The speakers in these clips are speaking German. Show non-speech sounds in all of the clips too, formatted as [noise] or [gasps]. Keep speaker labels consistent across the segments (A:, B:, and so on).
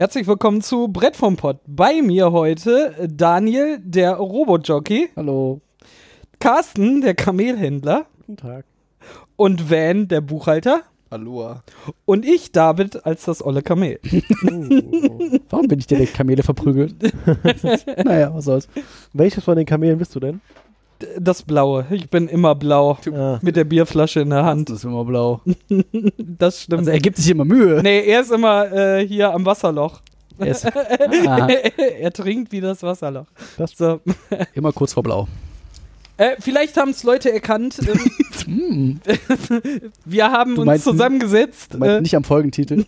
A: Herzlich willkommen zu Brett vom Pott. Bei mir heute Daniel, der Robotjockey.
B: Hallo.
A: Carsten, der Kamelhändler.
B: Guten Tag.
A: Und Van, der Buchhalter.
C: Aloha.
A: Und ich, David, als das olle Kamel. [laughs]
B: Uh, warum bin ich direkt Kamele verprügelt? [laughs] [laughs] naja, was soll's.
D: Welches von den Kamelen bist du denn?
A: Das Blaue. Ich bin immer blau.
D: Ah,
A: Mit der Bierflasche in der Hand.
B: Das ist immer blau. [laughs]
A: Das stimmt.
B: Also er gibt sich immer Mühe.
A: nee, er ist immer äh, hier am Wasserloch.
B: Er ist [laughs] ah,
A: er trinkt wie das Wasserloch.
D: Das-
A: so.
B: immer kurz vor blau.
A: äh, vielleicht haben es Leute erkannt. Ähm,
B: Hm, [laughs]
A: wir haben
B: Du
A: uns zusammengesetzt.
B: du meinst
A: Äh,
B: nicht am Folgentitel.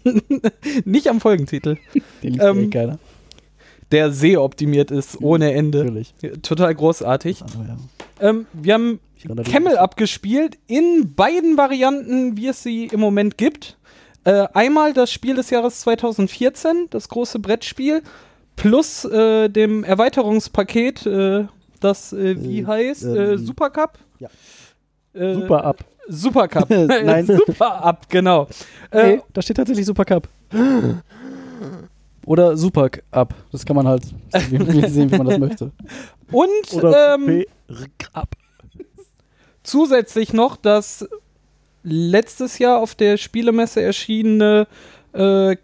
A: nicht am Folgentitel.
B: Den liest
A: Ähm,
B: eh keiner.
A: Der sehr optimiert ist, ohne Ende.
B: Natürlich.
A: Total großartig.
B: Das andere, ja.
A: Ähm, wir haben. Camel abgespielt in beiden Varianten, wie es sie im Moment gibt. Äh, einmal das Spiel des Jahres 2014, das große Brettspiel, plus äh, dem Erweiterungspaket, äh, das äh, wie
B: Äh,
A: heißt, äh,
B: ähm,
A: Supercup.
B: ja.
A: Äh,
D: super ab.
A: Supercup. [laughs] [laughs]
B: Nein.
A: Super ab, genau. Äh,
B: Nee, da steht tatsächlich Super Cup. [gasps] Oder Super Up. Das kann man halt sehen, wie man das möchte. [laughs]
A: und
D: Oder
A: ähm,
D: ab.
A: zusätzlich noch das letztes Jahr auf der Spielemesse erschienene äh,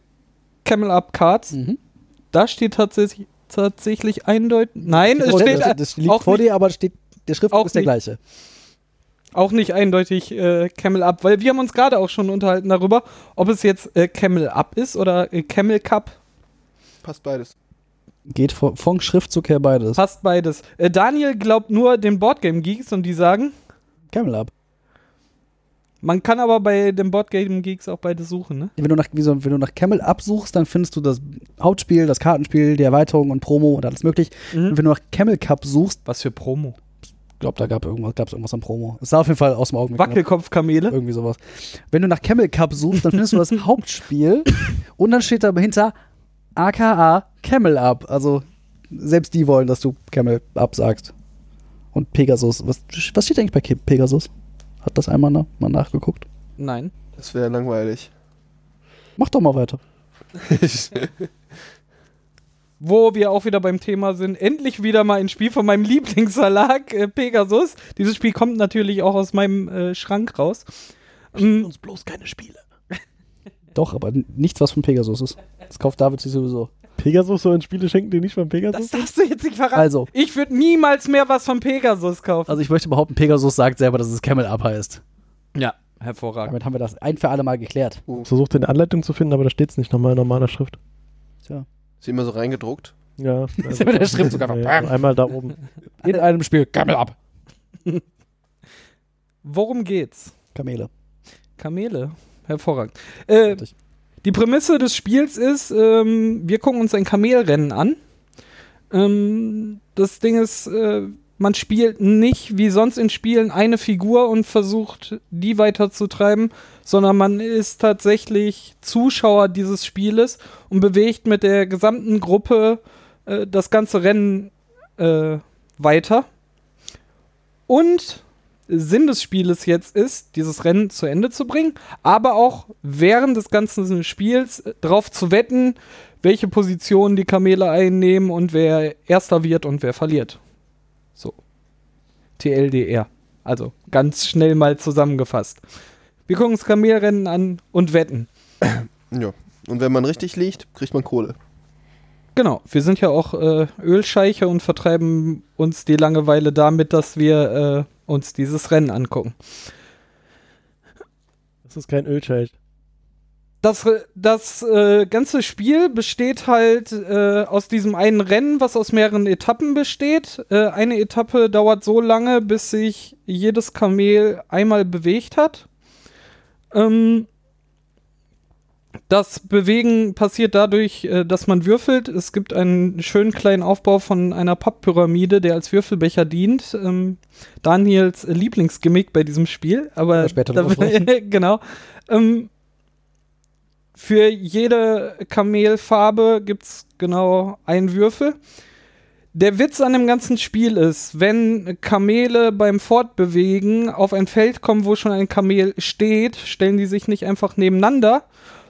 A: Camel Up Cards.
B: Mhm.
A: Da steht tatsächlich, tatsächlich eindeutig. Nein, es steht
B: das, das liegt
A: auch
B: vor
A: nicht-
B: dir, aber steht, der Schriftzug ist der
A: nicht.
B: gleiche.
A: auch nicht eindeutig äh, Camel Up, weil wir haben uns gerade auch schon unterhalten darüber, ob es jetzt äh, Camel Up ist oder äh, Camel Cup.
C: Passt beides.
B: Geht von, von Schriftzug her beides.
A: Passt beides. Äh, Daniel glaubt nur den Boardgame Geeks und die sagen,
B: Camel Up.
A: man kann aber bei den Boardgame Geeks auch beides suchen, ne?
B: Wenn du, nach, so, wenn du nach Camel absuchst, dann findest du das Hauptspiel, das Kartenspiel, die Erweiterung und Promo und alles möglich. Und wenn du nach Camel Cup suchst,
A: Was für Promo.
B: ich glaube, da gab irgendwas, gab's irgendwas an Promo. Es sah auf jeden Fall aus dem Augen.
A: Wackelkopfkamele.
B: Irgendwie sowas. Wenn du nach Camel Cup suchst, dann findest du das [laughs] Hauptspiel und dann steht da dahinter aka Camel Up. Also selbst die wollen, dass du Camel Up sagst. Und Pegasus. Was, was steht eigentlich bei Pegasus? Hat das einmal na, mal nachgeguckt?
A: Nein.
C: Das wäre langweilig.
B: Mach doch mal weiter. [laughs]
A: Wo wir auch wieder beim Thema sind, endlich wieder mal ein Spiel von meinem Lieblingsverlag, äh, Pegasus. Dieses Spiel kommt natürlich auch aus meinem äh, Schrank raus. Mm,
D: uns bloß keine Spiele.
B: Doch, aber nichts, was von Pegasus ist. Das kauft David sich sowieso.
D: Pegasus soll in Spiele schenken, die nicht von
A: das
D: Pegasus sind?
A: darfst du jetzt nicht verraten.
B: Also,
A: Ich würde niemals mehr was von Pegasus kaufen.
B: also ich möchte behaupten, Pegasus sagt selber, dass es Camel Up heißt.
A: ja, hervorragend.
B: Damit haben wir das ein für alle Mal geklärt.
D: Versucht eine Anleitung zu finden, aber da steht es nicht nochmal in normaler Schrift.
B: Tja.
C: Ist immer so reingedruckt.
D: Ja. [laughs]
B: ist immer der Schriftzug einfach.
D: Ja, ja, einmal da oben.
B: In einem Spiel Camel Up.
A: Worum geht's?
B: Kamele.
A: Kamele. Hervorragend. Äh, die Prämisse des Spiels ist, ähm, wir gucken uns ein Kamelrennen an. Ähm, das Ding ist, äh, man spielt nicht wie sonst in Spielen eine Figur und versucht, die weiterzutreiben, sondern man ist tatsächlich Zuschauer dieses Spieles und bewegt mit der gesamten Gruppe äh, das ganze Rennen äh, weiter. Und Sinn des Spieles jetzt ist, dieses Rennen zu Ende zu bringen, aber auch während des ganzen Spiels äh, darauf zu wetten, welche Position die Kamele einnehmen und wer Erster wird und wer verliert. So. TLDR. Also ganz schnell mal zusammengefasst. Wir gucken uns Kamelrennen an und wetten. [clears throat]
C: Ja. Und wenn man richtig liegt, kriegt man Kohle.
A: Genau, wir sind ja auch äh, Ölscheiche und vertreiben uns die Langeweile damit, dass wir äh, uns dieses Rennen angucken.
D: Das ist kein Ölscheich.
A: Das, Re- das äh, ganze Spiel besteht halt äh, aus diesem einen Rennen, was aus mehreren Etappen besteht. Äh, eine Etappe dauert so lange, bis sich jedes Kamel einmal bewegt hat. Ähm, das Bewegen passiert dadurch, äh, dass man würfelt. Es gibt einen schönen kleinen Aufbau von einer Papppyramide, der als Würfelbecher dient. Ähm, Daniels Lieblingsgimmick bei diesem Spiel. Aber
B: später
A: da,
B: drüber sprechen. [laughs]
A: genau. Ähm, für jede Kamelfarbe gibt es genau einen Würfel. Der Witz an dem ganzen Spiel ist, wenn Kamele beim Fortbewegen auf ein Feld kommen, wo schon ein Kamel steht, stellen die sich nicht einfach nebeneinander,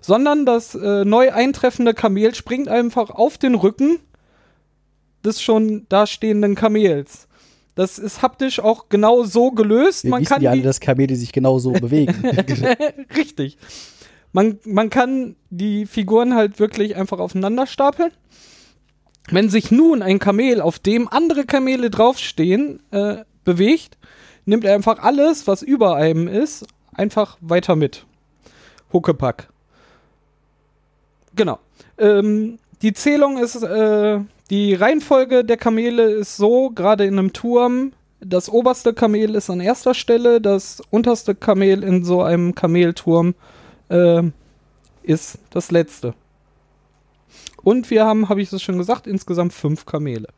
A: sondern das äh, neu eintreffende Kamel springt einfach auf den Rücken des schon dastehenden Kamels. Das ist haptisch auch genau so gelöst.
B: Wir
A: Man
B: wissen
A: kann
B: ja alle, dass Kamele sich genau so [laughs] bewegen.
A: Richtig. Man, man kann die Figuren halt wirklich einfach aufeinander stapeln. Wenn sich nun ein Kamel, auf dem andere Kamele draufstehen, äh, bewegt, nimmt er einfach alles, was über einem ist, einfach weiter mit. Huckepack. Genau. Ähm, die Zählung ist, äh, die Reihenfolge der Kamele ist so, gerade in einem Turm, das oberste Kamel ist an erster Stelle, das unterste Kamel in so einem Kamelturm äh, ist das letzte. Und wir haben, habe ich es schon gesagt, insgesamt fünf Kamele.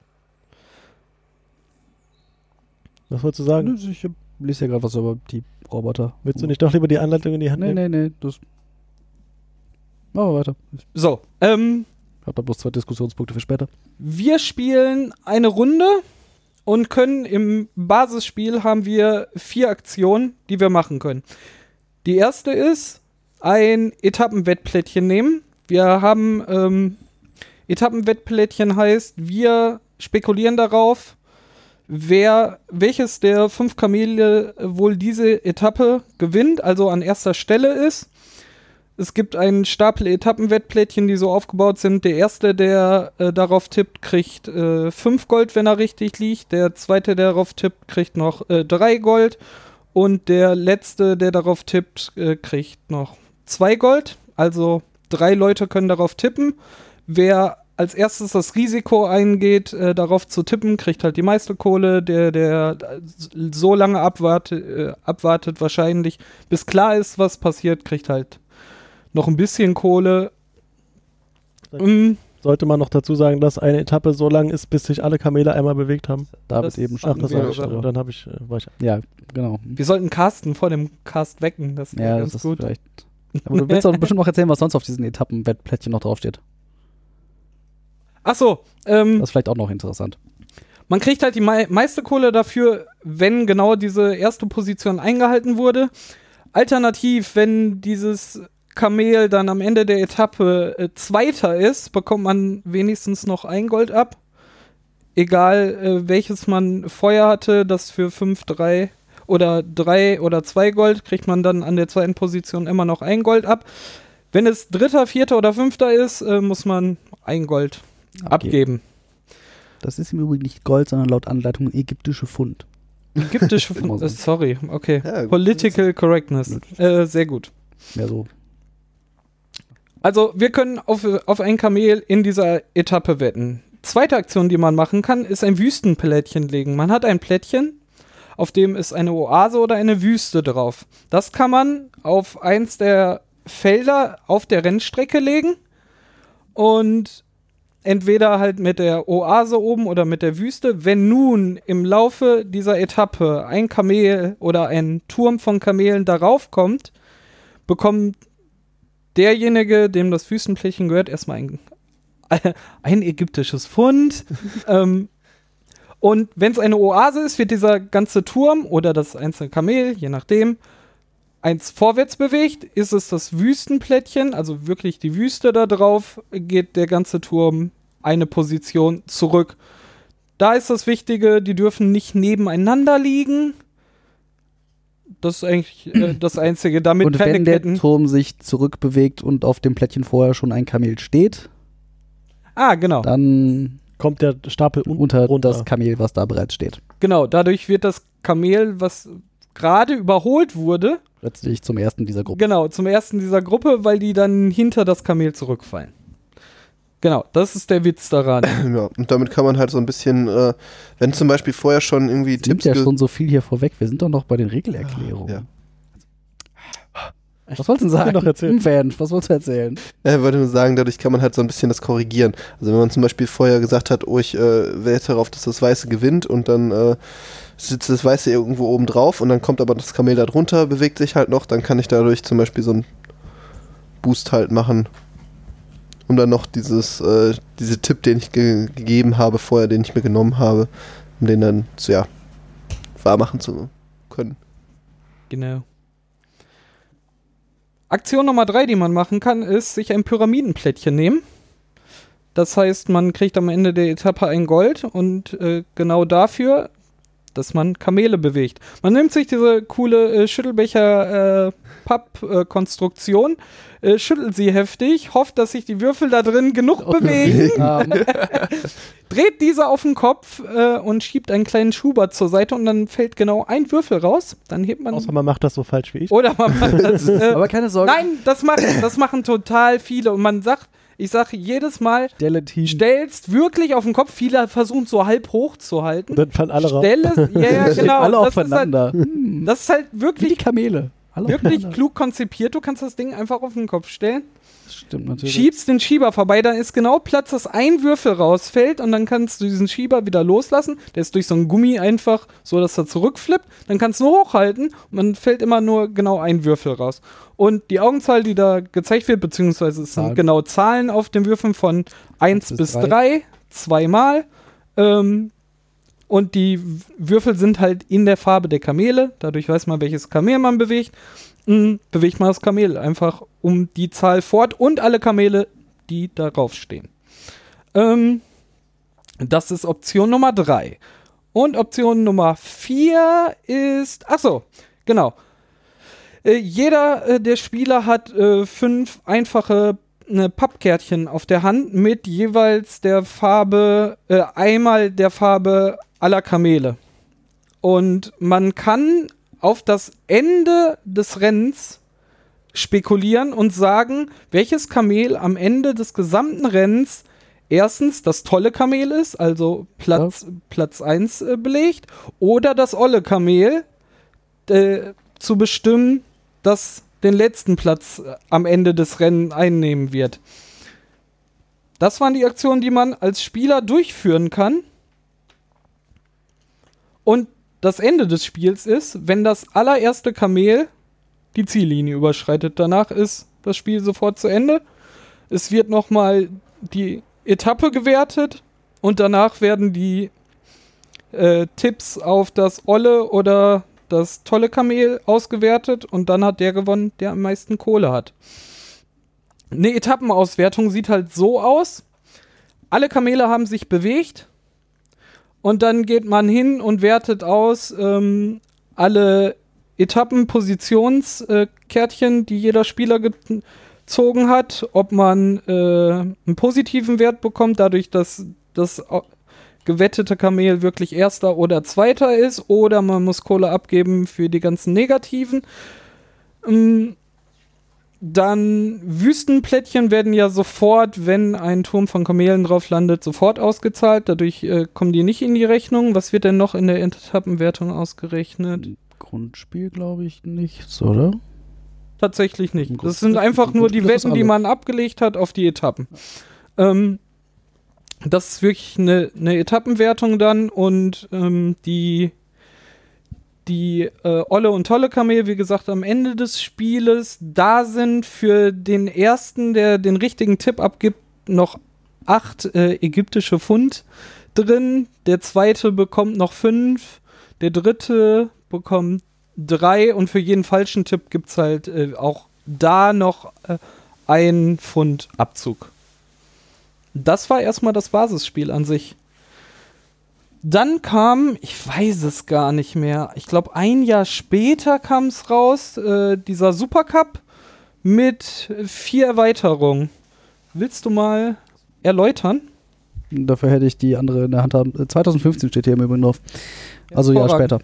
D: Was wolltest du sagen?
B: ich lese ja gerade was über die Roboter.
D: Willst du nicht doch lieber die Anleitung in die Hand
B: Nee,
D: nehmen?
B: nee, nee. Das Machen wir weiter.
A: So, ähm,
B: habe da bloß zwei Diskussionspunkte für später.
A: wir spielen eine Runde und können im Basisspiel haben wir vier Aktionen, die wir machen können. Die erste ist ein Etappenwettplättchen nehmen. Wir haben ähm, Etappenwettplättchen heißt, wir spekulieren darauf, wer welches der fünf Kamele wohl diese Etappe gewinnt, also an erster Stelle ist. Es gibt einen Stapel Etappenwettplättchen, die so aufgebaut sind. Der erste, der äh, darauf tippt, kriegt äh, fünf Gold, wenn er richtig liegt. Der zweite, der darauf tippt, kriegt noch äh, drei Gold. Und der letzte, der darauf tippt, äh, kriegt noch zwei Gold. Also drei Leute können darauf tippen. Wer als erstes das Risiko eingeht, äh, darauf zu tippen, kriegt halt die meiste Kohle. Der, der äh, so lange abwartet, äh, abwartet wahrscheinlich, bis klar ist, was passiert, kriegt halt noch ein bisschen Kohle. Mm,
D: Sollte man noch dazu sagen, dass eine Etappe so lang ist, bis sich alle Kamele einmal bewegt haben?
B: David
A: Das-
B: eben
D: Ach,
B: schon.
D: das
A: Ja,
D: war ich.
A: aber-
D: Dann habe ich, äh, war ich.
B: Ja, genau.
A: wir sollten Carsten vor dem Cast wecken. Das wäre
B: Ja,
A: ganz
B: das ist
A: gut.
B: vielleicht. Aber du willst doch [laughs] bestimmt noch erzählen, was sonst auf diesen Etappenwettplättchen noch draufsteht.
A: Ach so, ähm,
B: Das ist vielleicht auch noch interessant.
A: man kriegt halt die mei meiste Kohle dafür, wenn genau diese erste Position eingehalten wurde. Alternativ, wenn dieses Kamel dann am Ende der Etappe äh, Zweiter ist, bekommt man wenigstens noch ein Gold ab. Egal äh, welches man vorher hatte, das für 5, 3 oder 3 oder 2 Gold, kriegt man dann an der zweiten Position immer noch ein Gold ab. Wenn es Dritter, Vierter oder Fünfter ist, äh, muss man ein Gold abgeben.
B: Das ist im Übrigen nicht Gold, sondern laut Anleitung ägyptische Pfund.
A: Ägyptische [laughs]
B: so.
A: äh, Sorry, okay.
C: Ja.
A: Political Correctness. Äh, sehr gut.
B: Mehr so.
A: Also, wir können auf, auf ein Kamel in dieser Etappe wetten. Zweite Aktion, die man machen kann, ist ein Wüstenplättchen legen. Man hat ein Plättchen, auf dem ist eine Oase oder eine Wüste drauf. Das kann man auf eins der Felder auf der Rennstrecke legen und entweder halt mit der Oase oben oder mit der Wüste. Wenn nun im Laufe dieser Etappe ein Kamel oder ein Turm von Kamelen darauf kommt, bekommt derjenige, dem das Wüstenplättchen gehört, erstmal ein, [laughs] ein ägyptisches Pfund. [laughs] ähm, und wenn es eine Oase ist, wird dieser ganze Turm oder das einzelne Kamel, je nachdem, eins vorwärts bewegt, ist es das Wüstenplättchen, also wirklich die Wüste da drauf, geht der ganze Turm eine Position zurück. Da ist das Wichtige, die dürfen nicht nebeneinander liegen. Das ist eigentlich äh, [clears throat] das Einzige. Damit
B: und wenn der. Turm sich zurückbewegt und auf dem Plättchen vorher schon ein Kamel steht,
A: Ah, genau.
B: dann
D: Kommt der Stapel un
B: unter
D: runter.
B: das Kamel, was da bereits steht.
A: Genau, dadurch wird das Kamel, was gerade überholt wurde,
B: Plötzlich zum ersten dieser Gruppe.
A: genau, zum ersten dieser Gruppe, weil die dann hinter das Kamel zurückfallen. Genau, das ist der Witz daran. [clears throat]
C: Ja, und damit kann man halt so ein bisschen, äh, wenn zum Beispiel vorher schon irgendwie
B: nimmt
C: Tipps
B: ja
C: ge-
B: schon so viel hier vorweg. Wir sind doch noch bei den Regelerklärungen.
C: Ja.
B: Was wolltest du sagen?
D: noch erzählen.
B: Fan, was wolltest du erzählen?
C: Äh, wollte nur sagen, dadurch kann man halt so ein bisschen das korrigieren. Also wenn man zum Beispiel vorher gesagt hat, oh, ich äh, wette darauf, dass das Weiße gewinnt und dann äh, sitzt das Weiße irgendwo oben drauf und dann kommt aber das Kamel da drunter, bewegt sich halt noch, dann kann ich dadurch zum Beispiel so einen Boost halt machen um dann noch dieses, äh, diese Tipp, den ich ge gegeben habe vorher, den ich mir genommen habe, um den dann, so, ja, wahr machen zu können.
A: Genau. Aktion Nummer drei, die man machen kann, ist sich ein Pyramidenplättchen nehmen. Das heißt, man kriegt am Ende der Etappe ein Gold und äh, genau dafür, dass man Kamele bewegt. Man nimmt sich diese coole äh, Schüttelbecher äh, Pappkonstruktion, äh, schüttelt sie heftig, hofft, dass sich die Würfel da drin genug bewegen,
B: Ähm, [laughs]
A: dreht diese auf den Kopf äh, und schiebt einen kleinen Schubert zur Seite und dann fällt genau ein Würfel raus. Dann hebt man.
D: Außer man macht das so falsch wie ich.
A: oder man macht das, äh,
B: aber keine Sorge.
A: Nein, das machen, das machen total viele. Und man sagt, ich sage jedes Mal, stellst wirklich auf den Kopf. Viele versuchen so halb hoch zu halten.
D: Und dann fallen alle raus.
A: Stell es, ja, ja, [laughs] genau.
B: Alle
A: das, ist halt,
B: aufeinander. Hm,
A: das ist halt
B: Wie die
A: wirklich,
B: Kamele. Alle
A: wirklich
B: aufeinander.
A: klug konzipiert. Du kannst das Ding einfach auf den Kopf stellen,
B: Das stimmt natürlich.
A: schiebst den Schieber vorbei, dann ist genau Platz, dass ein Würfel rausfällt und dann kannst du diesen Schieber wieder loslassen. Der ist durch so ein Gummi einfach so, dass er zurückflippt. Dann kannst du nur hochhalten und dann fällt immer nur genau ein Würfel raus. Und die Augenzahl, die da gezeigt wird, beziehungsweise es sind
B: Zahlen.
A: genau Zahlen auf den Würfeln von 1
B: bis
A: bis
B: drei.
A: 3, zweimal. Ähm, und die Würfel sind halt in der Farbe der Kamele. Dadurch weiß man, welches Kamel man bewegt. Mm, bewegt man das Kamel einfach um die Zahl fort und alle Kamele, die darauf stehen. Ähm, das ist Option Nummer 3. Und Option Nummer 4 ist. Achso, genau. Äh, jeder äh, der Spieler hat äh, fünf einfache Pappkärtchen auf der Hand mit jeweils der Farbe, einmal der Farbe aller Kamele. Und man kann auf das Ende des Rennens spekulieren und sagen, welches Kamel am Ende des gesamten Rennens erstens das tolle Kamel ist, also Platz, Platz 1 äh, belegt, oder das olle Kamel äh, zu bestimmen, das den letzten Platz äh, am Ende des Rennens einnehmen wird. Das waren die Aktionen, die man als Spieler durchführen kann. Und das Ende des Spiels ist, wenn das allererste Kamel die Ziellinie überschreitet. Danach ist das Spiel sofort zu Ende. Es wird nochmal die Etappe gewertet und danach werden die äh, Tipps auf das Olle oder das tolle Kamel ausgewertet und dann hat der gewonnen, der am meisten Kohle hat. Eine Etappenauswertung sieht halt so aus. Alle Kamele haben sich bewegt und dann geht man hin und wertet aus ähm, alle Etappenpositionskärtchen, die jeder Spieler gezogen hat, ob man äh, einen positiven Wert bekommt, dadurch, dass das gewettete Kamel wirklich erster oder zweiter ist, oder man muss Kohle abgeben für die ganzen negativen. Ähm, dann Wüstenplättchen werden ja sofort, wenn ein Turm von Kamelen drauf landet, sofort ausgezahlt. Dadurch äh, kommen die nicht in die Rechnung. Was wird denn noch in der Etappenwertung ausgerechnet?
B: Grundspiel glaube ich nichts, oder?
A: Tatsächlich nicht. Das sind einfach nur die Wetten, die man abgelegt hat auf die Etappen. Ähm, das ist wirklich eine, eine Etappenwertung dann und ähm, die, die äh, Olle und Tolle Kamel, wie gesagt, am Ende des Spieles, da sind für den ersten, der den richtigen Tipp abgibt, noch acht äh, ägyptische Pfund drin. Der zweite bekommt noch fünf. Der dritte bekommt drei und für jeden falschen Tipp gibt es halt äh, auch da noch äh, ein Pfund Abzug. Das war erstmal das Basisspiel an sich. Dann kam, ich weiß es gar nicht mehr, ich glaube ein Jahr später kam es raus, äh, dieser Supercup mit vier Erweiterungen. Willst du mal erläutern?
B: Dafür hätte ich die andere in der Hand haben. Äh, 2015 steht hier im Übrigen drauf. Also ein Jahr später.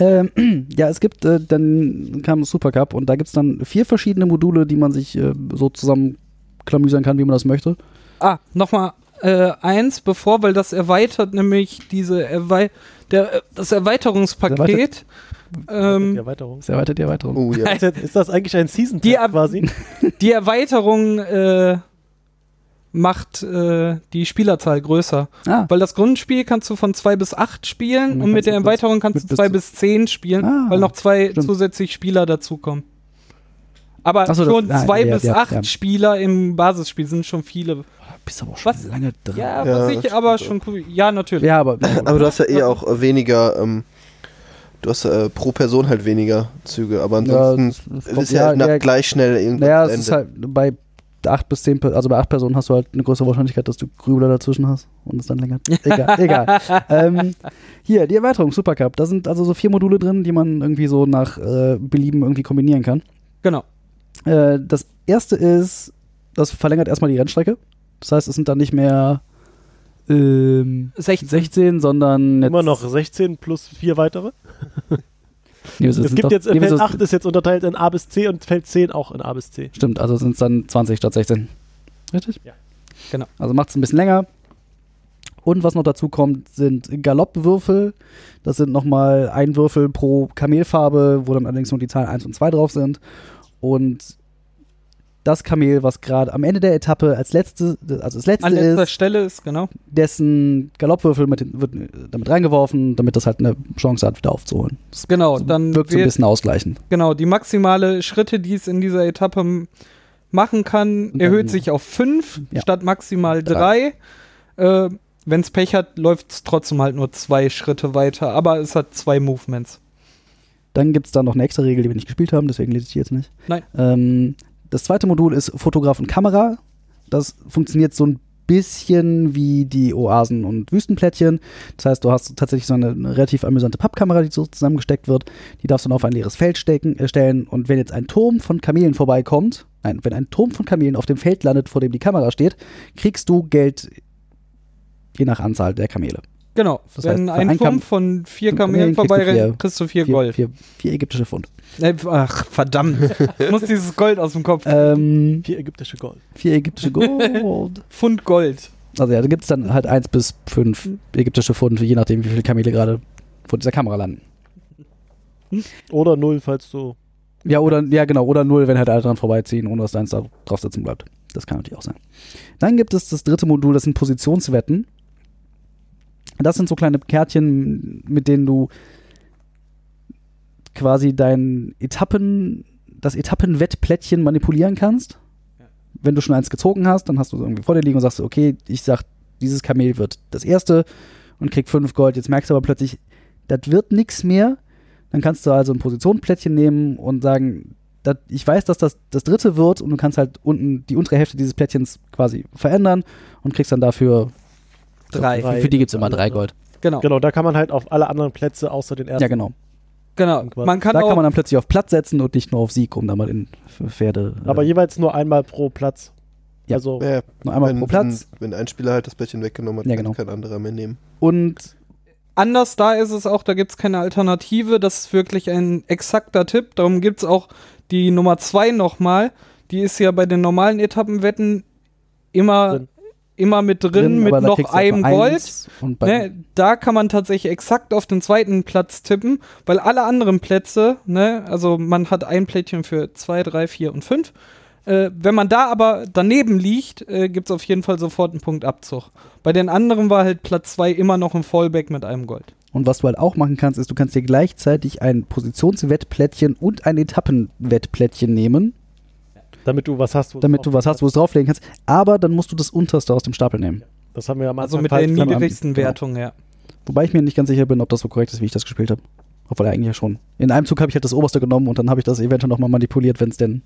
B: Ähm, [clears throat] ja, es gibt, äh, dann kam Supercup und da gibt es dann vier verschiedene Module, die man sich äh, so zusammenklamüsern kann, wie man das möchte.
A: Ah, nochmal äh, eins bevor, weil das erweitert nämlich diese Erwei der, äh, das Erweiterungspaket.
D: Die
A: Ähm,
D: Erweiterung.
B: Das erweitert die Erweiterung.
C: Oh ja. [laughs]
D: Ist, das eigentlich ein season
A: Die
D: quasi? [laughs]
A: die Erweiterung äh, macht äh, die Spielerzahl größer.
B: Ah,
A: Weil das Grundspiel kannst du von 2 bis 8 spielen
B: Und
A: und mit
B: du
A: der Erweiterung kannst du
B: bis
A: 2
B: zu-
A: bis 10 spielen,
B: Ah,
A: weil noch zwei
B: stimmt.
A: zusätzlich Spieler dazukommen. Aber
B: so,
A: schon
B: ah,
A: zwei
B: ja,
A: bis
B: ja,
A: acht
B: ja.
A: Spieler im Basisspiel sind schon viele.
B: Bist aber schon
A: Was?
B: lange dran.
A: Ja,
C: Ja,
A: was ich aber schon cool. Ja, natürlich.
B: Ja, aber, [laughs]
C: Aber du hast ja eh auch äh, weniger, ähm, du hast äh, pro Person halt weniger Züge, aber ansonsten
B: das-
C: es ist ja,
B: ja,
C: gleich schnell irgendwann
B: Naja, es ist halt bei acht bis zehn, also bei acht Personen hast du halt eine größere Wahrscheinlichkeit, dass du Grübler dazwischen hast und es dann länger. Egal, [laughs] egal. Ähm, hier, die Erweiterung, Supercup. Da sind also so vier Module drin, die man irgendwie so nach äh, Belieben irgendwie kombinieren kann.
A: Genau.
B: Äh, das erste ist, das verlängert erstmal die Rennstrecke. Das heißt, es sind dann nicht mehr ähm,
A: 16.
B: 16, sondern jetzt,
D: Immer noch 16 plus vier weitere. [laughs]
B: Nee,
D: Es gibt
B: doch-
D: jetzt,
B: nee,
D: Feld
B: es-
D: 8 ist jetzt unterteilt in A bis C und Feld 10 auch in A bis C.
B: Stimmt, also sind es dann 20 statt 16. Richtig?
D: Ja.
A: Genau.
B: Also macht es ein bisschen länger. Und was noch dazu kommt, sind Galoppwürfel. Das sind nochmal ein Würfel pro Kamelfarbe, wo dann allerdings nur die Zahlen 1 und 2 drauf sind. Und das Kamel, was gerade am Ende der Etappe als letzte, also das letzte
A: An letzter
B: ist,
A: Stelle ist, genau.
B: dessen Galoppwürfel mit, wird damit reingeworfen, damit das halt eine Chance hat, wieder aufzuholen. Das
A: Genau, dann
B: wirkt so ein bisschen ausgleichend.
A: genau, die maximale Schritte, die es in dieser Etappe machen kann, erhöht sich auf fünf
B: Ja.
A: statt maximal drei. Äh, Wenn es Pech hat, läuft es trotzdem halt nur zwei Schritte weiter, aber es hat zwei Movements.
B: Dann gibt es da noch eine extra Regel, die wir nicht gespielt haben, deswegen lese ich die jetzt nicht.
A: Nein.
B: Ähm, das zweite Modul ist Fotograf und Kamera. Das funktioniert so ein bisschen wie die Oasen- und Wüstenplättchen. Das heißt, du hast tatsächlich so eine, relativ amüsante Pappkamera, die so zusammengesteckt wird. Die darfst du dann auf ein leeres Feld stecken, äh, stellen. Und wenn jetzt ein Turm von Kamelen vorbeikommt, nein, wenn ein Turm von Kamelen auf dem Feld landet, vor dem die Kamera steht, kriegst du Geld je nach Anzahl der Kamele.
A: Genau,
B: Das
A: wenn
B: heißt,
A: ein
B: ein
A: Turm
B: Kam-
A: von vier Kamelen
B: Kamelen kriegst du
A: vorbeirennt,
B: vier-
A: kriegst du vier,
B: Vier,
A: Gold.
B: vier, vier ägyptische Pfund.
A: Ach, verdammt. ich [laughs] muss dieses Gold aus dem Kopf.
B: Ähm,
D: Vier ägyptische Gold.
B: vier ägyptische Gold. [laughs]
A: Pfund Gold.
B: Also ja, da gibt es dann halt eins bis fünf ägyptische Pfund, je nachdem, wie viele Kamele gerade vor dieser Kamera landen.
D: Oder null, falls du.
B: Ja, oder, ja, genau, oder null, wenn halt alle dran vorbeiziehen, ohne dass deins da drauf sitzen bleibt. Das kann natürlich auch sein. Dann gibt es das dritte Modul, das sind Positionswetten. Das sind so kleine Kärtchen, mit denen du quasi dein Etappen, das Etappenwettplättchen manipulieren kannst. Wenn du schon eins gezogen hast, dann hast du es irgendwie vor dir liegen und sagst, okay, ich sag, dieses Kamel wird das erste und krieg fünf Gold. Jetzt merkst du aber plötzlich, das wird nichts mehr. Dann kannst du also ein Positionsplättchen nehmen und sagen, dat, ich weiß, dass das das dritte wird und du kannst halt unten die untere Hälfte dieses Plättchens quasi verändern und kriegst dann dafür
A: Drei.
B: Für, für die gibt es immer drei Gold.
A: Genau.
D: Genau, da kann man halt auf alle anderen Plätze außer den ersten.
B: Ja, genau.
A: genau. Man kann
B: da
A: auch
B: kann man dann plötzlich auf Platz setzen und nicht nur auf Sieg, um da mal in Pferde.
D: Aber
B: äh,
D: jeweils nur einmal pro Platz.
B: Ja.
D: Also,
C: Ja,
B: nur einmal
C: wenn,
B: pro Platz.
C: Wenn, wenn ein Spieler halt das Plättchen weggenommen hat,
B: Ja,
C: kann
B: genau.
C: kein anderer mehr nehmen.
B: Und
A: anders da ist es auch, da gibt es keine Alternative. Das ist wirklich ein exakter Tipp. Darum gibt es auch die Nummer zwei nochmal. Die ist ja bei den normalen Etappenwetten immer,
D: Drin.
A: Immer mit drin, mit
B: aber da
A: noch einem Gold. Ne, da kann man tatsächlich exakt auf den zweiten Platz tippen, weil alle anderen Plätze, ne, also man hat ein Plättchen für zwei, drei, vier und fünf. Äh, wenn man da aber daneben liegt, äh, gibt es auf jeden Fall sofort einen Punkt Abzug. Bei den anderen war halt Platz zwei immer noch ein Fallback mit einem Gold.
B: und was du halt auch machen kannst, ist, du kannst dir gleichzeitig ein Positionswettplättchen und ein Etappenwettplättchen nehmen,
D: damit du was hast. wo
B: damit du was hast, wo du es drauflegen kannst. Aber dann musst du das unterste aus dem Stapel nehmen.
D: Das haben wir am
A: Also
D: Anfang
A: mit der niedrigsten
B: genau.
A: Wertung, ja.
B: Wobei ich mir nicht ganz sicher bin, ob das so korrekt ist, wie ich das gespielt habe. Obwohl eigentlich ja schon. In einem Zug habe ich halt das oberste genommen und dann habe ich das eventuell nochmal manipuliert, wenn es denn.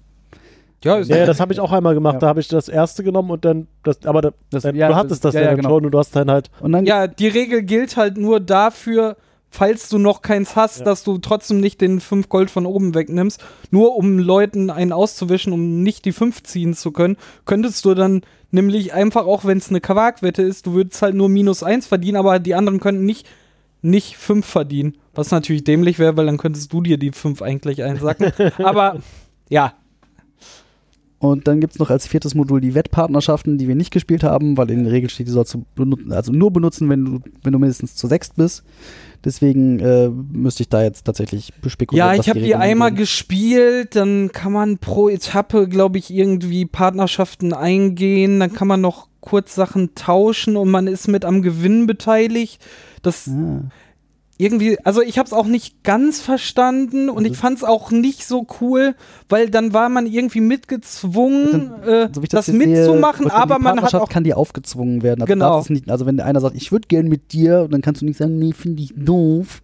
A: Ja, ist
D: Ja, ja, das habe ich auch einmal gemacht.
B: Ja.
D: Da habe ich das erste genommen und dann, das, aber da,
B: Das-
D: dann,
B: ja,
D: du hattest das
B: ja,
D: ja,
B: genau.
D: schon und du hast dann halt,
B: Und dann
A: ja, die Regel gilt halt nur dafür, falls du noch keins hast,
D: Ja.
A: dass du trotzdem nicht den 5 Gold von oben wegnimmst. Nur um Leuten einen auszuwischen, um nicht die 5 ziehen zu können, könntest du dann nämlich einfach, auch wenn es eine Quark-Wette ist, du würdest halt nur minus 1 verdienen, aber die anderen könnten nicht nicht 5 verdienen. Was natürlich dämlich wäre, weil dann könntest du dir die 5 eigentlich einsacken. [laughs] aber ja,
B: Und dann gibt es noch als viertes Modul die Wettpartnerschaften, die wir nicht gespielt haben, weil in der Regel steht, die sollst du benutzen, also nur benutzen, wenn du, wenn du mindestens zu sechst bist. Deswegen äh, müsste ich da jetzt tatsächlich bespekulieren.
A: Ja, ich habe die
B: Regeln
A: einmal
B: sind.
A: gespielt, dann kann man pro Etappe, glaube ich, irgendwie Partnerschaften eingehen, dann kann man noch kurz Sachen tauschen und man ist mit am Gewinn beteiligt. Das,
B: Ah.
A: Irgendwie, also ich habe es auch nicht ganz verstanden und ich fand es auch nicht so cool, weil dann war man irgendwie mitgezwungen, äh,
B: So
A: das,
B: sehe,
A: mitzumachen,
B: wird
A: aber
B: die
A: man hat auch
B: kann dir aufgezwungen werden. Also,
A: Genau.
B: nicht, also wenn einer sagt, ich würde gern mit dir, und dann kannst du nicht sagen, nee, finde ich doof.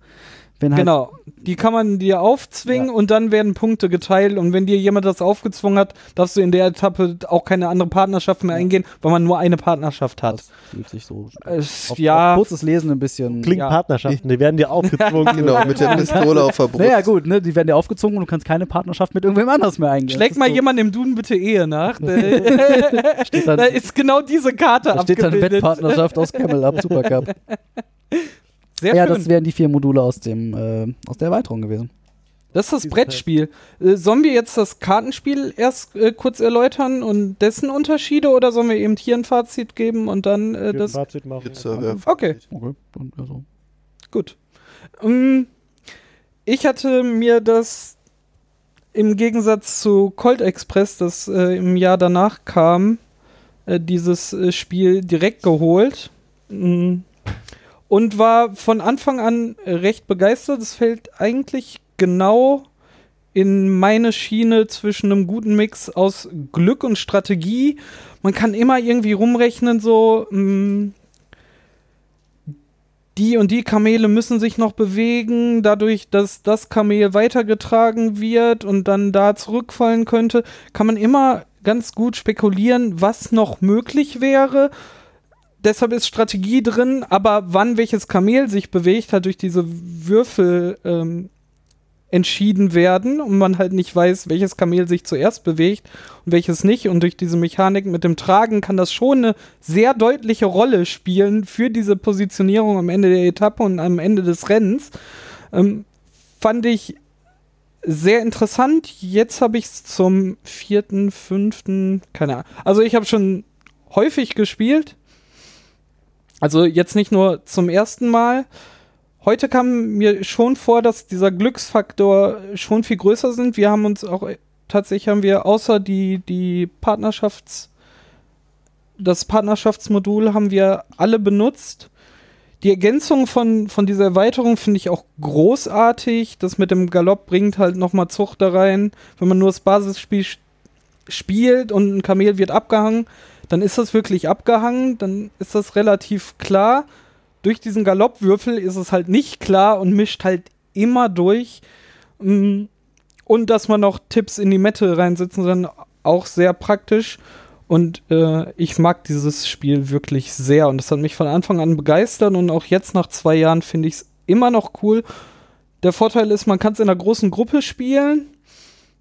B: Wenn halt,
A: Genau, die kann man dir aufzwingen
B: Ja.
A: und dann werden Punkte geteilt und wenn dir jemand das aufgezwungen hat, darfst du in der Etappe auch keine andere Partnerschaft mehr eingehen, weil man nur eine Partnerschaft hat.
B: Das fühlt sich so
A: Es,
B: auf,
A: ja,
B: auf kurzes Lesen ein bisschen.
D: Klingt
A: Ja.
D: Partnerschaften, die werden dir aufgezwungen. [laughs]
C: Genau, mit der Pistole auf der Brust.
B: Naja, gut, ne, die werden dir aufgezogen und du kannst keine Partnerschaft mit irgendwem anders mehr eingehen.
A: schlägt mal
B: so,
A: jemand im Duden bitte Ehe nach. [laughs] da
B: steht dann,
A: da ist genau diese Karte
B: da steht dann
A: abgebildet.
B: Wettpartnerschaft aus Camel Up Supercup. [laughs]
A: Sehr
B: ja,
A: schön.
B: das wären die vier Module aus dem äh, aus der Erweiterung gewesen.
A: Das ist das Brettspiel. Äh, sollen wir jetzt das Kartenspiel erst äh, kurz erläutern und dessen Unterschiede oder sollen wir eben hier ein Fazit geben und dann äh, das.
D: Fazit machen.
C: Jetzt, äh,
A: Okay,
B: Okay, dann also.
A: gut. Ähm, ich hatte mir das im Gegensatz zu Colt Express, das äh, im Jahr danach kam, äh, dieses äh, Spiel direkt geholt. Mm. Und war von Anfang an recht begeistert. Es fällt eigentlich genau in meine Schiene zwischen einem guten Mix aus Glück und Strategie. Man kann immer irgendwie rumrechnen, so mm, die und die Kamele müssen sich noch bewegen, dadurch, dass das Kamel weitergetragen wird und dann da zurückfallen könnte, kann man immer ganz gut spekulieren, was noch möglich wäre. Deshalb ist Strategie drin, aber wann welches Kamel sich bewegt, hat durch diese Würfel ähm, entschieden werden und man halt nicht weiß, welches Kamel sich zuerst bewegt und welches nicht. Und durch diese Mechanik mit dem Tragen kann das schon eine sehr deutliche Rolle spielen für diese Positionierung am Ende der Etappe und am Ende des Rennens. Ähm, fand ich sehr interessant. Jetzt habe ich es zum vierten, fünften, keine Ahnung. Also ich habe schon häufig gespielt. Also jetzt nicht nur zum ersten Mal. Heute kam mir schon vor, dass dieser Glücksfaktor schon viel größer sind. Wir haben uns auch tatsächlich haben wir außer die die Partnerschafts das Partnerschaftsmodul haben wir alle benutzt. Die Ergänzung von, von dieser Erweiterung finde ich auch großartig. Das mit dem Galopp bringt halt nochmal Zucht da rein. Wenn man nur das Basisspiel spielt und ein Kamel wird abgehangen, dann ist das wirklich abgehangen. Dann ist das relativ klar. Durch diesen Galoppwürfel ist es halt nicht klar und mischt halt immer durch. Mm, Und dass man noch Tipps in die Mette reinsetzen kann, auch sehr praktisch. Und äh, ich mag dieses Spiel wirklich sehr. Und das hat mich von Anfang an begeistert. Und auch jetzt nach zwei Jahren finde ich es immer noch cool. Der Vorteil ist, man kann es in einer großen Gruppe spielen.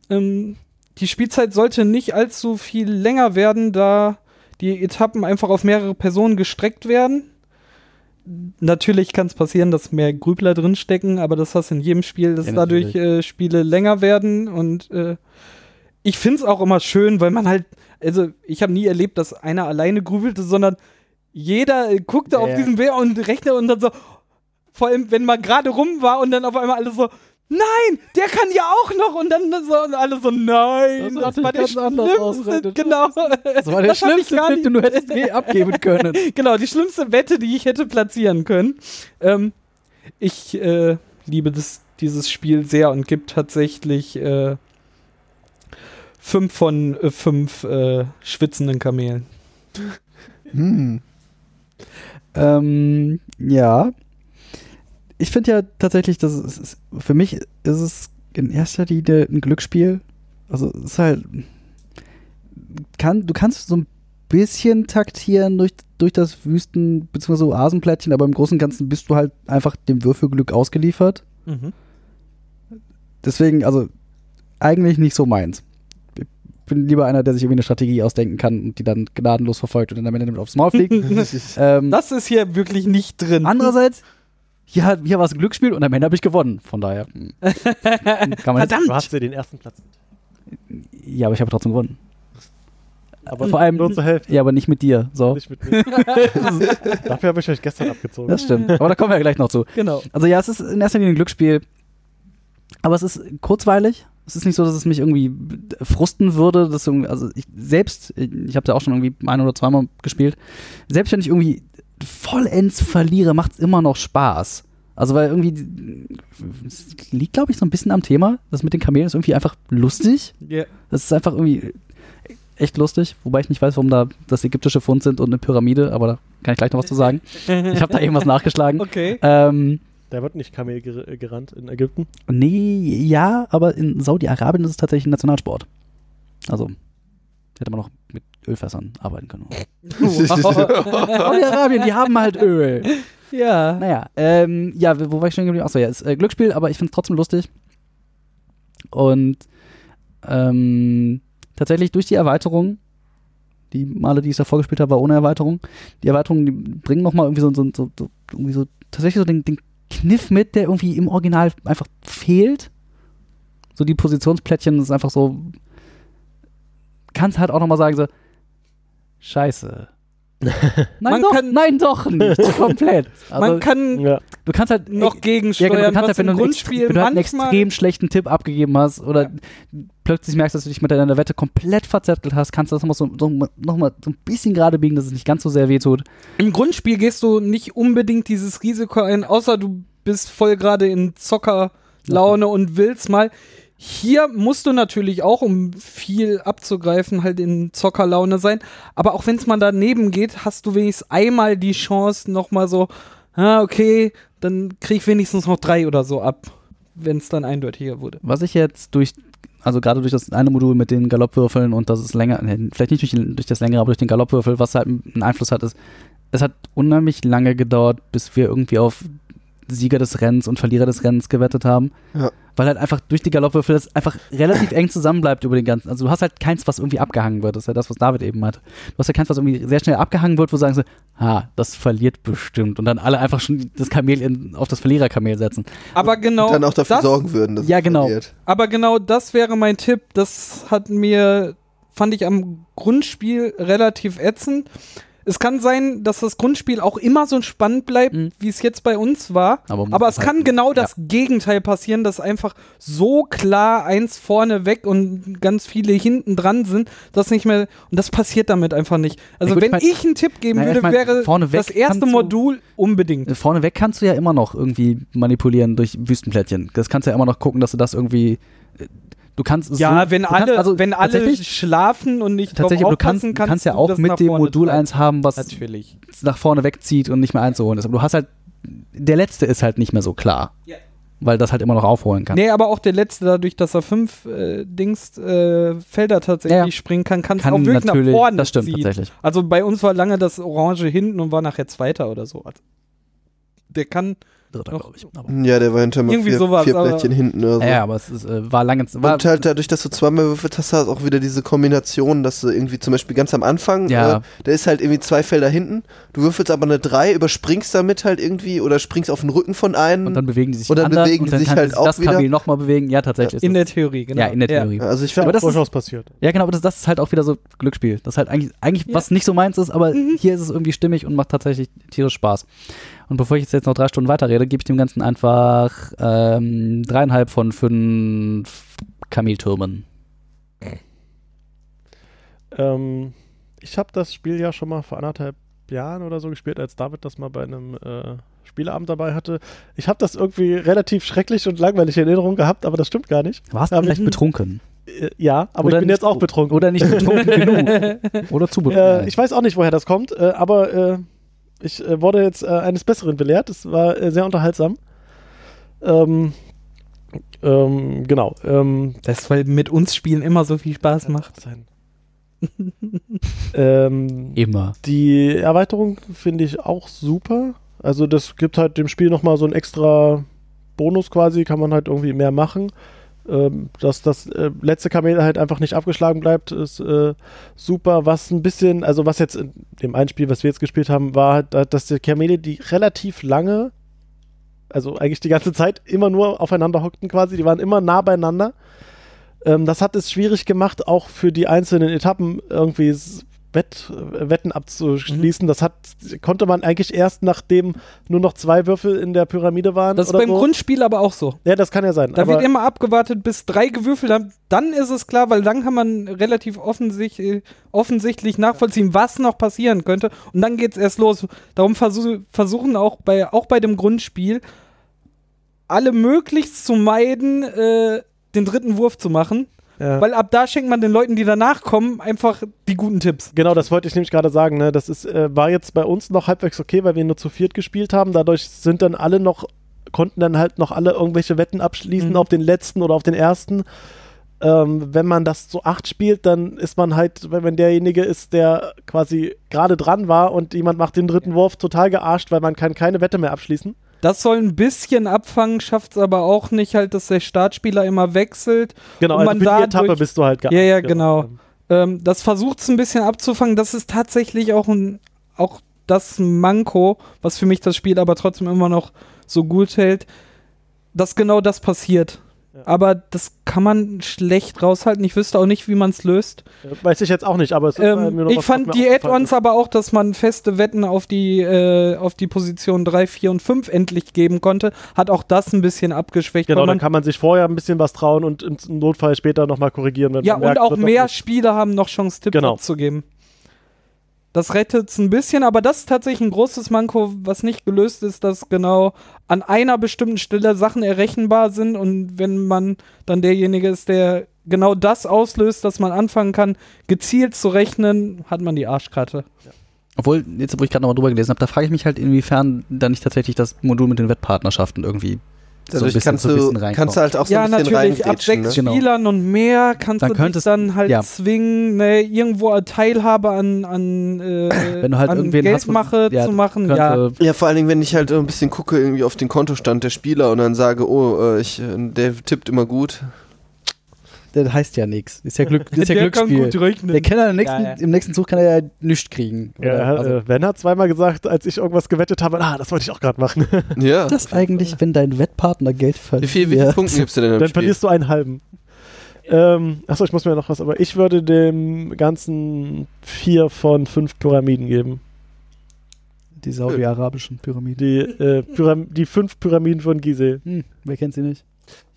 A: Ähm, die Spielzeit sollte nicht allzu viel länger werden, da die Etappen einfach auf mehrere Personen gestreckt werden. Natürlich kann es passieren, dass mehr Grübler drinstecken, aber das hast in jedem Spiel, dass
B: Ja,
A: dadurch äh, Spiele länger werden. Und äh, ich finde es auch immer schön, weil man halt, also ich habe nie erlebt, dass einer alleine grübelte, sondern jeder äh, guckte
B: Ja,
A: auf diesen Bär und rechnet und dann so, vor allem wenn man gerade rum war und dann auf einmal alle so, nein, der kann ja auch noch und dann so und alle so, nein,
B: Das hat
A: das,
B: sich
A: war der
B: ganz anders
A: schlimmste, genau.
B: Das war der
A: Das
B: schlimmste
A: gar
B: Tipp,
A: nicht-
B: den du hättest je [laughs] abgeben können.
A: genau, die schlimmste Wette, die ich hätte platzieren können. Ähm, ich äh, liebe das, dieses Spiel sehr und gebe tatsächlich äh, fünf von äh, fünf äh, schwitzenden Kamelen.
C: Hm.
B: Ähm, ja. Ich finde ja tatsächlich, dass es für mich ist es in erster Linie ein Glücksspiel. Also es ist halt kann, du kannst so ein bisschen taktieren durch, durch das Wüsten- bzw. Oasenplättchen, aber im Großen und Ganzen bist du halt einfach dem Würfelglück ausgeliefert.
A: Mhm.
B: Deswegen, also eigentlich nicht so meins. Ich bin lieber einer, der sich irgendwie eine Strategie ausdenken kann und die dann gnadenlos verfolgt und dann am Ende damit aufs Maul fliegt. [laughs] ähm,
A: Das ist hier wirklich nicht drin.
B: Andererseits, hier, hat- hier war es ein Glücksspiel und am Ende habe ich gewonnen. Von daher. hm. Kann man jetzt,
A: Verdammt!
D: Du hast dir den ersten Platz.
B: ja, aber ich habe trotzdem gewonnen.
D: Aber
B: Vor allem-
D: nur zur Hälfte.
B: Ja, aber nicht mit dir. So,
D: Nicht mit mir. [laughs] Dafür habe ich euch gestern abgezogen.
B: das stimmt. Aber da kommen wir ja gleich noch zu.
A: Genau.
B: Also ja, es ist in erster Linie ein Glücksspiel. Aber es ist kurzweilig. Es ist nicht so, dass es mich irgendwie frusten würde. Dass irgendwie, also ich selbst, ich habe ja auch schon irgendwie ein oder zweimal gespielt. Selbst wenn ich irgendwie vollends verliere, macht es immer noch Spaß. Also weil irgendwie, es liegt glaube ich so ein bisschen am Thema. Das mit den Kamelen ist irgendwie einfach lustig.
A: Ja.
B: Das ist einfach irgendwie echt lustig, wobei ich nicht weiß, warum da das ägyptische Fund sind und eine Pyramide, aber da kann ich gleich noch was zu sagen. Ich habe da [laughs] irgendwas nachgeschlagen.
A: Okay.
B: Ähm,
D: Da wird nicht Kamel ger gerannt in Ägypten.
B: nee, ja, aber in Saudi-Arabien ist es tatsächlich ein Nationalsport. Also hätte man noch mit Ölfässern arbeiten können. [laughs] Saudi-Arabien, die haben halt Öl.
A: ja.
B: Naja, ähm, ja, wo war ich schon geblieben? Achso, ja, ist äh, Glücksspiel, aber ich finde es trotzdem lustig. Und ähm, tatsächlich durch die Erweiterung, die Male, die ich davor gespielt habe, war ohne Erweiterung. Die Erweiterungen, die bringen nochmal irgendwie so, so, so, so, irgendwie so tatsächlich so den, den Kniff mit, der irgendwie im Original einfach fehlt. So die Positionsplättchen das ist einfach so. Kannst halt auch nochmal sagen, so, Scheiße. [laughs] Nein,
A: Man
B: doch,
A: kann-
B: nein, doch nicht. [laughs] Komplett. Also,
A: Man kann
D: Ja.
B: du kannst halt
A: noch
B: ja,
A: gegensteuern,
B: genau, du kannst halt, wenn du,
A: Grundspiel
B: wenn du halt einen extrem schlechten Tipp abgegeben hast oder plötzlich merkst, dass du dich mit deiner Wette komplett verzettelt hast, kannst du das nochmal so, so, noch mal so ein bisschen gerade biegen, dass es nicht ganz so sehr wehtut.
A: Im Grundspiel gehst du nicht unbedingt dieses Risiko ein, außer du bist voll gerade in Zockerlaune und willst mal. Hier musst du natürlich auch, um viel abzugreifen, halt in Zockerlaune sein. Aber auch wenn es mal daneben geht, hast du wenigstens einmal die Chance, nochmal so, ah, okay, dann krieg ich wenigstens noch drei oder so ab, wenn es dann eindeutiger wurde.
B: Was ich jetzt durch, also gerade durch das eine Modul mit den Galoppwürfeln und das ist länger, vielleicht nicht durch, durch das längere, aber durch den Galoppwürfel, was halt einen Einfluss hat, ist, es hat unheimlich lange gedauert, bis wir irgendwie auf Sieger des Rennens und Verlierer des Rennens gewettet haben.
C: Ja.
B: Weil halt einfach durch die Galoppwürfel das einfach relativ eng zusammenbleibt über den ganzen. Also du hast halt keins, was irgendwie abgehangen wird. Das ist ja das, was David eben hat. Du hast ja keins, was irgendwie sehr schnell abgehangen wird, wo sagen sie, ha, das verliert bestimmt. Und dann alle einfach schon das Kamel in, auf das Verliererkamel setzen.
A: Aber genau.
C: dann auch dafür
A: das,
C: sorgen würden, dass
B: Ja,
C: es
B: genau.
C: verliert.
A: Aber genau das wäre mein Tipp. Das hat mir, fand ich am Grundspiel relativ ätzend. Es kann sein, dass das Grundspiel auch immer so spannend bleibt,
B: Mhm.
A: wie es jetzt bei uns war.
B: Aber,
A: Aber es kann genau das Gegenteil passieren, dass einfach so klar eins vorne weg und ganz viele hinten dran sind, dass nicht mehr. Und das passiert damit einfach nicht. Also,
B: Ja, gut,
A: wenn
B: ich mein-
A: ich einen Tipp geben
B: Naja,
A: würde,
B: ich mein,
A: wäre das erste
B: kannst du-
A: Modul unbedingt.
B: Äh, Vorneweg kannst du ja immer noch irgendwie manipulieren durch Wüstenplättchen. Das kannst du ja immer noch gucken, dass du das irgendwie. Du kannst es
A: Ja,
B: so,
A: wenn alle,
B: kannst, also
A: wenn alle schlafen und nicht
B: tatsächlich, aber du kannst, du kannst ja auch mit dem Modul
A: treiben.
B: eins haben, was
A: Natürlich.
B: nach vorne wegzieht und nicht mehr einzuholen ist. Aber du hast halt, der letzte ist halt nicht mehr so klar.
A: Ja.
B: Weil das halt immer noch aufholen kann.
A: Nee, aber auch der letzte, dadurch, dass er fünf äh, Dings äh, Felder tatsächlich
B: Ja, ja.
A: springen kann, kann es auch wirklich nach vorne
B: das stimmt
A: ziehen.
B: tatsächlich.
A: Also bei uns war lange das Orange hinten und war nachher Zweiter oder so. Also der kann.
B: Dritter, glaube ich. Aber,
C: Ja, der war hinter mal
A: Irgendwie
C: vier,
A: sowas,
C: vier Plättchen hinten oder so.
B: ja, aber es ist, äh, war lange. War,
C: und halt dadurch, dass du zweimal würfelst, hast du halt auch wieder diese Kombination, dass du irgendwie zum Beispiel ganz am Anfang,
B: Ja.
C: äh, da ist halt irgendwie zwei Felder hinten, du würfelst aber eine 3, überspringst damit halt irgendwie oder springst auf den Rücken von einem.
B: und dann bewegen die sich
C: Und dann
B: anderen
C: bewegen
B: und
C: die
B: dann
C: sich
B: kann
C: halt auch
B: das
C: wieder-
B: Kamel nochmal bewegen. Ja, tatsächlich.
A: In
B: ist
A: der
B: das-
A: Theorie, genau.
B: ja, in der Theorie.
C: also ich
D: Ja,
C: finde,
B: Aber das ist-
D: durchaus passiert.
B: Ja, genau, aber das, das ist halt auch wieder so Glücksspiel. Das ist halt eigentlich, eigentlich was nicht so meins ist, aber
A: Mhm.
B: hier ist es irgendwie stimmig und macht tatsächlich tierisch Spaß. Und bevor ich jetzt noch drei Stunden weiterrede, gebe ich dem Ganzen einfach ähm, dreieinhalb von fünf Kameltürmen.
D: Ähm, ich habe das Spiel ja schon mal vor anderthalb Jahren oder so gespielt, als David das mal bei einem äh, Spieleabend dabei hatte. Ich habe das irgendwie relativ schrecklich und langweilig in Erinnerung gehabt, aber das stimmt gar nicht.
B: Warst du
D: Ja,
B: vielleicht betrunken?
D: Äh, ja, aber
B: Oder
D: ich bin
B: nicht
D: jetzt auch betrunken.
B: Oder nicht betrunken genug? [laughs] Oder zu betrunken?
D: Äh, ich weiß auch nicht, woher das kommt, äh, aber äh, ich äh, wurde jetzt äh, eines Besseren belehrt. Es war äh, sehr unterhaltsam. Ähm, ähm, genau. Ähm,
A: Das, weil mit uns Spielen immer so viel Spaß macht.
D: sein. [laughs] ähm,
B: Immer.
D: Die Erweiterung finde ich auch super. Also das gibt halt dem Spiel nochmal so einen extra Bonus quasi, kann man halt irgendwie mehr machen. Ähm, dass das äh, letzte Kamel halt einfach nicht abgeschlagen bleibt, ist äh, super. Was ein bisschen, also was jetzt in dem einen Spiel, was wir jetzt gespielt haben, war dass die Kamele, die relativ lange, also eigentlich die ganze Zeit immer nur aufeinander hockten quasi, die waren immer nah beieinander. Ähm, das hat es schwierig gemacht, auch für die einzelnen Etappen irgendwie Wett, äh, Wetten abzuschließen. Das hat, konnte man eigentlich erst, nachdem nur noch zwei Würfel in der Pyramide waren.
A: Das ist beim
D: so.
A: Grundspiel aber auch so.
D: Ja, das kann ja sein.
A: Da wird immer abgewartet, bis drei gewürfelt haben. Dann ist es klar, weil dann kann man relativ offensichtlich, offensichtlich nachvollziehen, was noch passieren könnte. Und dann geht es erst los. Darum versuch, versuchen auch bei, auch bei dem Grundspiel alle möglichst zu meiden, äh, den dritten Wurf zu machen.
D: Ja.
A: Weil ab da schenkt man den Leuten, die danach kommen, einfach die guten Tipps.
D: Genau, das wollte ich nämlich gerade sagen. Ne? Das ist, äh, war jetzt bei uns noch halbwegs okay, weil wir nur zu viert gespielt haben. Dadurch sind dann alle noch, konnten dann halt noch alle irgendwelche Wetten abschließen
A: Mhm.
D: auf den letzten oder auf den ersten. Ähm, wenn man das zu acht spielt, dann ist man halt, wenn man derjenige ist, der quasi gerade dran war und jemand macht den dritten Wurf total gearscht, weil man kann keine Wette mehr abschließen.
A: Das soll ein bisschen abfangen, schafft es aber auch nicht halt, dass der Startspieler immer wechselt.
D: Genau,
A: Und
D: also
A: man
D: für die
A: dadurch-
D: Etappe bist du halt gearscht.
A: Ja, ja, genau. Ähm, das versucht es ein bisschen abzufangen. Das ist tatsächlich auch, ein, auch das Manko, was für mich das Spiel aber trotzdem immer noch so gut hält, dass genau das passiert.
D: Ja.
A: Aber das kann man schlecht raushalten. Ich wüsste auch nicht, wie man es löst.
D: Weiß ich jetzt auch nicht, aber es ist äh,
A: Ähm,
D: mir noch
A: ich fand die Add-ons aber auch, dass man feste Wetten auf die, äh, auf die Position 3, 4 und 5 endlich geben konnte, hat auch das ein bisschen abgeschwächt.
D: Genau, dann kann man sich vorher ein bisschen was trauen und im Notfall später nochmal korrigieren. Wenn
A: ja,
D: man
A: und
D: merkt,
A: auch
D: wird doch
A: mehr
D: nicht.
A: Spieler haben noch Chance, Tipps
D: Genau.
A: abzugeben. Das rettet es ein bisschen, aber das ist tatsächlich ein großes Manko, was nicht gelöst ist, dass genau an einer bestimmten Stelle Sachen errechenbar sind und wenn man dann derjenige ist, der genau das auslöst, dass man anfangen kann, gezielt zu rechnen, hat man die Arschkarte.
B: Obwohl, jetzt wo ich gerade nochmal drüber gelesen habe, da frage ich mich halt, inwiefern da nicht tatsächlich das Modul mit den Wettpartnerschaften irgendwie so ein bisschen,
C: kannst,
B: so ein
C: du,
B: bisschen reinkommt.
C: kannst du halt auch so
A: ja,
C: ein bisschen
A: natürlich, ab sechs
C: Ne?
B: Genau.
A: Spielern und mehr kannst
B: Dann
A: du
B: könntest-
A: dich dann halt
B: ja.
A: zwingen, ne, irgendwo eine Teilhabe an, an, äh,
B: Wenn du halt
A: an Geldmache
B: ja,
A: zu machen. Ja,
B: könnte,
C: Ja, vor allen Dingen, wenn ich halt ein bisschen gucke irgendwie auf den Kontostand der Spieler und dann sage, oh, äh, ich, äh, der tippt immer gut.
B: Das heißt ja nichts. Ist ja, Glück, ist ja [laughs]
A: der kann
B: Glücksspiel.
A: gut rechnen.
B: Der kann ja im nächsten,
A: Ja, ja.
B: im nächsten Zug kann er ja nichts kriegen.
D: Ja,
B: Oder? Also,
D: äh, Ben hat zweimal gesagt, als ich irgendwas gewettet habe, ah, das wollte ich auch gerade machen. [laughs]
C: Ja.
B: das eigentlich, wenn dein Wettpartner Geld
C: Wie
B: verliert?
C: viel, wie viele Punkte gibst du denn im
D: Dann
C: Spiel?
D: verlierst du einen halben. Ähm, achso, ich muss mir noch was, aber ich würde dem Ganzen vier von fünf Pyramiden geben.
B: Die saudi-arabischen Pyramiden.
D: Die, äh, Pyram die fünf Pyramiden von Gizeh.
B: Hm, wer kennt sie nicht?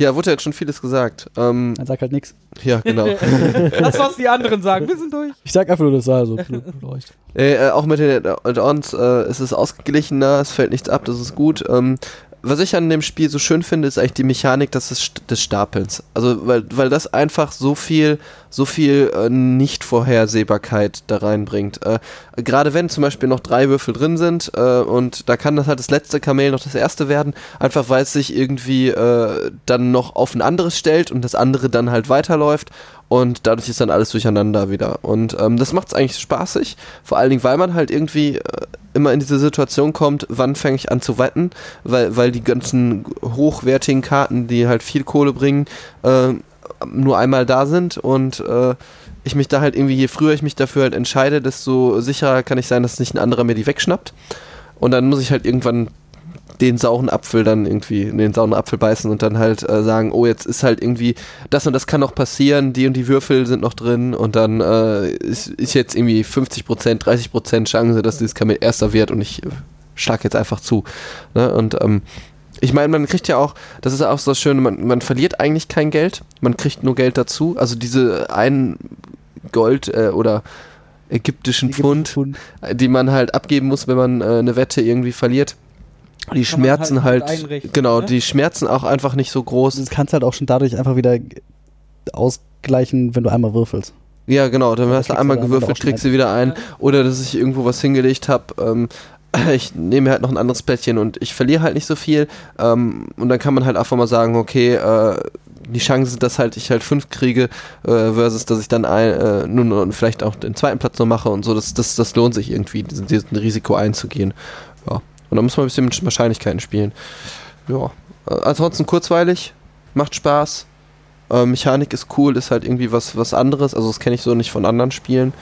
C: Ja, wurde ja jetzt schon vieles gesagt. Ähm,
B: Man sagt halt nichts.
C: ja, genau. [laughs]
A: das, was die anderen sagen. Wir sind durch.
B: Ich sag einfach nur, das sah so leuchtet.
C: Äh, äh, auch mit den Add-ons äh, ist es ausgeglichener, es fällt nichts ab, das ist gut. Ähm, was ich an dem Spiel so schön finde, ist eigentlich die Mechanik des, des Stapelns. Also, weil, weil das einfach so viel, so viel äh, Nicht-Vorhersehbarkeit da reinbringt. Äh, Gerade wenn zum Beispiel noch drei Würfel drin sind äh, und da kann das halt das letzte Kamel noch das erste werden, einfach weil es sich irgendwie äh, dann noch auf ein anderes stellt und das andere dann halt weiterläuft und dadurch ist dann alles durcheinander wieder. Und ähm, das macht es eigentlich spaßig, vor allen Dingen, weil man halt irgendwie äh, immer in diese Situation kommt, wann fange ich an zu wetten, weil, weil die ganzen hochwertigen Karten, die halt viel Kohle bringen, äh, nur einmal da sind und äh, ich mich da halt irgendwie, je früher ich mich dafür halt entscheide, desto sicherer kann ich sein, dass nicht ein anderer mir die wegschnappt. Und dann muss ich halt irgendwann den sauren Apfel dann irgendwie, in den sauren Apfel beißen und dann halt äh, sagen, oh, jetzt ist halt irgendwie, das und das kann noch passieren, die und die Würfel sind noch drin und dann äh, ist, ist jetzt irgendwie 50%, 30% Chance, dass dieses Kamel erster wird und ich schlag jetzt einfach zu. Ne? Und ähm, ich meine, man kriegt ja auch, das ist auch so das Schöne, man, man verliert eigentlich kein Geld, man kriegt nur Geld dazu. Also diese einen Gold äh, oder ägyptischen Pfund, die man halt abgeben muss, wenn man äh, eine Wette irgendwie verliert. Die
A: Kann
C: Schmerzen
A: halt
C: halt, genau,
A: ne?
C: die Schmerzen auch einfach nicht so groß.
B: Das kannst halt auch schon dadurch einfach wieder ausgleichen, wenn du einmal würfelst.
C: Ja, genau, dann
B: Ja,
C: hast du
B: du
C: einmal gewürfelt, kriegst du wieder ein. Oder dass ich irgendwo was hingelegt habe. Ähm, [laughs] ich nehme halt noch ein anderes Plättchen und ich verliere halt nicht so viel. Ähm, und dann kann man halt einfach mal sagen, okay, äh, die Chance, dass halt ich halt fünf kriege, äh, versus dass ich dann ein, äh, nun nun vielleicht auch den zweiten Platz noch mache und so, das, das, das lohnt sich irgendwie, diesen, diesen Risiko einzugehen. Ja. Und da muss man ein bisschen mit Wahrscheinlichkeiten spielen. Ja. Ansonsten kurzweilig, macht Spaß. Äh, Mechanik ist cool, ist halt irgendwie was, was anderes. Also das kenne ich so nicht von anderen Spielen.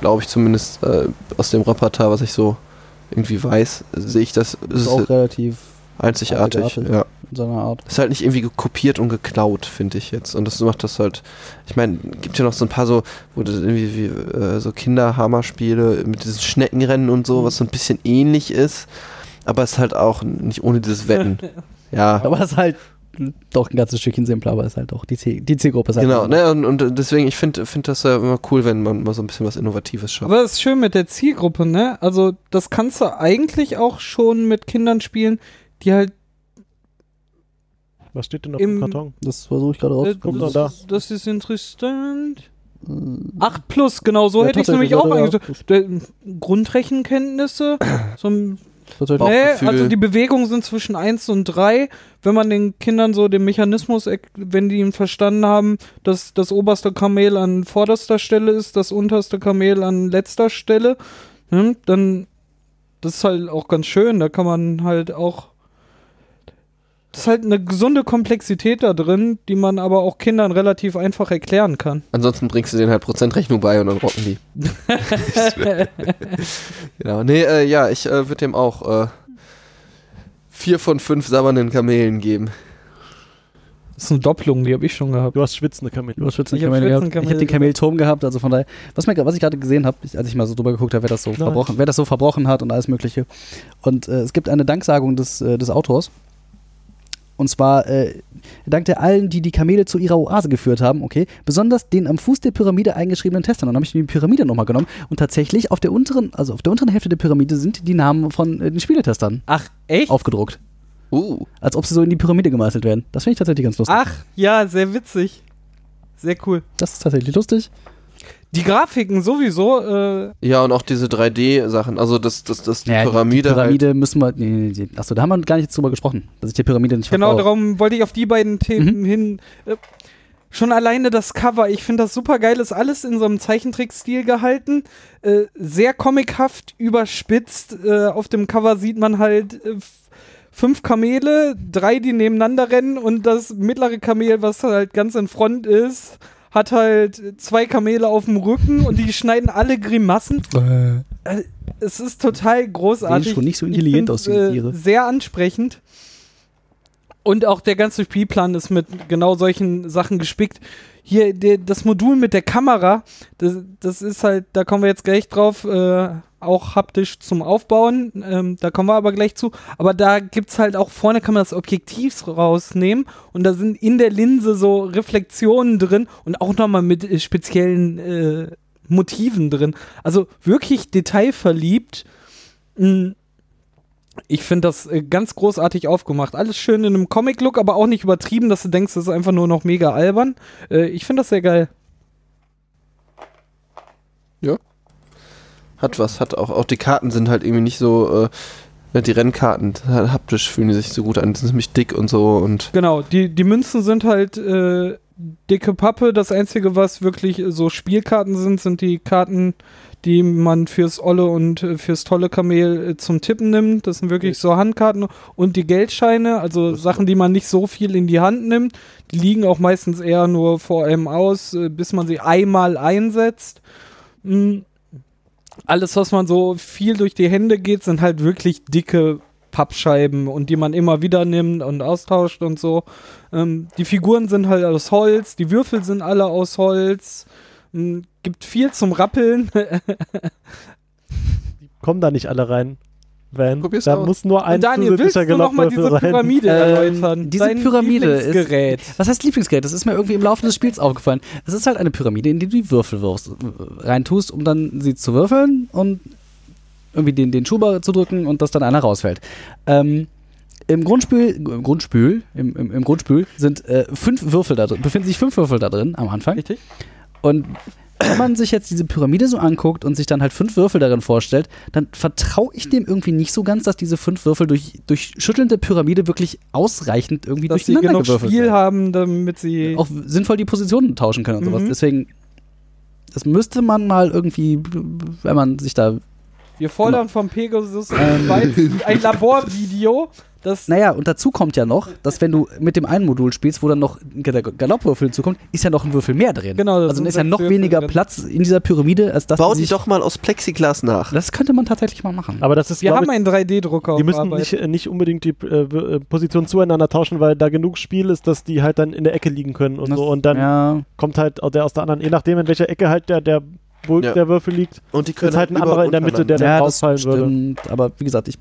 C: Glaube ich zumindest äh, aus dem Repertoire, was ich so irgendwie weiß, sehe ich das.
B: Ist
C: Ist
B: auch relativ
C: einzigartig.
B: einzigartig.
C: Ja.
B: in so einer Art.
C: Ist halt nicht irgendwie kopiert und geklaut, finde ich jetzt. Und das macht das halt. Ich meine, gibt ja noch so ein paar so, wo das irgendwie wie, äh, so Kinderhammer-Spiele mit diesen Schneckenrennen und so, was so ein bisschen ähnlich ist. Aber es ist halt auch nicht ohne dieses Wetten. [laughs] ja.
B: Aber es ist halt doch ein ganzes Stückchen simpler, aber es ist halt auch die, Ziel die Zielgruppe ist halt
C: Genau, ne, und, und deswegen, ich finde find das ja immer cool, wenn man mal so ein bisschen was Innovatives schafft.
A: Aber das ist schön mit der Zielgruppe, ne? Also, das kannst du eigentlich auch schon mit Kindern spielen, die halt
D: Was steht denn auf
A: Im-
D: dem Karton?
B: Das versuche ich gerade raus.
A: Äh, das,
D: da.
A: das ist interessant. 8 plus, genau, so
B: Ja,
A: hätte ich es nämlich auch eingestellt. Grundrechenkenntnisse, so ein. Nee, also die Bewegungen sind zwischen 1 und 3. Wenn man den Kindern so den Mechanismus, wenn die ihn verstanden haben, dass das oberste Kamel an vorderster Stelle ist, das unterste Kamel an letzter Stelle, hm, dann das ist halt auch ganz schön. Da kann man halt auch das ist halt eine gesunde Komplexität da drin, die man aber auch Kindern relativ einfach erklären kann.
C: Ansonsten bringst du denen halt Prozentrechnung bei und dann rocken die. [laughs] genau. Nee, äh, ja, ich äh, würde dem auch äh, vier von fünf sabbernden Kamelen geben.
A: Das ist eine Doppelung, die habe ich schon gehabt.
D: Du hast schwitzende Kamele.
B: Du hast schwitzende
A: Ich hab
B: Kamele gehabt.
A: schwitzende
B: Ich habe den Kamelturm gehabt, also von daher, was, mir, was ich gerade gesehen habe, als ich mal so drüber geguckt habe, wer das so verbrochen, wer das so verbrochen hat und alles Mögliche. Und äh, es gibt eine Danksagung des, äh, des Autors. Und zwar äh, dankt er allen, die die Kamele zu ihrer Oase geführt haben, okay, besonders den am Fuß der Pyramide eingeschriebenen Testern. Und dann habe ich die Pyramide nochmal genommen und tatsächlich auf der unteren, also auf der unteren Hälfte der Pyramide sind die Namen von äh, den Spieletestern
A: Ach, echt?
B: aufgedruckt.
C: Uh,
B: Als ob sie so in die Pyramide gemeißelt werden. Das finde ich tatsächlich ganz lustig.
A: Ach, ja, sehr witzig. Sehr cool.
B: Das ist tatsächlich lustig.
A: Die Grafiken sowieso, äh,
C: ja, und auch diese 3D-Sachen, also das, das, das die
B: Ja,
C: Pyramide,
B: Die Pyramide müssen wir. Nee, nee, nee. Achso, da haben wir gar nicht drüber gesprochen, dass ich die Pyramide nicht
A: genau darum wollte ich auf die beiden Themen hin. Äh, schon alleine das Cover, ich finde das super geil, ist alles in so einem Zeichentrickstil gehalten. Äh, sehr comichaft, überspitzt. Äh, auf dem Cover sieht man halt äh, fünf Kamele, drei, die nebeneinander rennen und das mittlere Kamel, was halt ganz in Front ist, hat halt zwei Kamele auf dem Rücken und die schneiden alle Grimassen. Äh, es ist total großartig.
B: Sehen schon nicht so intelligent aus, die Tiere.
A: Äh, sehr ansprechend. Und auch der ganze Spielplan ist mit genau solchen Sachen gespickt. Hier, der, das Modul mit der Kamera, das, das ist halt, da kommen wir jetzt gleich drauf, äh, auch haptisch zum Aufbauen. Ähm, da kommen wir aber gleich zu. Aber da gibt's halt auch vorne kann man das Objektiv rausnehmen und da sind in der Linse so Reflexionen drin und auch nochmal mit äh, speziellen äh, Motiven drin. Also wirklich detailverliebt. Mm, Ich finde das äh, ganz großartig aufgemacht. Alles schön in einem Comic-Look, aber auch nicht übertrieben, dass du denkst, das ist einfach nur noch mega albern. Äh, ich finde das sehr geil.
C: hat was, hat auch, auch die Karten sind halt irgendwie nicht so, äh, ja, die Rennkarten, äh, haptisch fühlen die sich so gut an, die sind ziemlich dick und so und
A: Genau, die, die Münzen sind halt äh, dicke Pappe. Das Einzige, was wirklich so Spielkarten sind, sind die Karten, die man fürs Olle und äh, fürs tolle Kamel äh, zum Tippen nimmt. Das sind wirklich so Handkarten und die Geldscheine, also Sachen, die man nicht so viel in die Hand nimmt. Die liegen auch meistens eher nur vor einem aus, äh, bis man sie einmal einsetzt. Mm. Alles, was man so viel durch die Hände geht, sind halt wirklich dicke Pappscheiben und die man immer wieder nimmt und austauscht und so. Ähm, die Figuren sind halt aus Holz, die Würfel sind alle aus Holz. Ähm, gibt viel zum Rappeln.
D: Kommen da nicht alle rein, Van.
C: Probier's
D: da
C: aus.
D: muss nur ein
A: Und Daniel, willst
D: zusätzlicher
A: du noch mal
D: Gelockwürfel
A: diese
D: rein.
A: Pyramide
B: Ähm,
A: erläutern?
B: diese
A: Dein
B: Pyramide ist-
A: Lieblingsgerät.
B: Was heißt Lieblingsgerät? Das ist mir irgendwie im Laufe des Spiels aufgefallen. Es ist halt eine Pyramide, in die du die Würfel wirfst, äh, reintust, um dann sie zu würfeln und irgendwie den, den Schuber zu drücken und dass dann einer rausfällt. Ähm, Im Grundspiel, im Grundspiel, im, im, im Grundspiel sind äh, fünf Würfel da drin, befinden sich fünf Würfel da drin am Anfang.
A: Richtig?
B: Und wenn man sich jetzt diese Pyramide so anguckt und sich dann halt fünf Würfel darin vorstellt, dann vertraue ich dem irgendwie nicht so ganz, dass diese fünf Würfel durch, durch Schütteln der Pyramide wirklich ausreichend irgendwie
A: Dass sie
B: durcheinander
A: genug
B: gewürfelt
A: Spiel
B: werden.
A: haben, damit sie.
B: Auch sinnvoll die Positionen tauschen können und sowas.
A: Mhm.
B: Deswegen, das müsste man mal irgendwie, wenn man sich da
A: Wir fordern vom Pegasus
B: Ähm.
A: ein Laborvideo, das
B: Naja, und dazu kommt ja noch, dass wenn du mit dem einen Modul spielst, wo dann noch der Galoppwürfel hinzukommt, ist ja noch ein Würfel mehr drin.
A: Genau, das
B: also dann ist ja noch weniger
A: drin.
B: Platz in dieser Pyramide, als dass
C: bau
B: sich,
C: doch mal aus Plexiglas nach.
B: Das könnte man tatsächlich mal machen.
D: Aber das ist,
A: wir haben einen 3D-Drucker
D: Die müssen nicht, äh, nicht unbedingt die äh, äh, Position zueinander tauschen, weil da genug Spiel ist, dass die halt dann in der Ecke liegen können und
B: Das-
D: so. Und dann
B: ja,
D: kommt halt auch der aus der anderen, je nachdem, in welcher Ecke halt der, der Bulk
C: Ja.
D: der Würfel liegt,
C: Und die können
D: ist halt ein
C: über-
D: anderer in der Mitte, der
B: ja
D: dann
B: das
D: rausfallen würde.
B: stimmt. Aber wie gesagt, ich.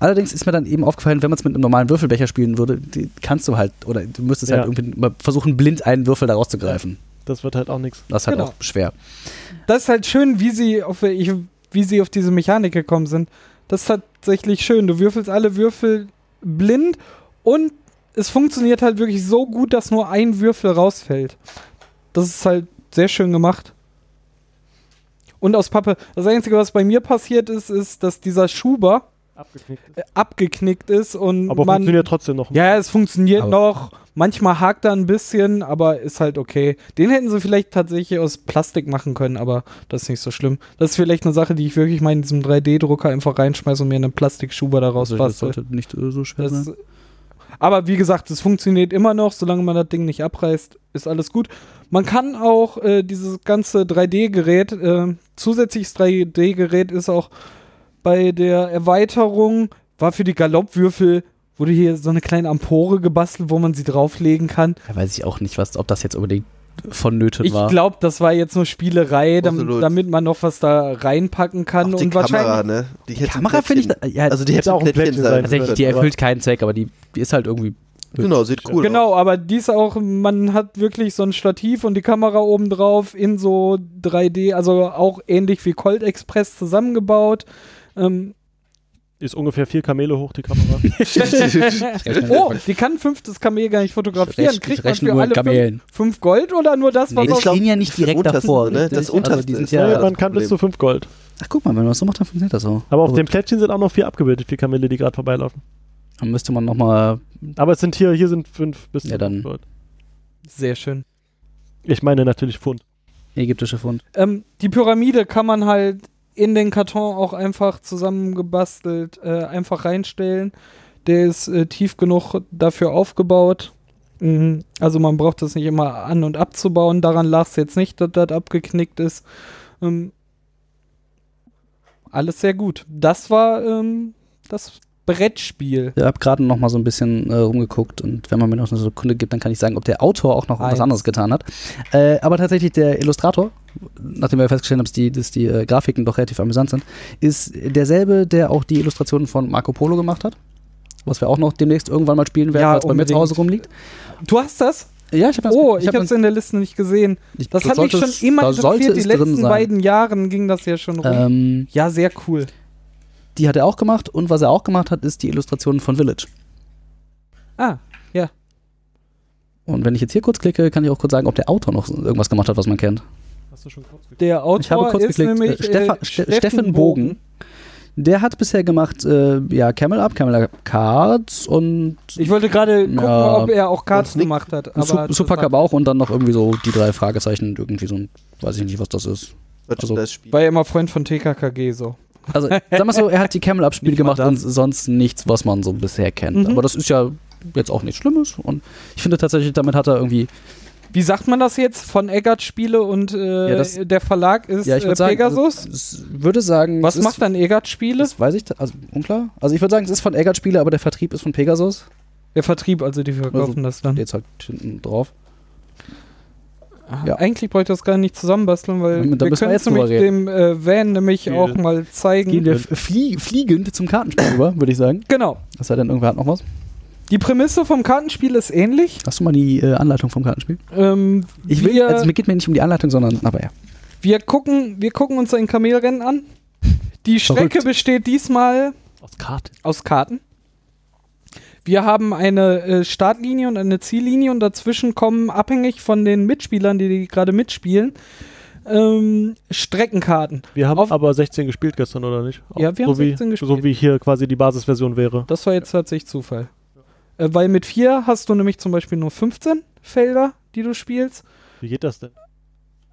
B: Allerdings ist mir dann eben aufgefallen, wenn man es mit einem normalen Würfelbecher spielen würde, die kannst du halt, oder du müsstest
D: Ja.
B: halt irgendwie mal versuchen, blind einen Würfel da rauszugreifen.
D: Das wird halt auch nichts.
B: Das ist halt
A: Genau.
B: auch schwer.
A: das ist halt schön, wie sie auf, wie sie auf diese Mechanik gekommen sind. Das ist tatsächlich schön. Du würfelst alle Würfel blind und es funktioniert halt wirklich so gut, dass nur ein Würfel rausfällt. Das ist halt sehr schön gemacht. Und aus Pappe, das Einzige, was bei mir passiert ist, ist, dass dieser Schuber
D: Abgeknickt.
A: äh, abgeknickt ist und
D: Aber
A: man.
D: funktioniert trotzdem noch.
A: Ja, es funktioniert
B: Aber-
A: noch. Manchmal hakt er ein bisschen, aber ist halt okay. Den hätten sie vielleicht tatsächlich aus Plastik machen können, aber das ist nicht so schlimm. Das ist vielleicht eine Sache, die ich wirklich mal in diesem 3D-Drucker einfach reinschmeiße und mir einen Plastikschuber daraus
B: Also, das
A: bastel.
B: sollte nicht äh, so schwer
A: Das,
B: sein.
A: aber wie gesagt, es funktioniert immer noch, solange man das Ding nicht abreißt, ist alles gut. Man kann auch äh, dieses ganze 3D-Gerät, äh, zusätzliches 3D-Gerät ist auch bei der Erweiterung, war für die Galoppwürfel, wurde hier so eine kleine Ampore gebastelt, wo man sie drauflegen kann.
B: Da weiß ich auch nicht, was, ob das jetzt unbedingt vonnöten
A: Ich
B: war.
A: glaube, das war jetzt nur Spielerei, dam
C: Absolut.
A: damit man noch was da reinpacken kann.
C: Auch die
A: und
C: Kamera,
A: wahrscheinlich.
C: ne? Die, hätte
B: Kamera finde ich, da- ja,
C: Also die
D: Hätte auch ein
C: Plättchen
D: Plättchen
C: sein
D: sein
B: tatsächlich, die erfüllt keinen Zweck, aber die, die ist halt irgendwie.
C: Genau, sieht cool
A: Genau,
C: aus.
A: aber dies auch, man hat wirklich so ein Stativ und die Kamera oben drauf in so 3D, also auch ähnlich wie Colt Express zusammengebaut. Ähm,
D: Ist ungefähr vier Kamele hoch, die Kamera. [laughs] [laughs]
A: oh, die kann ein fünftes Kamel gar nicht fotografieren. Kriegt man für
B: nur
A: alle fünf, fünf Gold oder nur das, was
B: Nee, die stehen ja nicht
C: das
B: direkt
C: unterste,
B: davor.
C: ne? Das
B: Also
C: unterste ist
B: ja,
D: Ja,
C: das
D: man kann bis zu fünf Gold.
B: Ach, guck mal, wenn man das so macht, dann funktioniert das so.
D: Aber auf
B: Gut.
D: dem Plättchen sind auch noch vier abgebildet, vier Kamele, die gerade vorbeilaufen.
B: Dann müsste man nochmal.
D: Aber es sind hier, hier sind fünf bis
B: Ja,
D: zu
B: dann-
D: fünf Gold.
A: Sehr schön.
D: Ich meine natürlich Pfund.
B: ägyptische Fund.
A: Ähm, die Pyramide kann man halt in den Karton auch einfach zusammengebastelt äh, einfach reinstellen. Der ist äh, tief genug dafür aufgebaut. Mhm. Also man braucht das nicht immer an- und abzubauen. Daran lag es jetzt nicht, dass das abgeknickt ist. Ähm, alles sehr gut. Das war ähm, das Brettspiel.
B: Ich habe gerade noch mal so ein bisschen äh, rumgeguckt und wenn man mir noch eine Sekunde gibt, dann kann ich sagen, ob der Autor auch noch
A: Eins.
B: was anderes getan hat. Äh, aber tatsächlich der Illustrator, nachdem wir festgestellt haben, dass die, dass die äh, Grafiken doch relativ amüsant sind, ist derselbe, der auch die Illustrationen von Marco Polo gemacht hat. Was wir auch noch demnächst irgendwann mal spielen werden,
A: Ja,
B: weil es bei mir zu. Hause rumliegt.
A: Du hast das?
B: Ja, ich habe
A: Oh, ich habe es in der Liste nicht gesehen. Das hat mich schon immer interessiert. Die letzten beiden Jahren ging das ja schon rum.
B: Ähm,
A: ja, sehr cool.
B: die hat er auch gemacht und was er auch gemacht hat, ist die Illustration von Village.
A: Ah,
B: Und wenn ich jetzt hier kurz klicke, kann ich auch kurz sagen, ob der Autor noch irgendwas gemacht hat, was man kennt.
D: Hast du schon kurz gekriegt?
A: Der Autor
B: Ich habe kurz
A: ist
B: geklickt.
A: nämlich
B: Äh, Stefan,
A: äh,
B: Ste Steffen Bogen. Der hat bisher gemacht, äh, ja, Camel Up, Camel Up Cards und
A: Ich wollte gerade gucken,
B: Ja.
A: ob er auch Cards gemacht hat.
B: Su
A: Aber
B: Super
A: das
B: Cup auch und dann noch irgendwie so die drei Fragezeichen, irgendwie so ein, weiß ich nicht, was das ist.
C: Merchandise-Spiel.
A: war ja immer Freund von TKKG so.
B: Also, sag mal so, er hat die Camel Up Spiele gemacht und sonst nichts, was man so bisher kennt.
A: Mhm.
B: Aber das ist ja jetzt auch nichts Schlimmes und ich finde tatsächlich, damit hat er irgendwie,
A: Wie sagt man das jetzt? Von Eggert Spiele und äh,
B: Ja, das-
A: der Verlag ist
B: ja, ich
A: äh,
B: würde sagen,
A: Pegasus?
B: also, würde sagen,
A: Was macht dann Eggert Spiele?
B: Das weiß ich, also unklar. Also ich würde sagen, es ist von Eggert Spiele, aber der Vertrieb ist von Pegasus.
A: Der Vertrieb, also die verkaufen
B: Also,
A: das dann.
B: Steht halt hinten drauf.
A: Ah,
B: ja.
A: Eigentlich bräuchte ich das gar nicht zusammenbasteln, weil
B: Da
A: wir können
B: jetzt
A: es nämlich dem äh, Van nämlich
D: Viel.
A: auch mal zeigen.
B: Gehen wir flie fliegend zum Kartenspiel über, würde ich sagen.
A: Genau.
B: Was sei denn, irgendwer hat noch was?
A: Die Prämisse vom Kartenspiel ist ähnlich.
B: Hast du mal die äh, Anleitung vom Kartenspiel?
A: Ähm,
B: Ich will,
A: wir,
B: also mir geht mir nicht um die Anleitung, sondern, aber ja.
A: wir, gucken, wir gucken uns ein Kamelrennen an. Die Strecke
B: Verrückt.
A: besteht diesmal
D: Aus Karte.
A: aus Karten. Wir haben eine äh, Startlinie und eine Ziellinie und dazwischen kommen abhängig von den Mitspielern, die, die gerade mitspielen, ähm, Streckenkarten.
D: Wir haben
A: Auf-
D: aber 16 gespielt gestern, oder nicht?
A: Ja, wir
D: so
A: haben
D: wie,
A: 16 gespielt.
D: So wie hier quasi die Basisversion wäre.
A: Das war jetzt tatsächlich Zufall. Äh, weil mit vier hast du nämlich zum Beispiel nur 15 Felder, die du spielst.
D: Wie geht das denn?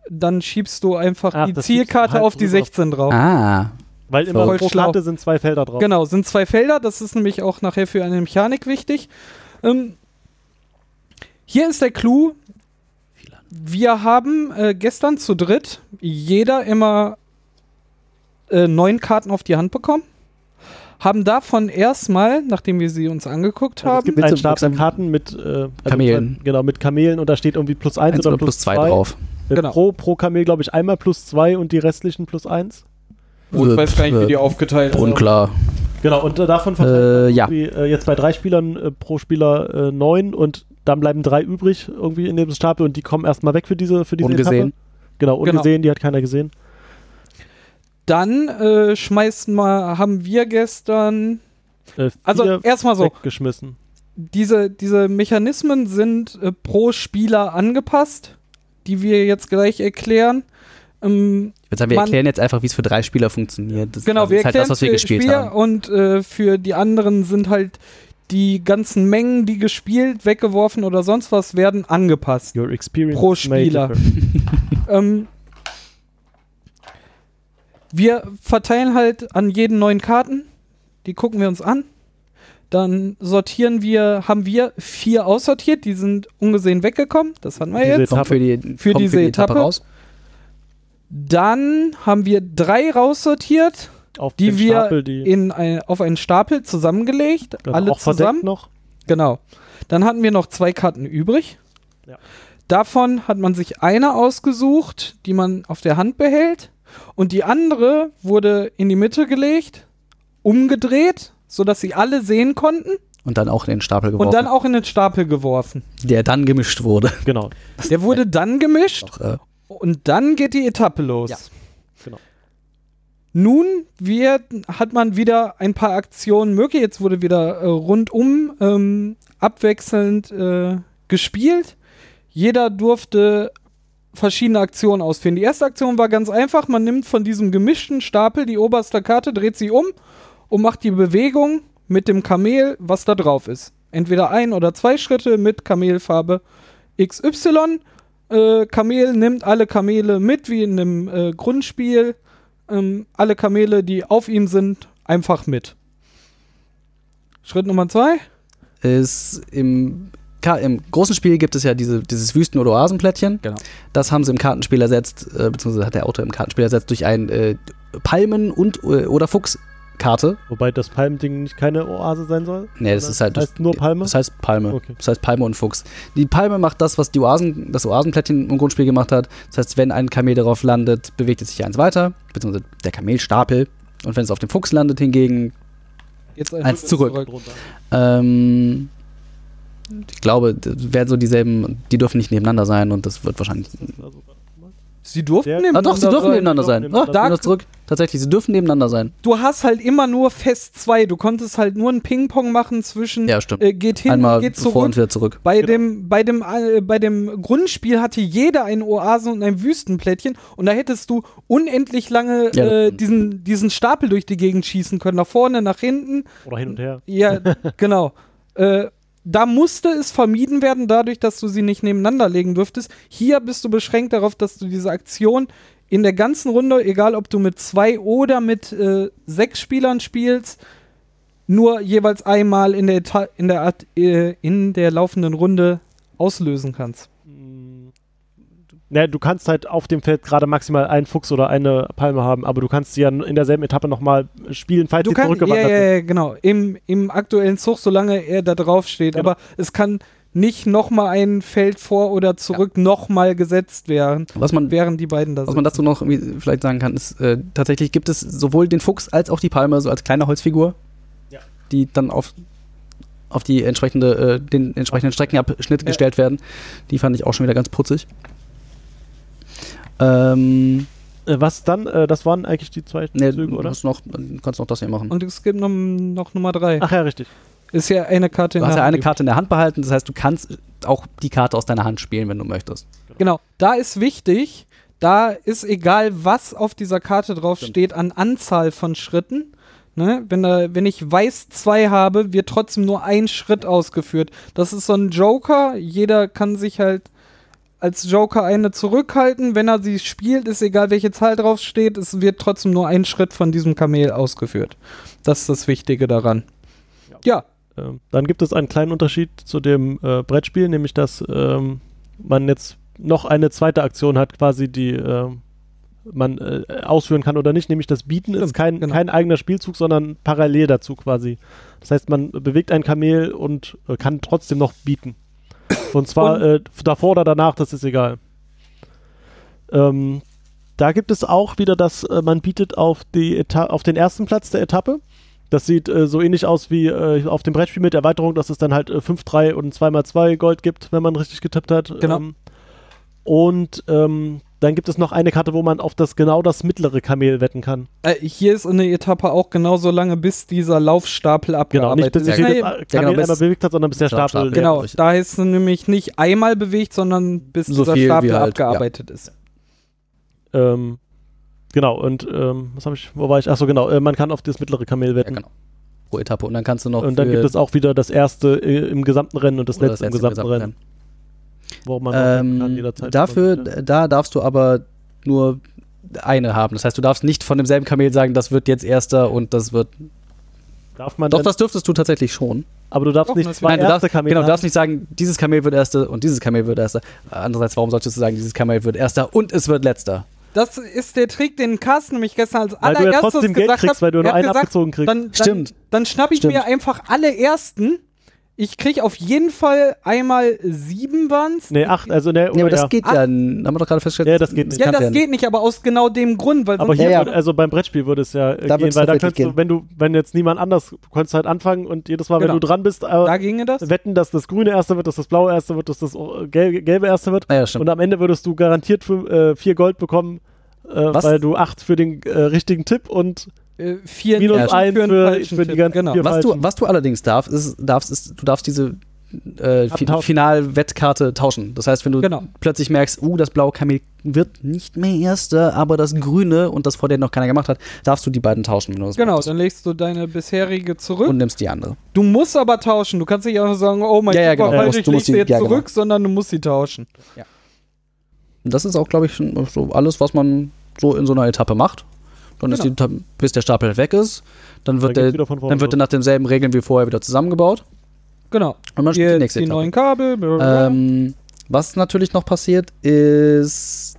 A: Dann schiebst du einfach
D: Ach,
A: die Zielkarte
D: halt
A: auf die
D: rüber.
A: 16 drauf.
B: Ah,
D: Weil immer
A: Voll
D: pro. Karte sind zwei Felder drauf.
A: Genau, sind zwei Felder. Das ist nämlich auch nachher für eine Mechanik wichtig. Ähm, hier ist der Clou. Wir haben äh, gestern zu dritt jeder immer äh, neun Karten auf die Hand bekommen. Haben davon erstmal, nachdem wir sie uns angeguckt
D: Also es
A: haben,
D: gibt einen Stapel. Karten mit äh, also
B: Kamelen.
D: Genau, mit Kamelen und da steht irgendwie plus eins,
B: eins oder plus zwei
D: zwei.
B: drauf.
D: Äh,
A: Genau.
D: Pro, pro Kamel, glaube ich, einmal plus zwei und die restlichen plus eins.
A: Oh, ich weiß gar nicht, wie die
B: Äh,
A: aufgeteilt sind.
B: Unklar.
D: Genau, und äh, davon
B: Äh,
D: verteilt
B: ja.
D: man irgendwie, äh, jetzt bei drei Spielern äh, pro Spieler äh, neun und dann bleiben drei übrig irgendwie in dem Stapel und die kommen erstmal weg für diese, für diese
B: Ungesehen.
D: Etappe. Genau, ungesehen, die hat keiner gesehen.
A: Dann äh, schmeißen wir, haben wir gestern,
D: Äh,
A: also erstmal so,
D: weggeschmissen.
A: diese, diese Mechanismen sind äh, pro Spieler angepasst, die wir jetzt gleich erklären. Ähm,
B: Ich würde sagen, wir
A: Man-
B: erklären jetzt einfach, wie es für drei Spieler funktioniert. Das,
A: genau,
B: das
A: wir
B: ist halt
A: erklären
B: das, was wir
A: für
B: gespielt
A: Spieler
B: haben.
A: und äh, für die anderen sind halt die ganzen Mengen, die gespielt, weggeworfen oder sonst was, werden angepasst.
D: Your experience
A: Pro Spieler. [laughs] Ähm, wir verteilen halt an jeden neun Karten. Die gucken wir uns an. Dann sortieren wir, haben wir vier aussortiert, die sind ungesehen weggekommen. Das hatten wir
D: Diese
A: jetzt.
B: Kommt für, die,
A: Für diese Etappe.
B: raus.
A: Dann haben wir drei raussortiert,
D: Auf
A: die wir
D: Stapel, die
A: in ein, auf einen Stapel zusammengelegt.
D: genau,
A: alle
D: auch verdeckt
A: zusammen.
D: noch.
A: Genau. Dann hatten wir noch zwei Karten übrig.
D: Ja.
A: Davon hat man sich eine ausgesucht, die man auf der Hand behält. Und die andere wurde in die Mitte gelegt, umgedreht, sodass sie alle sehen konnten.
B: Und dann auch in den Stapel geworfen.
A: Und dann auch in den Stapel geworfen.
B: der dann gemischt wurde.
D: Genau.
A: Der wurde dann gemischt
B: Doch, äh,
A: und dann geht die Etappe los.
B: Ja.
D: Genau.
A: Nun wird, hat man wieder ein paar Aktionen möglich. Jetzt wurde wieder äh, rundum ähm, abwechselnd äh, gespielt. Jeder durfte verschiedene Aktionen ausführen. Die erste Aktion war ganz einfach. Man nimmt von diesem gemischten Stapel die oberste Karte, dreht sie um und macht die Bewegung mit dem Kamel, was da drauf ist. Entweder ein oder zwei Schritte mit Kamelfarbe XY. Äh, Kamel nimmt alle Kamele mit, wie in einem äh, Grundspiel. Ähm, alle Kamele, die auf ihm sind, einfach mit. Schritt Nummer zwei.
B: ist im, im großen Spiel gibt es ja diese, dieses Wüsten- oder Oasenplättchen.
A: Genau.
B: Das haben sie im Kartenspiel ersetzt, äh, beziehungsweise hat der Autor im Kartenspiel ersetzt durch ein äh, Palmen- und äh, oder Fuchskarte.
D: Wobei das Palmending nicht keine Oase sein soll.
B: Nee, das ist halt
D: Das heißt nur Palme.
B: Das heißt Palme.
D: Okay.
B: Das heißt Palme und Fuchs. Die Palme macht das, was die Oasen, das Oasenplättchen im Grundspiel gemacht hat. Das heißt, wenn ein Kamel darauf landet, bewegt es sich eins weiter, beziehungsweise der Kamelstapel. Und wenn es auf dem Fuchs landet hingegen,
A: Jetzt ein
B: Eins zurück.
D: Drunter.
B: ähm, ich glaube, das werden so dieselben, die dürfen nicht nebeneinander sein und das wird wahrscheinlich.
D: Also,
A: Sie durften
D: Der-
B: Ah,
A: nebeneinander
B: doch, sie dürfen
A: sein.
B: nebeneinander
D: doch,
B: sein.
D: nebeneinander.
B: Ah,
A: Da-
B: zurück. Tatsächlich, sie dürfen nebeneinander sein.
A: Du hast halt immer nur fest zwei. Du konntest halt nur ein Ping-Pong machen zwischen
B: Ja, stimmt.
A: äh, geht hin,
B: Einmal
A: geht
B: vor
A: zurück.
B: und wieder zurück.
A: Bei,
D: Genau.
A: dem, bei, dem, äh, bei dem Grundspiel hatte jeder ein Oasen- und ein Wüstenplättchen und da hättest du unendlich lange
B: Ja,
A: äh, diesen, diesen Stapel durch die Gegend schießen können. Nach vorne, nach hinten.
D: Oder hin und her.
A: Ja, [laughs] genau. Äh, da musste es vermieden werden, dadurch, dass du sie nicht nebeneinander legen dürftest. Hier bist du beschränkt darauf, dass du diese Aktion in der ganzen Runde, egal ob du mit zwei oder mit äh, sechs Spielern spielst, nur jeweils einmal in der, Eta in der, Art, äh, in der laufenden Runde auslösen kannst.
D: Ne, du kannst halt auf dem Feld gerade maximal einen Fuchs oder eine Palme haben, aber du kannst sie ja in derselben Etappe nochmal spielen, falls
A: Du
D: sie
A: kannst, ja,
D: zurückgewandert
A: ja,
D: sind.
A: ja, genau, im, im aktuellen Zug, solange er da drauf steht.
D: Genau.
A: Aber es kann nicht nochmal ein Feld vor oder zurück nochmal gesetzt werden,
B: Was man,
A: während die beiden da
B: was
A: sind.
B: man dazu noch irgendwie vielleicht sagen kann, ist, äh, tatsächlich gibt es sowohl den Fuchs als auch die Palme so als kleine Holzfigur,
D: Ja.
B: die dann auf, auf die entsprechende, äh, den entsprechenden Streckenabschnitt
A: Ja.
B: gestellt werden. Die fand ich auch schon wieder ganz putzig. Ähm,
D: Äh, Was dann? Äh, das waren eigentlich die zwei
B: ne,
D: Züge,
B: du
D: oder?
B: hast noch, du kannst noch das hier machen.
A: Und es gibt noch, noch Nummer drei.
D: Ach ja, richtig.
A: Ist ja eine Karte in
B: Du hast ja eine
A: Hand.
B: Karte in der Hand behalten, das heißt, du kannst auch die Karte aus deiner Hand spielen, wenn du möchtest.
A: Genau, da ist wichtig, da ist egal, was auf dieser Karte drauf
B: Stimmt.
A: steht an Anzahl von Schritten. Ne? Wenn, da, wenn ich weiß 2 habe, wird trotzdem nur ein Schritt ausgeführt. Das ist so ein Joker. Jeder kann sich halt als Joker eine zurückhalten. Wenn er sie spielt, ist egal, welche Zahl drauf steht, es wird trotzdem nur ein Schritt von diesem Kamel ausgeführt. Das ist das Wichtige daran. Ja,
D: Ähm, dann gibt es einen kleinen Unterschied zu dem äh, Brettspiel, nämlich dass ähm, man jetzt noch eine zweite Aktion hat, quasi die ähm, man äh, ausführen kann oder nicht, nämlich das Bieten ist
A: Stimmt,
D: kein,
A: genau.
D: kein eigener Spielzug, sondern parallel dazu quasi. Das heißt, man bewegt ein Kamel und äh, kann trotzdem noch bieten. Und zwar
A: Und-
D: äh, davor oder danach, das ist egal. Ähm, da gibt es auch wieder das, äh, man bietet auf, die Eta auf den ersten Platz der Etappe. Das sieht äh, so ähnlich aus wie äh, auf dem Brettspiel mit Erweiterung, dass es dann halt äh, 5, 3 und 2x2 Gold gibt, wenn man richtig getippt hat.
A: Genau.
D: Ähm, Und ähm, dann gibt es noch eine Karte, wo man auf das genau das mittlere Kamel wetten kann.
A: Äh, hier ist eine Etappe auch genauso lange, bis dieser Laufstapel
D: Genau, nicht
A: abgearbeitet
D: bis
A: ist.
D: sich
A: Nee,
D: das Kamel
B: genau,
D: einmal bewegt hat, sondern bis der
B: Stapel,
D: Stapel.
A: Genau,
B: richtig.
A: da ist es nämlich nicht einmal bewegt, sondern bis
B: So
A: dieser Stapel
B: halt,
A: abgearbeitet ist.
D: Ähm, genau, und ähm, was habe ich, wo war ich? Achso, genau, äh, man kann auf das mittlere Kamel
B: Ja,
D: wetten.
B: genau. Pro Etappe. Und dann kannst du noch.
D: Und dann gibt es auch wieder das erste äh, im gesamten Rennen und das letzte im
B: letzte
D: gesamten Rennen, wo man wetten kann
B: Ähm,
D: jederzeit.
B: dafür, da darfst du aber nur eine haben. Das heißt, du darfst nicht von demselben Kamel sagen, das wird jetzt erster und das wird.
D: Darf man
B: Doch, das dürftest du tatsächlich schon.
D: aber du darfst
A: Doch,
D: nicht zwei
B: Nein, du darfst,
D: erste Kamele
B: genau, du darfst nicht sagen, dieses Kamel wird erster und dieses Kamel wird erster. Andererseits, warum solltest du sagen, dieses Kamel wird erster und es wird letzter?
A: Das ist der Trick, den Carsten nämlich gestern als
D: Weil du ja
A: allererstes
D: trotzdem Geld
A: gesagt
D: kriegst,
A: hat.
D: weil du nur einen
A: gesagt,
D: abgezogen kriegst.
A: Dann, dann,
B: Stimmt.
A: Dann schnapp ich
B: Stimmt.
A: mir einfach alle ersten. Ich krieg auf jeden Fall einmal sieben waren's.
D: nee, acht, also ne,
B: Nee, aber das
D: ja.
B: geht ja, haben wir doch gerade festgestellt.
D: Ja, das geht nicht.
A: ja, das geht nicht, aber aus genau dem Grund, weil
D: Aber hier,
B: Ja, ja.
D: Würde, also beim Brettspiel würde es ja äh,
B: Da
D: gehen, weil da könntest du, wenn du, wenn jetzt niemand anders, du konntest halt anfangen und jedes Mal,
A: Genau.
D: wenn du dran bist, äh,
A: da ginge das.
D: wetten, dass das grüne erste wird, dass das blaue erste wird, dass das äh, gelbe, gelbe erste wird.
B: Ah, ja, stimmt.
D: Und am Ende würdest du garantiert fünf, äh, vier Gold bekommen, äh, weil du acht für den äh, richtigen Tipp und
A: Äh, vier
D: minus eins
A: einen
D: für,
A: falschen
D: für die ganzen
A: genau.
D: vier
B: was, du,
D: falschen.
B: was du allerdings darfst, ist, darfst, ist, du darfst diese äh. Final-Wettkarte tauschen. Das heißt, wenn du
A: Genau.
B: plötzlich merkst, uh, das blaue Kamel wird nicht mehr erster, aber das grüne und das vor dir noch keiner gemacht hat, darfst du die beiden tauschen, wenn du das
A: Genau,
B: möchtest.
A: dann legst du deine bisherige zurück.
B: Und nimmst die andere.
A: du musst aber tauschen. Du kannst nicht einfach sagen, oh mein
B: Ja, ja, genau. Du
A: falsch,
B: musst-
A: ich
B: du
A: leg sie
B: die-
A: jetzt
B: ja, genau.
A: zurück, sondern du musst sie tauschen.
B: Und das ist auch, glaube ich, so alles, was man so in so einer Etappe macht. Dann ist die,
A: Genau.
B: Bis der Stapel weg ist, dann wird,
D: Dann
B: der, dann wird er nach denselben Regeln wie vorher wieder zusammengebaut.
A: Genau.
B: Und man spielt die nächste
A: die
B: Etappe.
A: neuen Kabel. blablabla.
B: Ähm, was natürlich noch passiert, ist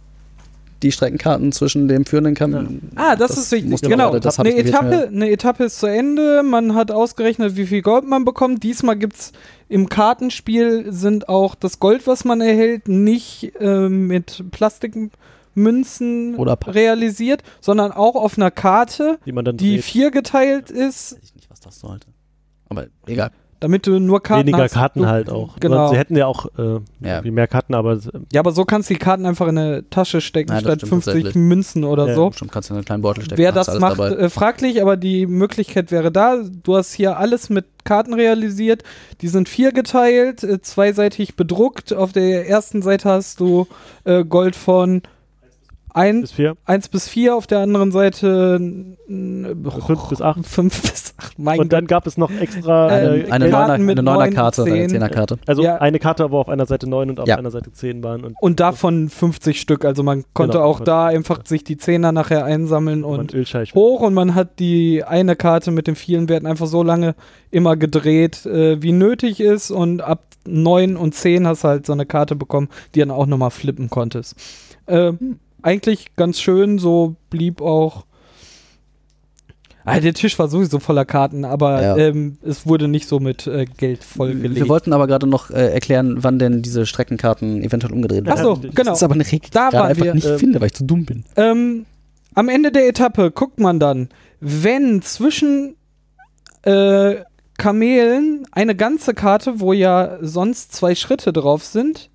B: die Streckenkarten zwischen dem führenden Kamel.
A: Ah, das, ist wichtig. Genau.
B: das hab
A: eine, Etappe, eine Etappe ist zu Ende. Man hat ausgerechnet, wie viel Gold man bekommt. Diesmal gibt es im Kartenspiel sind auch das Gold, was man erhält, nicht äh, mit Plastikmünzen
B: Oder
A: realisiert, sondern auch auf einer Karte,
D: die man dann
A: die
D: dreht.
A: viergeteilt ist,
B: Weiß ich nicht, was das sollte. Aber egal.
A: damit du nur Karten
D: Weniger
A: hast.
D: Karten
A: du,
D: halt auch.
A: Genau.
D: Sie hätten ja auch äh,
B: Ja.
D: mehr Karten, aber äh,
A: Ja, aber so kannst du die Karten einfach in eine Tasche stecken,
B: das
A: statt
B: stimmt
A: 50
B: tatsächlich.
A: Münzen oder
D: Ja,
A: so.
B: Bestimmt kannst du in einen kleinen Beutel stecken.
A: Wer das macht,
B: dabei.
A: äh, fraglich, aber die Möglichkeit wäre da. Du hast hier alles mit Karten realisiert. Die sind viergeteilt, äh, zweiseitig bedruckt. Auf der ersten Seite hast du äh, Gold von 1,
D: bis vier,
A: 1 bis 4, auf der anderen Seite [laughs]
D: fünf bis acht.
A: 5 bis 8. Mein
D: Und dann gab es noch extra
A: Äh,
B: eine
A: Karten
B: Neuner,
A: mit
B: eine Neuner
A: neun,
B: Karte oder eine
A: zehn.
B: Zehnerkarte.
D: Also
A: Ja.
D: eine Karte, wo auf einer Seite 9 und auf
B: Ja.
D: einer Seite 10 waren. Und
A: und davon 50 Stück. Also man konnte
D: Genau,
A: auch
D: man
A: da
D: konnte-
A: einfach sich die Zehner nachher einsammeln
D: und
A: und hoch und man hat die eine Karte mit den vielen Werten einfach so lange immer gedreht, äh, wie nötig ist und ab 9 und 10 hast du halt so eine Karte bekommen, die dann auch nochmal flippen konntest. Äh, Eigentlich ganz schön, so blieb auch. Ah, der Tisch war sowieso voller Karten, aber
B: Ja.
A: ähm, es wurde nicht so mit äh, Geld vollgelegt.
B: Wir wollten aber gerade noch äh, erklären, wann denn diese Streckenkarten eventuell umgedreht werden.
A: Achso, genau.
B: Das ist aber eine Regel, die ich einfach
A: wir,
B: nicht
D: ähm,
B: finde, weil ich zu dumm bin.
A: Ähm, am Ende der Etappe guckt man dann, wenn zwischen äh, Kamelen eine ganze Karte, wo ja sonst zwei Schritte drauf sind,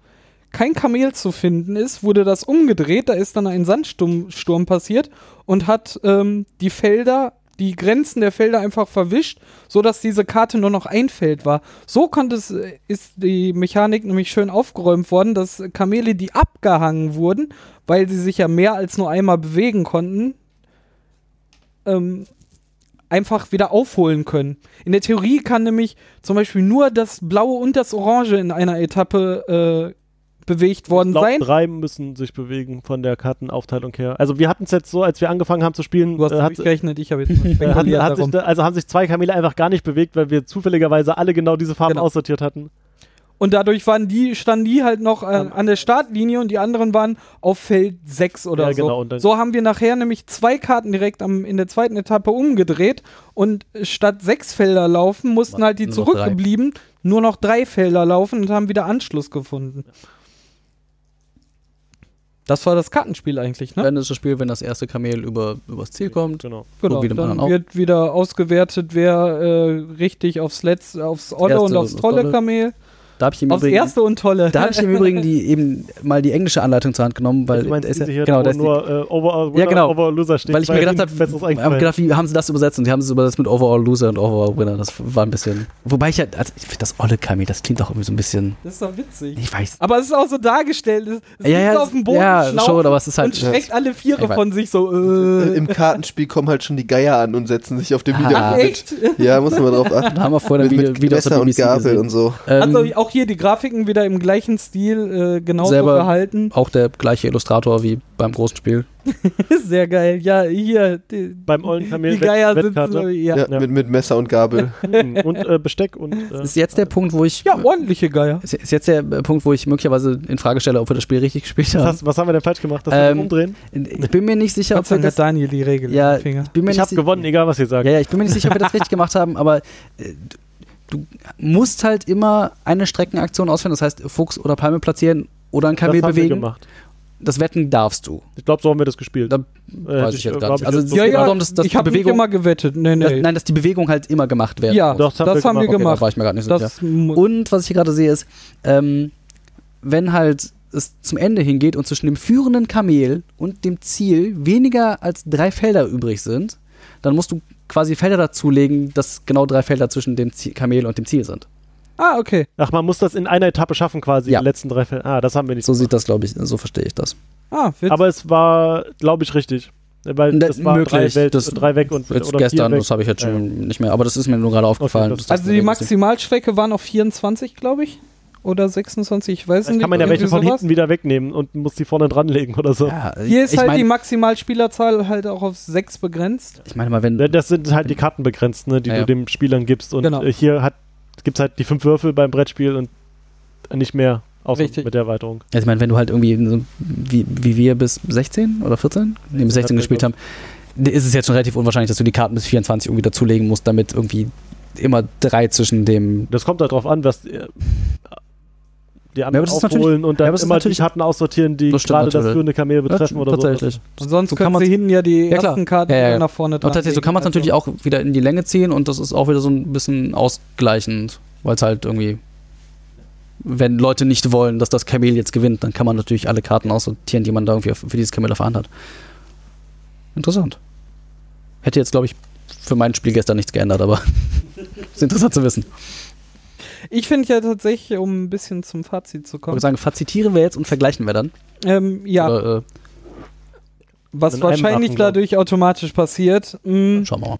A: kein Kamel zu finden ist, wurde das umgedreht. Da ist dann ein Sandsturm Sturm passiert und hat ähm, die Felder, die Grenzen der Felder einfach verwischt, sodass diese Karte nur noch ein Feld war. So konnte es, äh, ist die Mechanik nämlich schön aufgeräumt worden, dass Kamele, die abgehangen wurden, weil sie sich ja mehr als nur einmal bewegen konnten, ähm, einfach wieder aufholen können. In der Theorie kann nämlich zum Beispiel nur das Blaue und das Orange in einer Etappe äh, bewegt worden
D: ich glaub,
A: sein.
D: drei müssen sich bewegen von der Kartenaufteilung her. Also wir hatten es jetzt so, als wir angefangen haben zu spielen,
A: Du hast
D: äh, hat,
A: durchgerechnet, ich habe jetzt [laughs]
D: äh, hat, hat sich, also haben sich zwei Kamele einfach gar nicht bewegt, weil wir zufälligerweise alle genau diese Farben
A: Genau.
D: aussortiert hatten.
A: Und dadurch waren die, standen die halt noch äh, an der Startlinie und die anderen waren auf Feld 6 oder
D: Ja,
A: so.
D: genau,
A: so haben wir nachher nämlich zwei Karten direkt am, in der zweiten Etappe umgedreht und statt sechs Felder laufen, mussten halt die
B: Nur noch drei.
A: zurückgeblieben nur noch drei Felder laufen und haben wieder Anschluss gefunden. Das war das Kartenspiel eigentlich, ne?
B: Dann ist das Spiel, wenn das erste Kamel über, übers Ziel kommt.
D: Genau.
A: Genau,
B: wie dem
A: dann wird wieder ausgewertet, wer äh, richtig aufs Letzte, aufs Olle und aufs Tolle. Kamel
B: Da habe ich im
A: Aufs
B: Übrigen,
A: erste und tolle.
B: da habe ich im Übrigen die, eben mal die englische Anleitung zur Hand genommen, weil
D: meinst
B: da ist ja,
D: hier,
B: genau,
D: wo
B: da ist die,
D: nur äh, Overall Winner,
B: Ja, genau.
D: Overall Loser steht.
B: weil ich mir gedacht habe, hab gedacht, wie haben sie das übersetzt? Und die haben es übersetzt mit Overall Loser und Overall Winner. Das war ein bisschen. Wobei ich ja, also ich finde das Olle Kami, das klingt auch irgendwie so ein bisschen.
A: Das ist doch witzig.
B: Ich weiß.
A: Aber es ist auch so dargestellt. Es, es
B: Ja,
A: liegt
B: ja,
A: auf dem Boden,
B: ja, schon, aber es ist halt-
A: und schreckt alle Viere von sich so.
C: Äh,
A: Äh.
C: Im Kartenspiel kommen halt schon die Geier an und setzen sich auf dem
B: Ah.
C: Niederrand.
A: Ach, echt?
C: Ja, muss man drauf achten.
B: Da haben wir ein
C: mit,
B: Video,
C: mit
B: Video
C: Messer und Gabel und so.
B: Ähm,
A: Also auch hier die Grafiken wieder im gleichen Stil, äh, genauso
B: Selber-
A: gehalten.
B: auch der gleiche Illustrator wie beim großen Spiel. [laughs]
A: Sehr geil. Ja, hier. Die,
D: Beim ollen Kamel
A: die Geier
D: Wett-
A: sitzen.
D: Wettkarte.
A: so, Ja.
C: Ja,
D: Ja.
C: Mit, mit Messer und Gabel. [laughs]
D: Und äh, Besteck und [laughs] äh,
B: ist jetzt der Punkt, wo ich.
A: ja, ordentliche Geier.
B: Ist ist jetzt der äh, Punkt, wo ich möglicherweise in Frage stelle, ob wir das Spiel richtig gespielt haben.
D: hast, was haben wir denn falsch gemacht? Das
B: Ähm,
D: umdrehen?
B: Ich bin mir nicht sicher, ob wir das.
A: Daniel die Regel
B: Ja, ich bin mir
D: Ich habe gewonnen, egal was ihr sagt.
B: Ja, ja, ich bin mir nicht sicher, ob wir das richtig gemacht haben, aber äh, du musst halt immer eine Streckenaktion ausführen, das heißt Fuchs oder Palme platzieren oder ein Kamel
D: das haben wir
B: bewegen.
D: gemacht.
B: Das Wetten darfst du.
D: Ich glaube, so haben wir das gespielt.
B: Da
D: Äh,
B: weiß ich jetzt gar nicht. Also es geht
A: Ja, ja,
B: darum, dass, dass
A: ich
B: die Bewegung,
A: immer gewettet. Nee,
B: dass,
A: nee.
B: nein, dass die Bewegung halt immer gemacht werden.
A: ja,
D: Doch,
A: das, haben wir
B: Okay, da
A: gemacht.
B: war ich mir gerade nicht so sicher.
A: das
B: Und was ich hier gerade sehe ist, ähm, wenn halt es zum Ende hingeht und zwischen dem führenden Kamel und dem Ziel weniger als drei Felder übrig sind, dann musst du quasi Felder dazulegen, dass genau drei Felder zwischen dem Ziel, Kamel und dem Ziel sind.
A: ah, okay.
D: Ach, man muss das in einer Etappe schaffen, quasi,
B: Ja.
D: die letzten drei Fälle. Ah, das haben wir nicht.
B: So sieht das, glaube ich, so verstehe ich das.
A: Ah, witzig.
D: Aber es war, glaube ich, richtig. Weil
B: Ne,
D: das war
B: möglich.
D: drei, Welt,
B: Das-
D: drei weg und
B: Jetzt
D: oder
B: gestern,
D: vier weg.
B: das habe ich jetzt
D: Ja,
B: schon nicht mehr, aber das ist mir nur gerade aufgefallen.
D: das
A: also die Maximalstrecke waren auf 24, glaube ich. Oder 26, ich weiß
D: Das
A: nicht.
D: kann man ja welche von
A: sowas.
D: hinten wieder wegnehmen und muss die vorne dranlegen oder so.
B: Ja,
A: Hier ist halt
B: mein,
A: die Maximalspielerzahl halt auch auf 6 begrenzt.
B: Ich meine mal, wenn.
D: Das sind halt die Karten begrenzt, ne, die
B: Ja,
D: du
B: ja.
D: den Spielern gibst. Und
A: Genau.
D: äh, hier hat, gibt es halt die fünf Würfel beim Brettspiel und nicht mehr. Außer
A: Richtig.
D: mit der Erweiterung.
B: Also ich meine, wenn du halt irgendwie so, wie, wie wir bis 16 oder 14? Nee, bis 16
D: hatten wir,
B: gespielt haben, ist es jetzt schon relativ unwahrscheinlich, dass du die Karten bis 24 irgendwie dazulegen musst, damit irgendwie immer drei zwischen dem.
D: Das kommt halt drauf an, was äh, die anderen
B: ist
D: aufholen
B: natürlich-
D: und
B: ja,
D: dann
B: ist
D: immer die
B: natürlich-
D: Karten aussortieren, die gerade das führende Kamel betreffen oder so.
B: tatsächlich.
A: Und sonst
B: So kann
A: können sie hinten ja die
B: Ja,
A: ersten Karten
B: Ja, ja, ja.
A: nach vorne
B: Und tatsächlich, so kann man es natürlich auch wieder in die Länge ziehen und das ist auch wieder so ein bisschen ausgleichend, weil es halt irgendwie, wenn Leute nicht wollen, dass das Kamel jetzt gewinnt, dann kann man natürlich alle Karten aussortieren, die man da irgendwie für dieses Kamel erfahren hat. Interessant. Hätte jetzt, glaube ich, für mein Spiel gestern nichts geändert, aber [laughs] ist interessant zu wissen.
A: Ich finde ja tatsächlich, um ein bisschen zum Fazit zu
B: Ich
A: kommen,
B: würde sagen, fazitieren wir jetzt und vergleichen wir dann.
A: ähm, ja,
B: Oder,
A: was
D: in einem
A: wahrscheinlich
D: glaub
A: dadurch automatisch passiert, mh,
B: äh, schauen wir mal.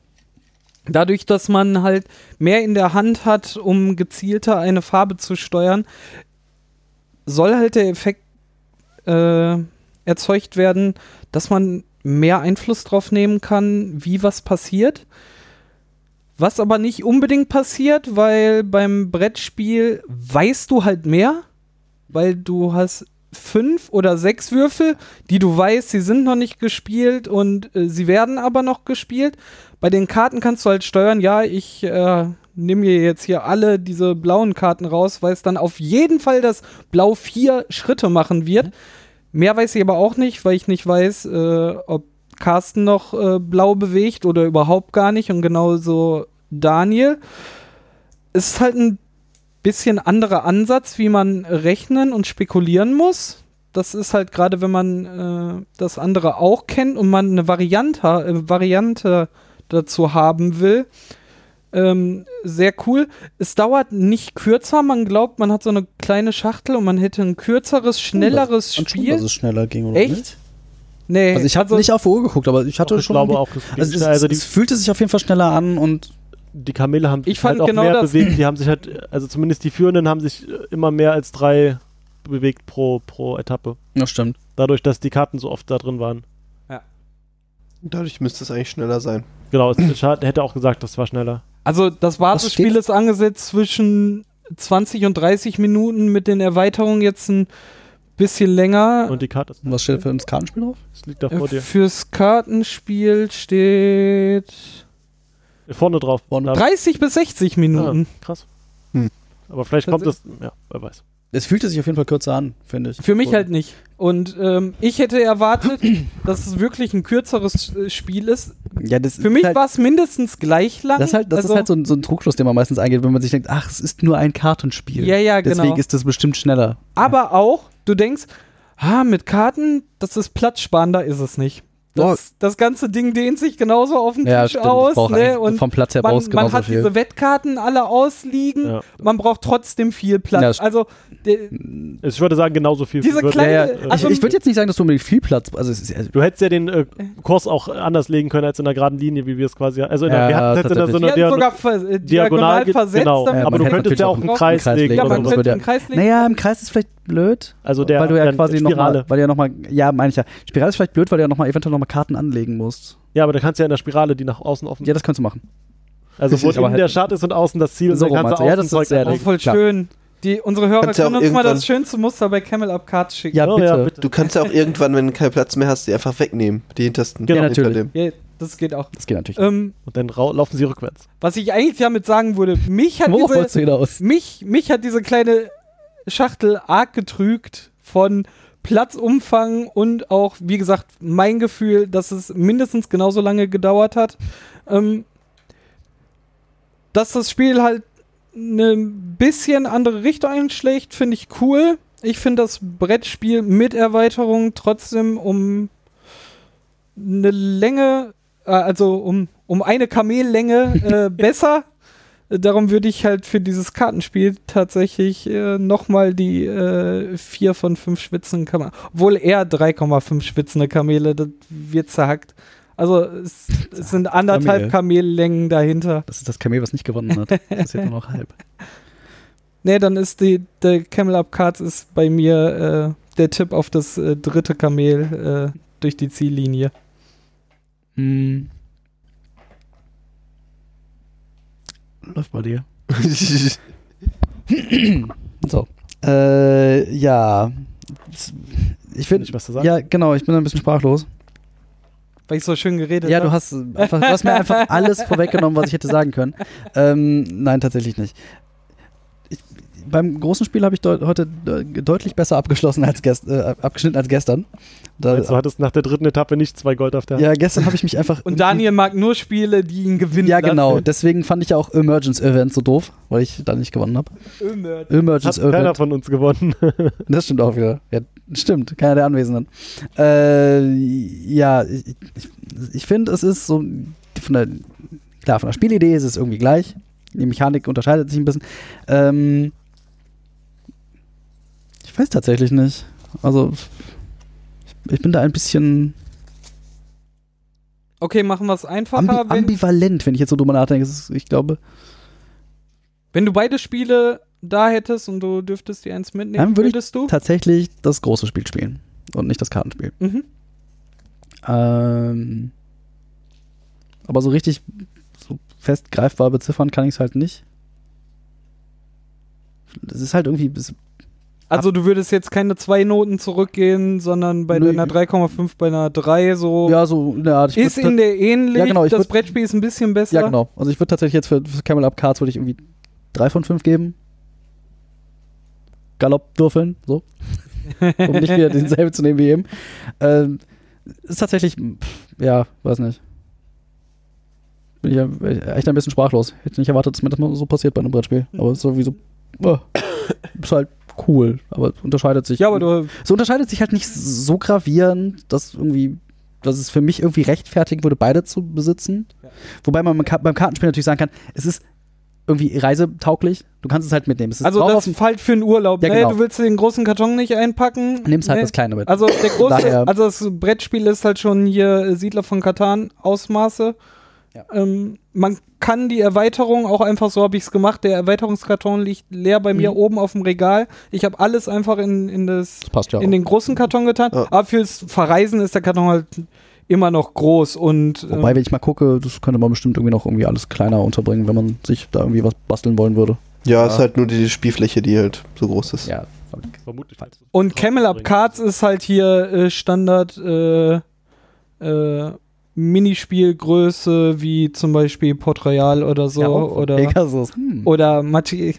A: dadurch, dass man halt mehr in der Hand hat, um gezielter eine Farbe zu steuern, soll halt der Effekt äh, erzeugt werden, dass man mehr Einfluss drauf nehmen kann, wie was passiert. Was aber nicht unbedingt passiert, weil beim Brettspiel weißt du halt mehr, weil du hast fünf oder sechs Würfel, die du weißt, sie sind noch nicht gespielt und äh, sie werden aber noch gespielt. Bei den Karten kannst du halt steuern, ja, ich äh, nehme mir jetzt hier alle diese blauen Karten raus, weil es dann auf jeden Fall das Blau vier Schritte machen wird. Mehr weiß ich aber auch nicht, weil ich nicht weiß, äh, ob Carsten noch äh, blau bewegt oder überhaupt gar nicht und genauso Daniel. Es ist halt ein bisschen anderer Ansatz, wie man rechnen und spekulieren muss. Das ist halt gerade, wenn man äh, das andere auch kennt und man eine Variante, äh, Variante dazu haben will. Ähm, sehr cool. Es dauert nicht kürzer. Man glaubt, man hat so eine kleine Schachtel und man hätte ein kürzeres, schnelleres
B: Fand schon,
A: Spiel.
B: dass es schneller ging, oder
A: Echt?
B: nicht?
A: Nee,
B: Also ich habe nicht auf die Uhr geguckt, aber ich hatte
D: ich
B: schon.
D: glaube
B: irgendwie-
D: auch, es ging
B: also es,
D: also die,
B: es fühlte sich auf jeden Fall schneller an und
D: die Kamele haben sich
A: Ich fand
D: halt auch
A: genau
D: mehr
A: das-
D: bewegt. Die haben sich halt, also zumindest die Führenden haben sich äh, immer mehr als drei bewegt pro, pro Etappe.
B: das stimmt.
D: Dadurch, dass die Karten so oft da drin waren.
C: Dadurch müsste es eigentlich schneller sein.
D: Genau, es, hat- hätte auch gesagt, das war schneller.
A: Also das Basisspiel
B: steht-
A: ist angesetzt zwischen 20 und 30 Minuten mit den Erweiterungen jetzt ein bisschen länger.
D: Und die Karte ist,
B: Und was steht für uns Kartenspiel drauf?
D: das liegt da vor
A: Äh,
D: dir.
A: Fürs Kartenspiel steht
D: Vorne drauf.
B: Vorne
D: Da-
A: 30 bis 60 Minuten.
D: Ah, krass.
C: Hm.
D: Aber vielleicht
A: Das
D: kommt es, ja, wer weiß.
B: Es fühlte sich auf jeden Fall kürzer an, finde ich.
A: Für mich halt nicht. Und ähm, ich hätte erwartet, [clears throat] dass es wirklich ein kürzeres äh, Spiel ist.
B: Ja, das
A: Für
B: ist
A: mich
B: halt,
A: war es mindestens gleich lang.
B: das, ist halt, das
A: Also-
B: ist halt so ein, so ein Trugschluss, den man meistens eingeht, wenn man sich denkt, ach, es ist nur ein Kartenspiel.
A: Ja, ja, genau.
B: Deswegen ist das bestimmt schneller.
A: Aber auch, du denkst, ah, mit Karten, das ist platzsparender, ist es nicht. Das, das ganze Ding dehnt sich genauso auf dem
B: Ja,
A: Tisch
B: stimmt.
A: aus. Ne? Und
B: vom Platz her
A: man,
B: brauchst
A: man
B: genauso
A: hat
B: viel.
A: diese Wettkarten alle ausliegen.
D: Ja.
A: Man braucht trotzdem viel Platz.
B: Ja,
A: also
D: Ich würde sagen, genauso viel.
A: Diese kleine-
B: ja, ja.
A: also-
B: ich ich würde jetzt nicht sagen, dass du unbedingt viel Platz. Also, es ist, also
D: Du hättest ja den äh, Kurs auch anders legen können als in der geraden Linie, wie wir es quasi. Also in der,
B: Ja,
D: wir hatten jetzt in der, so
A: hatten
D: Diagon-
A: sogar ver äh, diagonal,
D: diagonal,
A: versetzt.
D: genau. aber du könntest ja
B: auch
D: einen Kreis legen.
A: ja, man könnte einen Kreis legen.
B: Naja, im Kreis ist vielleicht blöd.
D: Also der,
B: weil du ja quasi
D: Spirale.
B: nochmal, weil du ja nochmal, ja, meine ich ja. Spirale ist vielleicht blöd, weil du ja nochmal eventuell nochmal Karten anlegen musst.
D: Ja, aber da kannst du ja in der Spirale, die nach außen offen
B: Ja, das kannst du machen.
D: Also wo innen
B: halt-
D: der Start ist und außen das Ziel,
B: So
D: kannst du.
B: Ja,
D: außen
B: das ist sehr
A: Oh, voll
B: Klar.
A: schön. Die, unsere Hörer
C: Kannst
A: können uns mal das schönste Muster bei Camel Up Cards schicken.
B: Ja,
D: Oh,
B: bitte.
D: ja, bitte.
C: Du kannst ja auch irgendwann, wenn du keinen Platz mehr hast, die einfach wegnehmen. Die hintersten.
D: Genau.
B: Ja, natürlich.
C: dem.
A: Ja, das geht auch.
B: Das geht natürlich.
A: Ähm,
D: Und dann laufen sie rückwärts.
A: was ich eigentlich damit sagen würde, mich hat [laughs] diese, mich, mich hat diese kleine Schachtel arg getrügt von Platzumfang und auch, wie gesagt, mein Gefühl, dass es mindestens genauso lange gedauert hat. Ähm, dass das Spiel halt eine bisschen andere Richtung einschlägt, finde ich cool. Ich finde das Brettspiel mit Erweiterung trotzdem um eine Länge, äh, also um, um eine Kamellänge äh, [laughs] besser. Darum würde ich halt für dieses Kartenspiel tatsächlich äh, nochmal die äh, 4 von 5 schwitzenden Kamele, obwohl eher 3,5 schwitzende Kamele, das wird zerhackt. Also es, es sind anderthalb
B: Kamel.
A: Kamellängen dahinter.
B: Das ist das Kamel, was nicht gewonnen hat. Das ist jetzt nur noch halb. [laughs]
A: Nee, dann ist die der Camel Up Cards ist bei mir äh, der Tipp auf das äh, dritte Kamel äh, durch die Ziellinie.
B: Hm. Läuft bei dir. [laughs] So. Äh, ja. Ich finde, ja, genau, ich bin ein bisschen sprachlos.
A: Weil ich so schön geredet
B: Ja,
A: habe.
B: du hast, einfach, du hast mir einfach [laughs] alles vorweggenommen, was ich hätte sagen können. Ähm, nein, tatsächlich nicht. Beim großen Spiel habe ich deut heute de deutlich besser abgeschlossen als gest äh, abgeschnitten als gestern. Da,
D: Also, du hattest nach der dritten Etappe nicht zwei Gold auf der
B: ja, gestern habe ich mich einfach.
A: Und Daniel mag nur Spiele, die ihn gewinnen
B: Ja, genau.
A: lassen.
B: Deswegen fand ich ja auch Emergence Event so doof, weil ich da nicht gewonnen habe.
D: Hat
B: Emergence
D: keiner
B: Event.
D: von uns gewonnen. [laughs]
B: Das stimmt auch wieder. Ja, stimmt. Keiner der Anwesenden. Äh, ja, ich, ich, ich finde, es ist so von der, klar, von der Spielidee ist es irgendwie gleich. Die Mechanik unterscheidet sich ein bisschen. Ähm, ich weiß tatsächlich nicht. Also, ich, bin da ein bisschen
A: Okay, machen wir es einfacher.
B: ambi
A: wenn,
B: ambivalent, wenn ich jetzt so drüber nachdenke. Ich glaube,
A: wenn du beide Spiele da hättest und du dürftest die eins mitnehmen,
B: Dann würde ich
A: würdest du?
B: tatsächlich das große Spiel spielen und nicht das Kartenspiel.
A: Mhm.
B: Ähm, aber so richtig so fest greifbar beziffern kann ich es halt nicht. Es ist halt irgendwie. Es,
A: Also du würdest jetzt keine zwei Noten zurückgehen, sondern bei
B: Nö.
A: einer 3,5 bei einer 3 so.
B: ja, so in der Art.
A: Ist in der ähnlich.
B: Ja, genau,
A: das
B: würd-
A: Brettspiel ist ein bisschen besser.
B: ja, genau. Also ich würde tatsächlich jetzt für, für Camel Up Cards würde ich irgendwie 3 von 5 geben. Galoppwürfeln, so. [laughs] um nicht wieder denselben zu nehmen wie eben. Ähm, ist tatsächlich, pff, ja, weiß nicht. Bin ich ja echt ein bisschen sprachlos. Hätte nicht erwartet, dass mir das mal so passiert bei einem Brettspiel. Aber es ist sowieso, äh, ist halt cool. Aber es unterscheidet sich.
A: Ja, aber du.
B: Es unterscheidet sich halt nicht so gravierend, dass irgendwie, dass es für mich irgendwie rechtfertigen würde, beide zu besitzen. Wobei man beim Ka- beim Kartenspiel natürlich sagen kann, es ist irgendwie reisetauglich. Du kannst es halt mitnehmen. Es ist
A: Also das
B: dem-
A: fällt für einen Urlaub.
B: Ja,
A: ne?
B: genau.
A: Du willst den großen Karton nicht einpacken.
B: nimmst halt
A: ne?
B: das kleine mit.
A: Also der [laughs] große, also das Brettspiel ist halt schon hier äh, Siedler von Katan Ausmaße.
B: Ja.
A: Ähm, man kann die Erweiterung auch einfach so habe ich es gemacht. Der Erweiterungskarton liegt leer bei mir
B: Mhm.
A: oben auf dem Regal. Ich habe alles einfach in, in das
B: das passt ja
A: in
B: auch.
A: den großen Karton getan.
C: Ja.
A: Aber fürs Verreisen ist der Karton halt immer noch groß und
B: Wobei,
A: ähm,
B: wenn ich mal gucke, das könnte man bestimmt irgendwie noch irgendwie alles kleiner unterbringen, wenn man sich da irgendwie was basteln wollen würde.
C: Ja, ist halt nur die Spielfläche, die halt so groß ist.
B: Ja.
D: Vermutlich.
A: und Camel Up Cards ist halt hier äh, Standard äh, äh, Minispielgröße wie zum Beispiel Port Royal oder so
B: ja,
A: oder
B: Pegasus. Hm.
A: oder Matti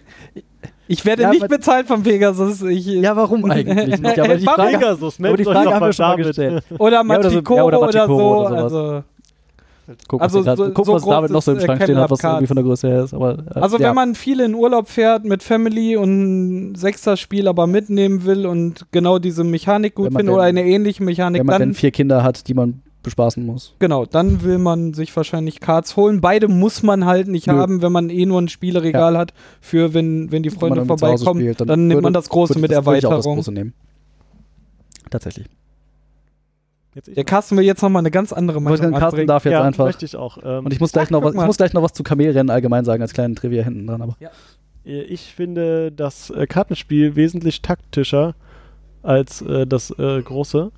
A: Ich werde
B: Ja,
A: nicht bezahlt vom Pegasus. Ich,
B: Ja, warum eigentlich nicht? Aber [laughs] die? Frage,
D: Pegasus,
B: aber die Frage haben wir schon mal gestellt. [laughs]
A: Oder
B: Ja, oder so- oder
A: so.
B: oder sowas.
A: also,
B: Guck,
A: Also
B: was,
A: so-
B: grad- guck,
A: so
B: was David noch so im
A: äh,
B: Schrank stehen hat, was irgendwie von der Größe her ist. Aber, äh,
A: also
B: ja.
A: wenn man viel in Urlaub fährt mit Family und ein Sechser-Spiel aber mitnehmen will und genau diese Mechanik gut findet oder
B: denn-
A: eine ähnliche Mechanik,
B: wenn man
A: dann
B: dann vier Kinder hat, die man bespaßen muss.
A: genau, dann will man sich wahrscheinlich Cards holen. Beide muss man halt nicht
B: Nö.
A: haben, wenn man eh nur ein Spieleregal hat für wenn wenn die
B: Wenn
A: Freunde
B: dann Hause
A: vorbeikommen,
B: spielt,
A: dann, nimmt
B: würde-
A: man das große mit
B: das- würde ich auch das
A: Erweiterung.
B: große nehmen. Tatsächlich.
D: Jetzt ich
A: Der Carsten will jetzt nochmal eine ganz andere Meinung
B: Carsten
A: anbringen.
B: darf jetzt
D: ja,
B: einfach.
D: möchte ich auch. Ähm,
B: Und ich muss gleich
A: Ach,
B: noch was, ich muss gleich noch was zu Kamelrennen allgemein sagen, als kleinen Trivia hinten dran, aber.
D: Äh, Ich finde das äh, Kartenspiel wesentlich taktischer als äh, das äh, große.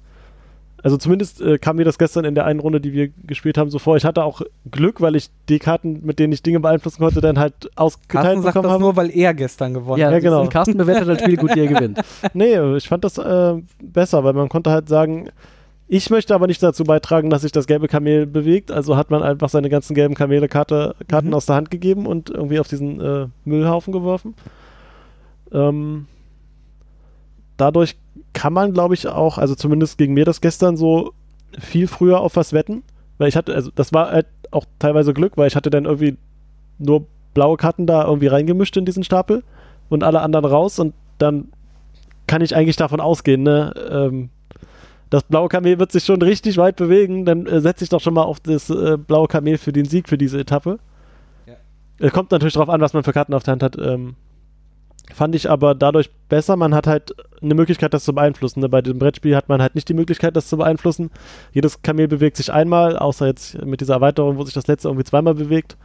D: Also zumindest äh, kam mir das gestern in der einen Runde, die wir gespielt haben, so vor. Ich hatte auch Glück, weil ich die Karten, mit denen ich Dinge beeinflussen konnte, dann halt ausgeteilt
A: Carsten sagt
D: bekommen
A: das nur, weil er gestern gewonnen
B: Ja,
A: hat.
D: Ja, genau.
B: Und Carsten bewertet das Spiel gut, ihr gewinnt. [laughs]
D: Nee, ich fand das äh, besser, weil man konnte halt sagen, ich möchte aber nicht dazu beitragen, dass sich das gelbe Kamel bewegt. Also hat man einfach seine ganzen gelben Kamele Karte, Karten
A: Mhm.
D: aus der Hand gegeben und irgendwie auf diesen äh, Müllhaufen geworfen. Ähm, dadurch kann man, glaube ich, auch, also zumindest gegen mir das gestern so viel früher auf was wetten. Weil ich hatte, also das war halt auch teilweise Glück, weil ich hatte dann irgendwie nur blaue Karten da irgendwie reingemischt in diesen Stapel und alle anderen raus und dann kann ich eigentlich davon ausgehen, ne? Ähm, das blaue Kamel wird sich schon richtig weit bewegen, dann äh, setze ich doch schon mal auf das äh, blaue Kamel für den Sieg für diese Etappe.
A: Ja.
D: Es kommt natürlich darauf an, was man für Karten auf der Hand hat. Ähm, fand ich aber dadurch besser. Man hat halt eine Möglichkeit, das zu beeinflussen. Ne? Bei dem Brettspiel hat man halt nicht die Möglichkeit, das zu beeinflussen. Jedes Kamel bewegt sich einmal, außer jetzt mit dieser Erweiterung, wo sich das letzte irgendwie zweimal bewegt.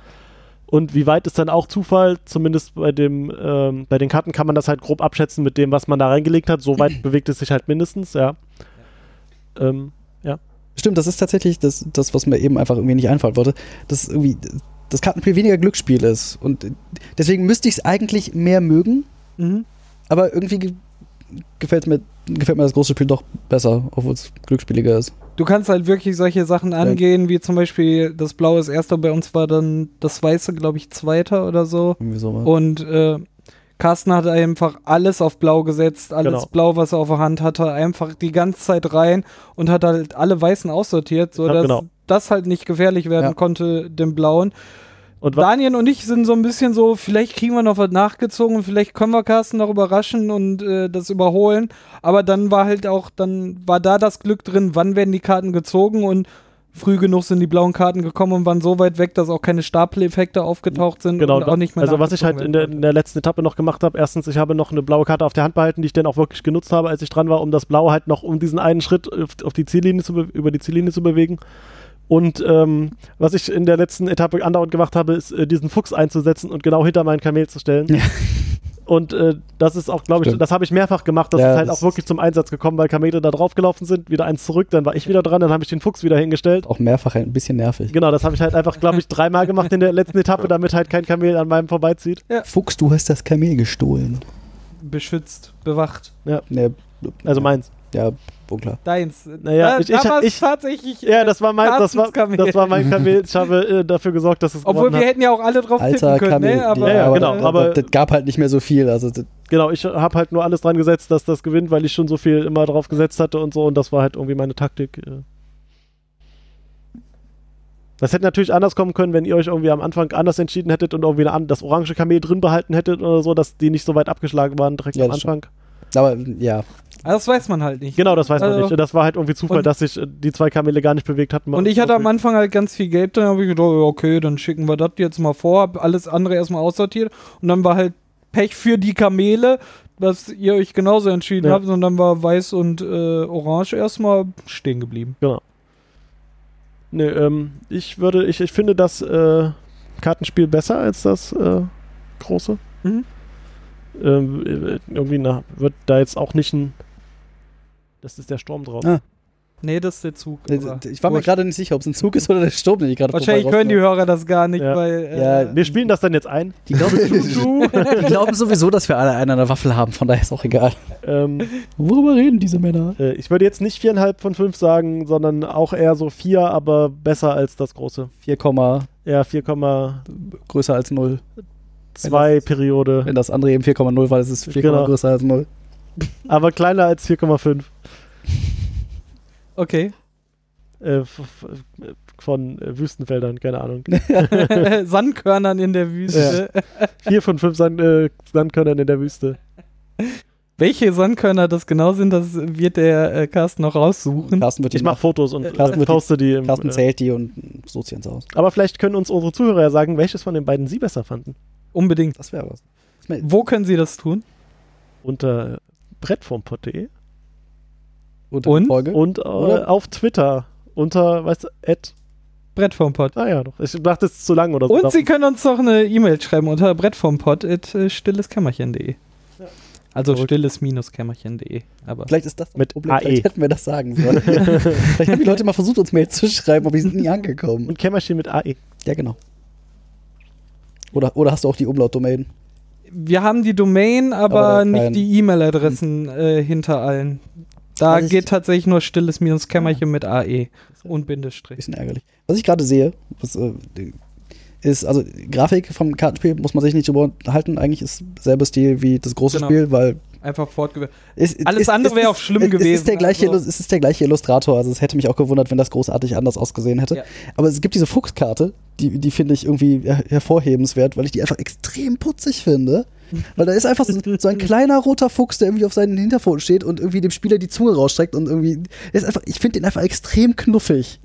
D: Und wie weit ist dann auch Zufall? Zumindest bei dem, ähm, bei den Karten kann man das halt grob abschätzen mit dem, was man da reingelegt hat. So weit [clears throat] bewegt es sich halt mindestens, ja. Ähm,
B: Stimmt, das ist tatsächlich das, das, was mir eben einfach irgendwie nicht einfallen wollte. Dass irgendwie das Kartenspiel weniger Glücksspiel ist. Und deswegen müsste ich es eigentlich mehr mögen,
A: Mhm.
B: aber irgendwie ge gefällt mir, gefällt mir das große Spiel doch besser, obwohl es glücksspieliger ist.
A: Du kannst halt wirklich solche Sachen angehen, wie zum Beispiel das Blaue ist Erster, bei uns war dann das Weiße, glaube ich, Zweiter oder so.
B: Irgendwie sowas.
A: Und äh, Carsten hat einfach alles auf Blau gesetzt, alles
D: Genau.
A: Blau, was er auf der Hand hatte, einfach die ganze Zeit rein und hat halt alle Weißen aussortiert,
D: Ja,
A: sodass
D: genau.
A: Das halt nicht gefährlich werden
B: Ja.
A: konnte, dem Blauen.
D: und
A: Daniel und ich sind so ein bisschen so, vielleicht kriegen wir noch was nachgezogen vielleicht können wir Carsten noch überraschen und äh, das überholen. Aber dann war halt auch, dann war da das Glück drin, wann werden die Karten gezogen und früh genug sind die blauen Karten gekommen und waren so weit weg, dass auch keine Stapeleffekte aufgetaucht sind
D: Genau,
A: und auch nicht mehr
D: also was ich halt in der, in der letzten Etappe noch gemacht habe, erstens, ich habe noch eine blaue Karte auf der Hand behalten, die ich dann auch wirklich genutzt habe, als ich dran war, um das Blaue halt noch um diesen einen Schritt auf, die Ziellinie zu be- über die Ziellinie zu bewegen. Und ähm, was ich in der letzten Etappe andauernd gemacht habe, ist äh, diesen Fuchs einzusetzen und genau hinter mein Kamel zu stellen.
B: Ja.
D: Und äh, das ist auch, glaube ich,
B: Stimmt.
D: das habe ich mehrfach gemacht. Das
B: Ja,
D: ist halt
B: das
D: auch wirklich zum Einsatz gekommen, weil Kamele da draufgelaufen sind, wieder eins zurück, dann war ich wieder dran, dann habe ich den Fuchs wieder hingestellt.
B: Auch mehrfach ein bisschen nervig.
D: Genau, das habe ich halt einfach, glaube ich, dreimal gemacht in der letzten Etappe, [laughs] damit halt kein Kamel an meinem vorbeizieht.
B: Fuchs, du hast das Kamel gestohlen.
A: beschützt, bewacht.
B: Ne,
D: Also meins.
B: ja, klar.
A: Deins.
D: Naja,
A: da,
D: ich-
A: da
D: ich-
A: war's
D: ich-
A: tatsächlich.
D: Ja, das war mein, das war, das war mein Kamel. Ich habe äh, dafür gesorgt, dass es
A: Obwohl wir
D: hat.
A: hätten ja auch alle drauf
B: Alter
A: tippen können,
B: Kamel.
A: ne? Aber,
D: Ja, ja,
B: aber,
D: genau,
B: Das,
D: aber-
B: das, gab halt nicht mehr so viel. Also,
D: Genau, ich habe halt nur alles dran gesetzt, dass das gewinnt, weil ich schon so viel immer drauf gesetzt hatte und so und das war halt irgendwie meine Taktik. äh. Das hätte natürlich anders kommen können, wenn ihr euch irgendwie am Anfang anders entschieden hättet und irgendwie eine, das orange Kamel drin behalten hättet oder so, dass die nicht so weit abgeschlagen waren direkt
B: Ja,
D: am Anfang.
B: aber ja,
A: Aber das weiß man halt nicht.
D: Genau, das weiß man
A: Also-
D: nicht. Das war halt irgendwie Zufall,
A: Und-
D: dass sich äh, die zwei Kamele gar nicht bewegt hatten.
A: Und ich hatte am Anfang halt ganz viel Gelb, dann habe ich gedacht, okay, dann schicken wir das jetzt mal vor, hab alles andere erstmal aussortiert und dann war halt Pech für die Kamele, dass ihr euch genauso entschieden
D: Ja.
A: habt und dann war Weiß und äh, Orange erstmal stehen geblieben.
D: Nee, ähm, ich würde, ich, ich finde das äh, Kartenspiel besser als das äh, große.
A: Mhm.
D: Ähm, äh, irgendwie na, wird da jetzt auch nicht ein. Das ist der Sturm drauf.
B: Ah.
A: Nee, das ist der Zug.
B: ich war mir gerade nicht sicher, ob es ein Zug ist oder der Sturm, den ich gerade
A: Wahrscheinlich hören die. Hörer das gar nicht,
D: Ja.
A: weil. Äh,
B: Ja,
D: Wir spielen das dann jetzt ein.
B: Die glauben, [laughs] die glauben sowieso, dass wir alle einen an der Waffel haben, von daher ist auch egal.
D: Ähm,
B: Worüber reden diese Männer?
D: äh, ich würde jetzt nicht viereinhalb von fünf sagen, sondern auch eher so vier, aber besser als das große.
B: 4,
D: Ja, 4,
B: größer als 0.
D: 2-Periode.
B: Wenn das andere eben 4,0 war, ist es 4,
D: Genau.
B: größer als 0. [laughs]
D: Aber kleiner als 4,5.
A: Okay.
D: Äh, von äh, Wüstenfeldern, keine Ahnung. [laughs]
A: Sandkörnern in der Wüste.
D: Vier von fünf Sand, äh, Sandkörnern in der Wüste.
A: Welche Sandkörner das genau sind, das wird der äh, Carsten noch raussuchen.
B: Carsten wird
D: Ich mache Fotos und
B: Carsten
D: äh, poste die. Im,
B: Carsten
D: äh,
B: zählt die und sie ins Haus.
D: aber vielleicht können uns unsere Zuhörer ja sagen, welches von den beiden sie besser fanden.
A: Unbedingt.
B: Das wäre was.
A: Wo können Sie das tun?
D: Unter brettformpod.de
B: Unter
A: Und?
B: Folge.
D: und äh, auf Twitter unter, weißt du, at,
A: Brett vom Pott.
D: ah ja, doch. Ich dachte, es ist zu lang oder so.
A: Und Sie können uns doch eine E-Mail schreiben unter brettvompott.stilleskämmerchen.de. Also
D: Verrückt.
A: stilles-kämmerchen.de. Aber
B: Vielleicht ist das
D: Mit
B: Problem.
D: AE.
B: Vielleicht hätten wir das sagen sollen. [laughs] Vielleicht haben die Leute mal versucht, uns Mail zu schreiben, aber die sind nie angekommen.
D: und Kämmerchen mit E. AE.
B: Ja, genau. Oder, oder hast du auch die Umlaut-Domain?
A: Wir haben die Domain, aber,
B: Aber
A: nicht die E-Mail-Adressen äh, hinter allen. Da
B: ich-
A: geht tatsächlich nur stilles-kämmerchen mit AE und Bindestrich.
B: Bisschen ärgerlich. Was ich gerade sehe, was, äh, ist, also Grafik vom Kartenspiel muss man sich nicht drüber unterhalten. Eigentlich ist selber Stil wie das große
A: Genau.
B: Spiel, weil
A: Einfach fortgeführt.
B: es,
A: Alles
B: es,
A: andere wäre auch schlimm
B: es, Es
A: gewesen,
B: ist, der gleiche,
A: also-
B: es ist der gleiche Illustrator, also es hätte mich auch gewundert, wenn das großartig anders ausgesehen hätte.
A: Ja.
B: Aber es gibt diese Fuchskarte, die, die finde ich irgendwie her hervorhebenswert, weil ich die einfach extrem putzig finde. [laughs] Weil da ist einfach so, so ein kleiner roter Fuchs, der irgendwie auf seinen Hinterpfoten steht und irgendwie dem Spieler die Zunge rausstreckt und irgendwie. Ist einfach, ich finde den einfach extrem knuffig.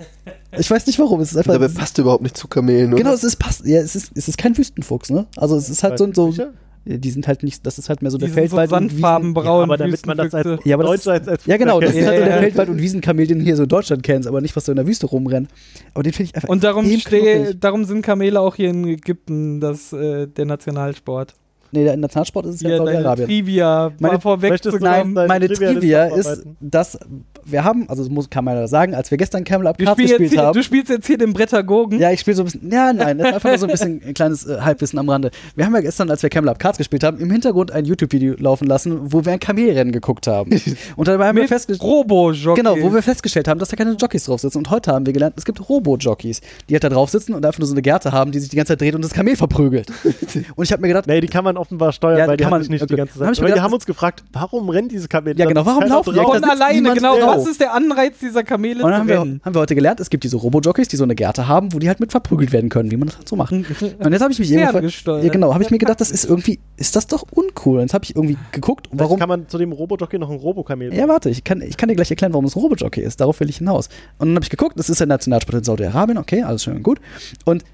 B: Ich weiß nicht warum. Es ist einfach.
C: Dabei passt überhaupt nicht zu Kamelen, oder?
B: Genau, es ist passt. Ja, es ist, es ist kein Wüstenfuchs, ne? Also es ist halt so, so
D: Sicher?
B: Die sind halt nicht, das ist halt mehr so
A: Die
B: der
A: so
B: Feldwald und Wiesen.
A: sandfarbenbraun.
D: aber damit man das als.
B: Ja, aber das
D: als, als
B: Ja, genau, das ist
A: Ja,
B: halt so
A: ja,
B: der
A: ja.
B: Feldwald- und Wiesenkamel, den du hier so in Deutschland kennst, aber nicht, was so in der Wüste rumrennt. Aber den finde ich einfach
A: Und darum, steh, darum sind Kamele auch hier in Ägypten das, äh, der Nationalsport.
B: Nee, der Nationalsport ist es ja
A: deine
B: Saudi-Arabien.
A: Trivia
B: Meine-
A: mal vorweg
D: Möchtest
A: zu
D: du
B: Nein, meine
D: Trivia-Liste
B: Trivia ist, dass wir haben, also das muss, kann man ja sagen, als wir gestern Camel Up Cards gespielt
A: hier,
B: haben.
A: du spielst jetzt hier den Brettagogen.
B: Ja, ich spiele so ein bisschen. Ja, nein, das ist einfach nur so ein bisschen ein kleines äh, Halbwissen am Rande. Wir haben ja gestern, als wir Camel Up Cards gespielt haben, im Hintergrund ein YouTube-Video laufen lassen, wo wir ein Kamelrennen geguckt haben. Und dabei haben wir festgestellt.
A: Robo-Jockey.
B: Genau, wo wir festgestellt haben, dass da keine Jockeys drauf sitzen. Und heute haben wir gelernt, es gibt Robo-Jockeys, die halt da drauf sitzen und einfach nur so eine Gerte haben, die sich die ganze Zeit dreht und das Kamel verprügelt. [laughs] und ich habe mir gedacht,
D: Nee, die kann man offenbar steuern,
B: Ja,
D: weil die
B: man-
D: nicht
B: okay.
D: die ganze
B: hab
D: Zeit. die
B: gedacht,
D: haben uns gefragt, warum rennen diese Kamele?
B: Ja, genau,
D: ist
B: warum laufen die?
A: Von alleine, genau.
B: drauf.
A: Was ist der Anreiz dieser Kamele
B: Und dann
A: zu
B: haben wir, haben wir heute gelernt, es gibt diese Robo-Jockeys, die so eine Gerte haben, wo die halt mit verprügelt werden können, wie man das halt so macht. Und jetzt habe ich mich.
A: Ferngesteuert.
B: Ja, genau, habe ich mir gedacht, das ist irgendwie, ist das doch uncool. Und jetzt habe ich irgendwie geguckt,
D: Vielleicht
B: warum.
D: kann man zu dem Robojockey noch ein Robokamel
B: Ja, warte, ich kann, ich kann dir gleich erklären, warum es ein Robo-Jockey ist. Darauf will ich hinaus. Und dann habe ich geguckt, das ist der Nationalsport in Saudi-Arabien, okay, alles schön und gut. Und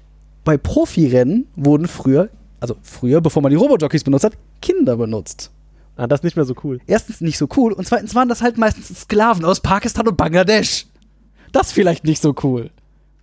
B: bei Profirennen wurden früher, also früher, bevor man die Robo-Jockeys benutzt hat, Kinder benutzt.
D: Ah, das ist nicht mehr so cool.
B: erstens nicht so cool und zweitens waren das halt meistens Sklaven aus Pakistan und Bangladesch. Das vielleicht nicht so cool.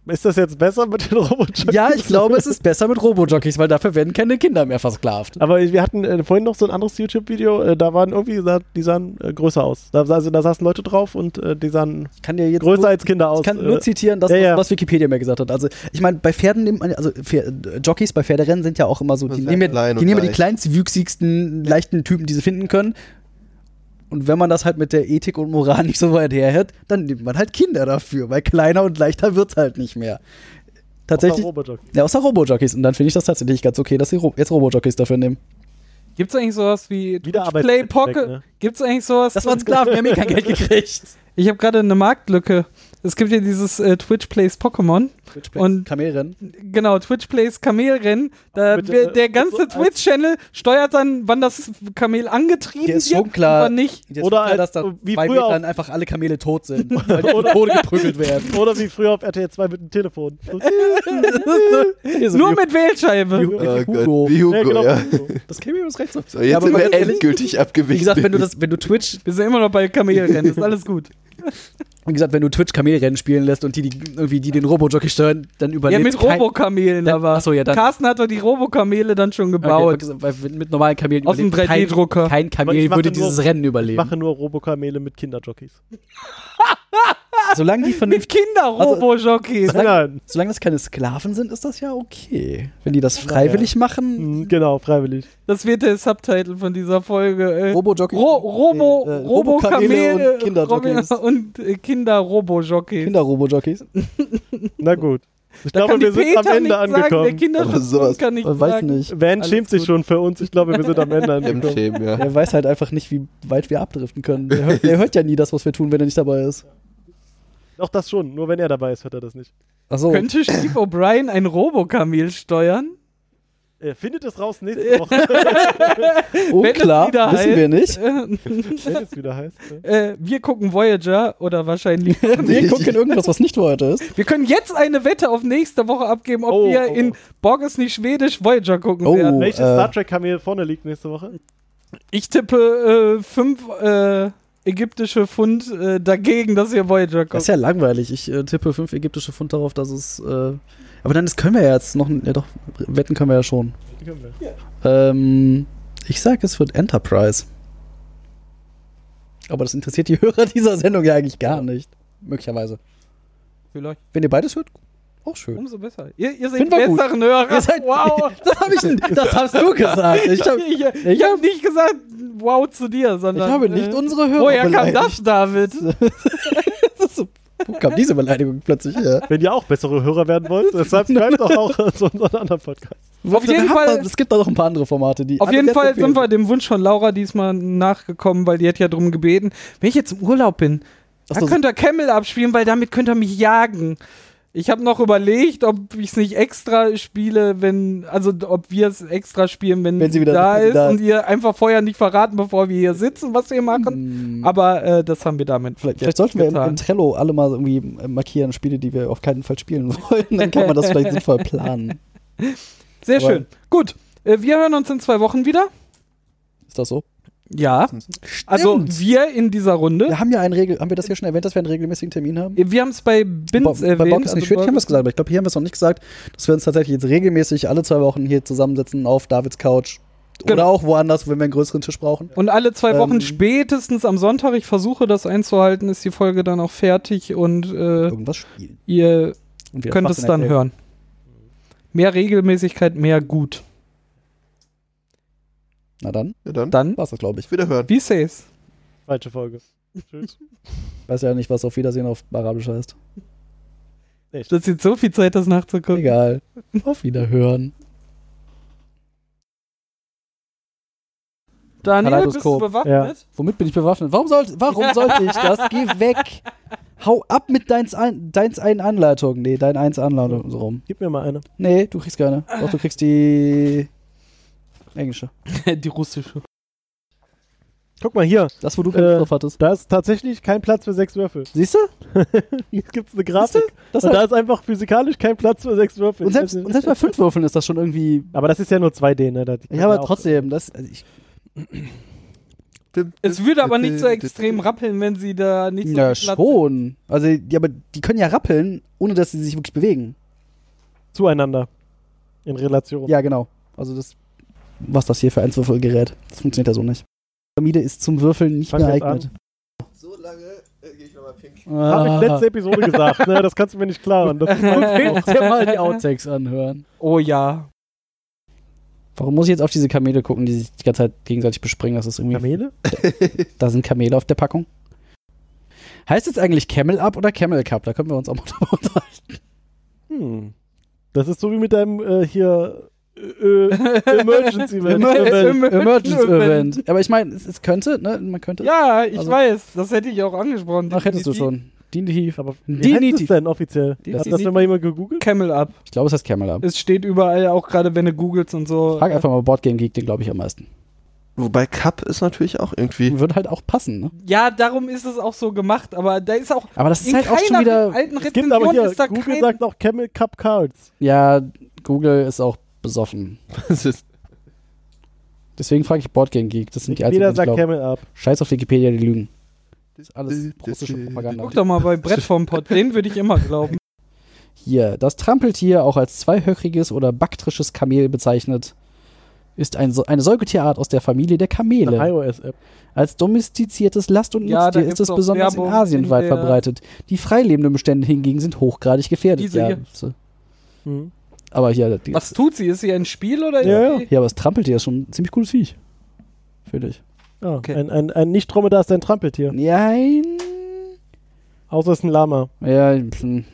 D: Ist das jetzt besser mit den Robojockeys?
B: Ja, ich glaube, es ist besser mit Robo-Jockeys, weil dafür werden keine Kinder mehr versklavt.
D: Aber wir hatten äh, vorhin noch so ein anderes YouTube-Video, äh, da waren irgendwie, die sahen äh, größer aus. Da, also, da saßen Leute drauf und äh, die sahen
B: Ich kann dir jetzt
D: größer
B: nur,
D: als Kinder aus.
B: ich kann
D: äh,
B: nur zitieren, das,
D: ja, ja.
B: was Wikipedia mir gesagt hat. Also, ich meine, bei Pferden nimmt man, also Pfer- äh, Jockeys bei Pferderennen sind ja auch immer so, die nehmen, ja- die nehmen ja die kleinstwüchsigsten, leichten Typen, die sie finden können. Und wenn man das halt mit der Ethik und Moral [laughs] nicht so weit herhält, dann nimmt man halt Kinder dafür, weil kleiner und leichter wird's halt nicht mehr. Tatsächlich,
D: Robojockey.
B: Ja, außer Robo-Jockeys. Und dann finde ich das tatsächlich ganz okay, dass sie Ro jetzt Robo-Jockeys dafür nehmen.
A: Gibt's eigentlich sowas wie Play Pocket?
D: ne?
A: Gibt's eigentlich sowas?
B: Das waren Sklaven, die haben eh kein Geld [laughs] gekriegt.
A: Ich habe gerade eine Marktlücke. Es gibt ja dieses äh, Twitch Plays Pokémon. Und-
B: Kamelrennen.
A: Genau, Twitch Plays Kamelrennen. Da wird
D: äh,
A: der ganze
D: so
A: Twitch-Channel steuert dann, wann das Kamel angetrieben
B: ist
A: wird
B: schon klar,
A: und wann nicht.
D: Oder
B: klar,
D: als-
B: dass da
D: wie
B: zwei
D: früher
B: Metern einfach alle Kamele tot sind, [laughs] weil die Tode geprügelt werden. [laughs]
D: Oder wie früher auf RTL 2 mit dem Telefon. [laughs] So,
B: Hier so
A: Nur mit Wählscheibe.
B: wie-
C: Oh
B: Hugo.
C: wie Hugo,
D: ja, genau.
C: ja.
B: Das käme das recht so.
C: So, jetzt
B: Ja, aber
C: sind wir endgültig abgewichen.
B: Wie gesagt, wenn du, das, wenn du Twitch,
A: Wir sind immer noch bei Kamelrennen, ist alles gut. [laughs]
B: wie gesagt, wenn du Twitch Kamelrennen spielen lässt und die, die irgendwie die den Robo-Jockey steuern, dann
A: Ja,
B: überlebt
A: mit
B: kein-
A: Robokamelen aber.
B: Achso, ja, dann-
A: Carsten hat doch die Robokamele dann schon
B: Okay,
A: gebaut.
B: weil mit normalen Kamelen
A: Aus dem
B: überlebt kein-
A: 3D-Drucker.
B: Kein
D: ich
B: Kamel würde
D: nur-
B: dieses Rennen
D: ich
B: überleben.
D: mache nur Robokamele mit Kinderjockeys. [laughs] [laughs]
B: Solange die
A: Mit
B: vernünftig
A: Kinder-Robo-Jockeys.
D: Nein,
B: Solange das keine Sklaven sind, ist das ja okay. Wenn die das freiwillig machen,
D: Mhm, genau, freiwillig.
A: Das wird der Subtitle von dieser Folge. Äh,
B: Robo-Jockey.
A: Ro Robo,
B: äh, äh,
A: Robo
B: und Kinderjockeys.
A: und äh, Kinder-Robo-Jockey.
B: Kinder-Robo-Jockeys.
D: Na gut. Ich
A: Da
D: glaube, wir sind am
A: Peter
D: Ende
A: nicht sagen, der
D: angekommen.
A: Kinderschutz kann nicht
B: Ich weiß
A: sagen.
B: nicht.
D: Van
A: Alles
D: schämt sich schon für uns. Ich glaube, wir sind am Ende
C: Im
D: angekommen.
C: Ja.
B: Er weiß halt einfach nicht, wie weit wir abdriften können. Der hört, der hört ja nie das, was wir tun, wenn er nicht dabei ist.
D: Doch, das schon. Nur wenn er dabei ist, hört er das nicht.
B: Achso.
A: Könnte Steve O'Brien ein Robokamel steuern?
D: Er findet es raus nächste [laughs] Woche,
B: Unklar,
A: wieder
B: Oh, wissen
A: heißt-
B: wir nicht. [laughs]
D: wenn es wieder heißt.
A: Äh, wir gucken Voyager oder wahrscheinlich. [laughs]
B: Wir gucken irgendwas, was nicht heute ist.
A: Wir können jetzt eine Wette auf nächste Woche abgeben, ob
D: Oh,
A: wir
D: oh.
A: in Borg ist nicht schwedisch Voyager gucken
B: Oh.
A: werden.
D: Welches
B: äh,
D: Star Trek-Kamel vorne liegt nächste Woche?
A: Ich tippe äh, fünf äh, ägyptische Pfund äh, dagegen, dass ihr Voyager
B: Das
A: guckt.
B: ist ja langweilig. Ich äh, tippe fünf ägyptische Pfund darauf, dass es. Aber dann ist, können wir ja jetzt noch. Ja, doch, wetten können wir ja schon. Ähm, ich sag, es wird Enterprise. Aber das interessiert die [laughs] Hörer dieser Sendung ja eigentlich gar nicht. Möglicherweise.
A: Vielleicht.
B: Wenn ihr beides hört, auch schön.
A: Umso besser. Ihr, ihr seid
B: wir gut.
A: besseren Hörer.
B: Ihr seid-
A: wow. [laughs]
B: Das, hab ich, das hast du gesagt. Ich, hab, [laughs]
A: ich ich,
B: ich
A: habe nicht gesagt wow zu dir,
B: ich
A: sondern.
B: habe nicht
A: äh,
B: unsere Hörer
A: Woher kam das, David?
B: So, [laughs] wo kam diese Beleidigung plötzlich her?
D: Wenn ihr auch bessere Hörer werden wollt, [laughs] deshalb schreibt doch auch zu unseren anderen Podcast.
A: Auf jeden Fall-
B: Es gibt da noch ein paar andere Formate, die.
A: Auf jeden Fall
B: empfehlen.
A: sind wir dem Wunsch von Laura diesmal nachgekommen, weil die hat ja drum gebeten, wenn ich jetzt im Urlaub bin,
B: Ach
A: dann
B: so,
A: könnt ihr Camel abspielen, weil damit könnt ihr mich jagen. Ich habe noch überlegt, ob ich es nicht extra spiele, wenn, also ob wir es extra spielen, wenn,
B: Wenn sie wieder-
A: da ist
B: da
A: und ihr einfach vorher nicht verraten, bevor wir hier sitzen, was wir machen.
B: Hm.
A: Aber äh, das haben wir damit.
B: Vielleicht, vielleicht sollten wir im,
A: getan.
B: im Trello alle mal irgendwie äh, markieren, Spiele, die wir auf keinen Fall spielen [laughs] wollen. Dann kann man das vielleicht sinnvoll [laughs] planen.
A: Sehr
B: Aber-
A: schön. Gut, äh, wir hören uns in zwei Wochen wieder.
B: Ist das so?
A: Ja. Also
B: Stimmt.
A: wir in dieser Runde.
B: Wir haben ja einen Regel, haben wir das hier schon erwähnt, dass wir einen regelmäßigen Termin haben?
A: Wir haben es bei Bins
B: Bo-
A: erwähnt.
B: bei Bock ist nicht
A: also
B: schwierig, haben wir es gesagt, aber ich glaube, hier haben wir es noch nicht gesagt, dass wir uns tatsächlich jetzt regelmäßig alle zwei Wochen hier zusammensetzen auf Davids Couch. Oder
A: Genau.
B: auch woanders, wenn wir einen größeren Tisch brauchen.
A: Und alle zwei Wochen
B: Ähm,
A: spätestens am Sonntag, ich versuche das einzuhalten, ist die Folge dann auch fertig und äh,
B: Irgendwas spielen.
A: ihr könnt es dann hören. Mehr Regelmäßigkeit, mehr gut.
B: Na dann,
C: Ja, dann.
A: Dann,
B: war's das, glaube ich.
C: Wiederhören.
A: wie says?
D: Falsche Folge. Tschüss. [laughs]
B: Weiß ja nicht, was auf Wiedersehen auf Arabisch heißt.
A: Das ist jetzt so viel Zeit, das nachzugucken.
B: Egal. Auf Wiederhören.
A: Daniel, bist du bewaffnet?
B: Womit bin ich bewaffnet? Warum, soll, warum sollte ich das? [laughs] Geh weg. Hau ab mit deins, ein, deins einen Anleitung. Nee, dein eins Anleitung. So rum.
D: Gib mir mal eine.
B: Nee, du kriegst keine. Doch, du kriegst die englische. [laughs]
A: die russische.
D: Guck mal hier.
B: Das, wo du
D: Äh,
B: drauf hattest.
D: Da ist tatsächlich kein Platz für sechs Würfel.
B: Siehst du? [laughs]
D: Hier gibt es eine Grafik.
B: Das
D: Und
B: heißt,
D: da ist einfach physikalisch kein Platz für sechs Würfel.
B: und, selbst, und selbst bei fünf Würfeln ist das schon irgendwie.
D: aber das ist ja nur 2D, ne? Da-
B: Ja, aber trotzdem. Das, also ich,
A: Es würde aber nicht so extrem rappeln, wenn sie da nicht so
B: ja, schon. Also, die, aber die können ja rappeln, ohne dass sie sich wirklich bewegen.
D: Zueinander. In Relation.
B: Ja, genau. Also, das. Was das hier für ein Würfelgerät? Das funktioniert ja so nicht. Die Pyramide ist zum Würfeln nicht
D: Fang
B: geeignet.
C: So lange äh, gehe ich nochmal pink.
D: Habe ich letzte Episode gesagt, ne? Das kannst du mir nicht klauen. Das ist [laughs]
B: dir mal die Outtakes anhören?
A: Oh ja.
B: Warum muss ich jetzt auf diese Kamele gucken, die sich die ganze Zeit gegenseitig bespringen? Das ist irgendwie.
D: Kamele? [laughs]
B: Da sind Kamele auf der Packung. Heißt jetzt eigentlich Camel Up oder Camel Cup? Da können wir uns auch mal [laughs] drüber unterhalten.
D: Hm. Das ist so wie mit deinem äh, hier Emergency Event.
B: Emer
A: Event.
B: Emergency
A: Event.
B: Event. Aber ich meine, es, es könnte, ne? Man könnte.
A: Ja, ich
B: Also-
A: weiß. Das hätte ich auch angesprochen.
B: Ach, hättest du schon. Definitiv.
D: Aber wie heißt es denn offiziell?
B: Das
D: Hat
B: ist
D: das denn mal jemand gegoogelt?
A: Camel Up.
B: Ich glaube, es heißt Camel Up.
A: Es steht überall, auch gerade wenn du googelst und so.
B: Frag einfach mal Boardgame Geek, den glaube ich am meisten.
C: Wobei Cup ist natürlich auch irgendwie.
B: Würde halt auch passen, ne?
A: Ja, darum ist es auch so gemacht, aber da ist auch
B: Aber das ist
A: in
B: halt auch schon wieder.
A: alten
D: Es gibt aber
A: Rezension
D: hier,
A: ist da
D: Google
A: kein
D: sagt auch Camel Cup Cards.
B: Ja, Google ist auch besoffen. [laughs]
C: Das ist,
B: Deswegen frage ich Boardgame Geek. Das sind die einzigen,
D: Jeder
B: die ich
D: sagt. Camel Up.
B: Scheiß auf Wikipedia, die lügen. Das ist alles russische Propaganda.
A: Guck doch mal bei [laughs] Brett vom Pott, den würde ich immer glauben.
B: Hier, das Trampeltier, auch als zweihöchriges oder baktrisches Kamel bezeichnet, ist ein, eine Säugetierart aus der Familie der
D: Eine
B: Kamele.
D: iOS-App.
B: Als domestiziertes Last- und
A: Ja,
B: Nutztier ist es besonders
A: Werbung
B: in Asien
A: in
B: weit verbreitet. Die freilebenden Bestände hingegen sind hochgradig gefährdet.
A: Diese
B: ja.
D: Hm.
B: Aber hier, die,
A: Was tut sie? Ist sie ein Spiel oder
D: Ja,
A: ist sie?
B: ja, aber das Trampeltier ist schon ein ziemlich cooles Viech. Finde ich.
D: Ja,
A: Okay.
D: ein, ein, ein Nicht-Dromedar ist ein Trampeltier.
B: Nein.
D: Außer es ist ein Lama.
B: Ja,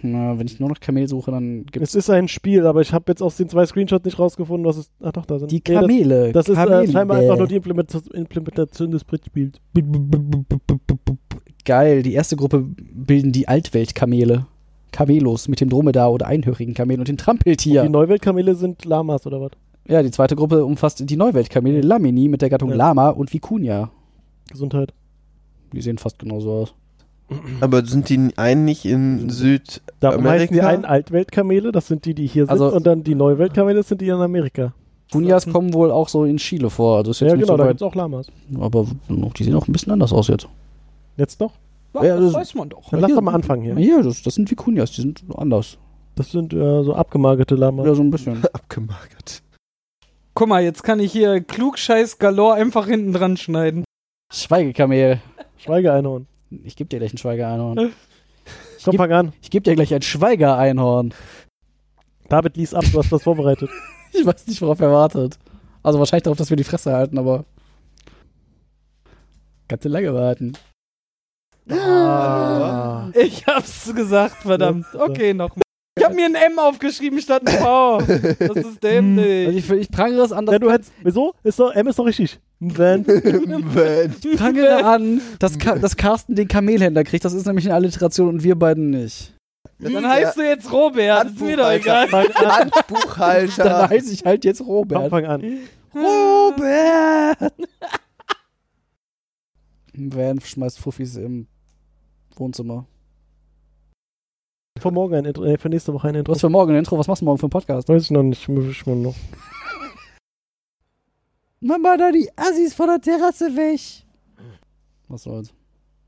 B: na, wenn ich nur noch Kamel suche, dann gibt's
D: Es ist ein Spiel, aber ich habe jetzt aus den zwei Screenshots nicht rausgefunden, was es. Ach doch, da sind
B: die
D: Nee, das-
B: Kamele.
D: Das, ist äh,
B: Kamele.
D: scheinbar einfach nur die Implementa Implementation des Brettspiels.
B: Geil, die erste Gruppe bilden die Altweltkamele. Kamelos mit dem Dromedar oder einhörigen Kamel und den Trampeltier.
D: Die Neuweltkamele sind Lamas oder was?
B: ja, die zweite Gruppe umfasst die Neuweltkamele Lamini mit der Gattung
D: Ja.
B: Lama und Vicuña.
D: Gesundheit.
B: Die sehen fast genauso aus.
C: Aber sind die einen nicht in Süd...
D: Darum heißen die einen Altweltkamele, das sind die, die hier sind,
B: Also-
D: und dann die Neuweltkamele sind die in Amerika.
B: Vicuñas kommen wohl auch so in Chile vor. Also ist jetzt
D: Ja,
B: nicht
D: genau, da
B: so
D: gibt
B: weit,
D: es auch Lamas.
B: aber die sehen auch ein bisschen anders aus jetzt.
D: Jetzt noch?
A: Ja,
B: Ja,
A: das
B: das-
A: weiß man doch.
D: Dann lass
B: hier-
D: doch mal anfangen hier.
B: Ja, das, das sind Vicuñas, die sind anders.
D: Das sind äh, so abgemagerte Lamas.
B: Ja, so ein bisschen. [laughs]
C: Abgemagert.
A: Guck mal, jetzt kann ich hier Klugscheiß Galore einfach hinten dran schneiden.
B: Schweigekamel.
D: Schweigeeinhorn.
B: Ich geb dir gleich ein Schweigeeinhorn.
D: Komm,
B: geb-
D: fang an.
B: Ich geb dir gleich ein Schweigereinhorn.
D: David lies ab, du hast was vorbereitet. [laughs]
B: Ich weiß nicht, worauf er wartet. Also wahrscheinlich darauf, dass wir die Fresse halten, aber. Kannst du lange warten.
D: Ah.
A: Ich hab's gesagt, verdammt.
D: Ja.
A: Okay, nochmal. Ich hab mir ein M aufgeschrieben statt ein V. Das ist [laughs]
B: Also
A: dämlich.
B: ich, ich prangere es an, dass
D: Ja, du hättest. Wieso? Ist doch, M ist doch richtig. Wenn. [laughs]
B: ich prangere an, dass, Ka dass Carsten den Kamelhändler kriegt. Das ist nämlich eine Alliteration und wir beiden nicht.
A: Dann heißt du jetzt Robert. Ist mir doch egal.
D: An.
B: Dann
C: Handbuchhalter.
B: heiße ich halt jetzt
D: Komm,
B: Robert.
D: fang an.
B: Robert! [laughs] Van schmeißt Fuffis im Wohnzimmer.
D: Für morgen ein Intro, äh, für nächste Woche ein Intro.
B: hast für morgen ein Intro. Was machst du morgen für einen Podcast?
D: Weiß ich noch nicht, ich mal noch.
B: Mama, da die Assis von der Terrasse weg. Was soll's.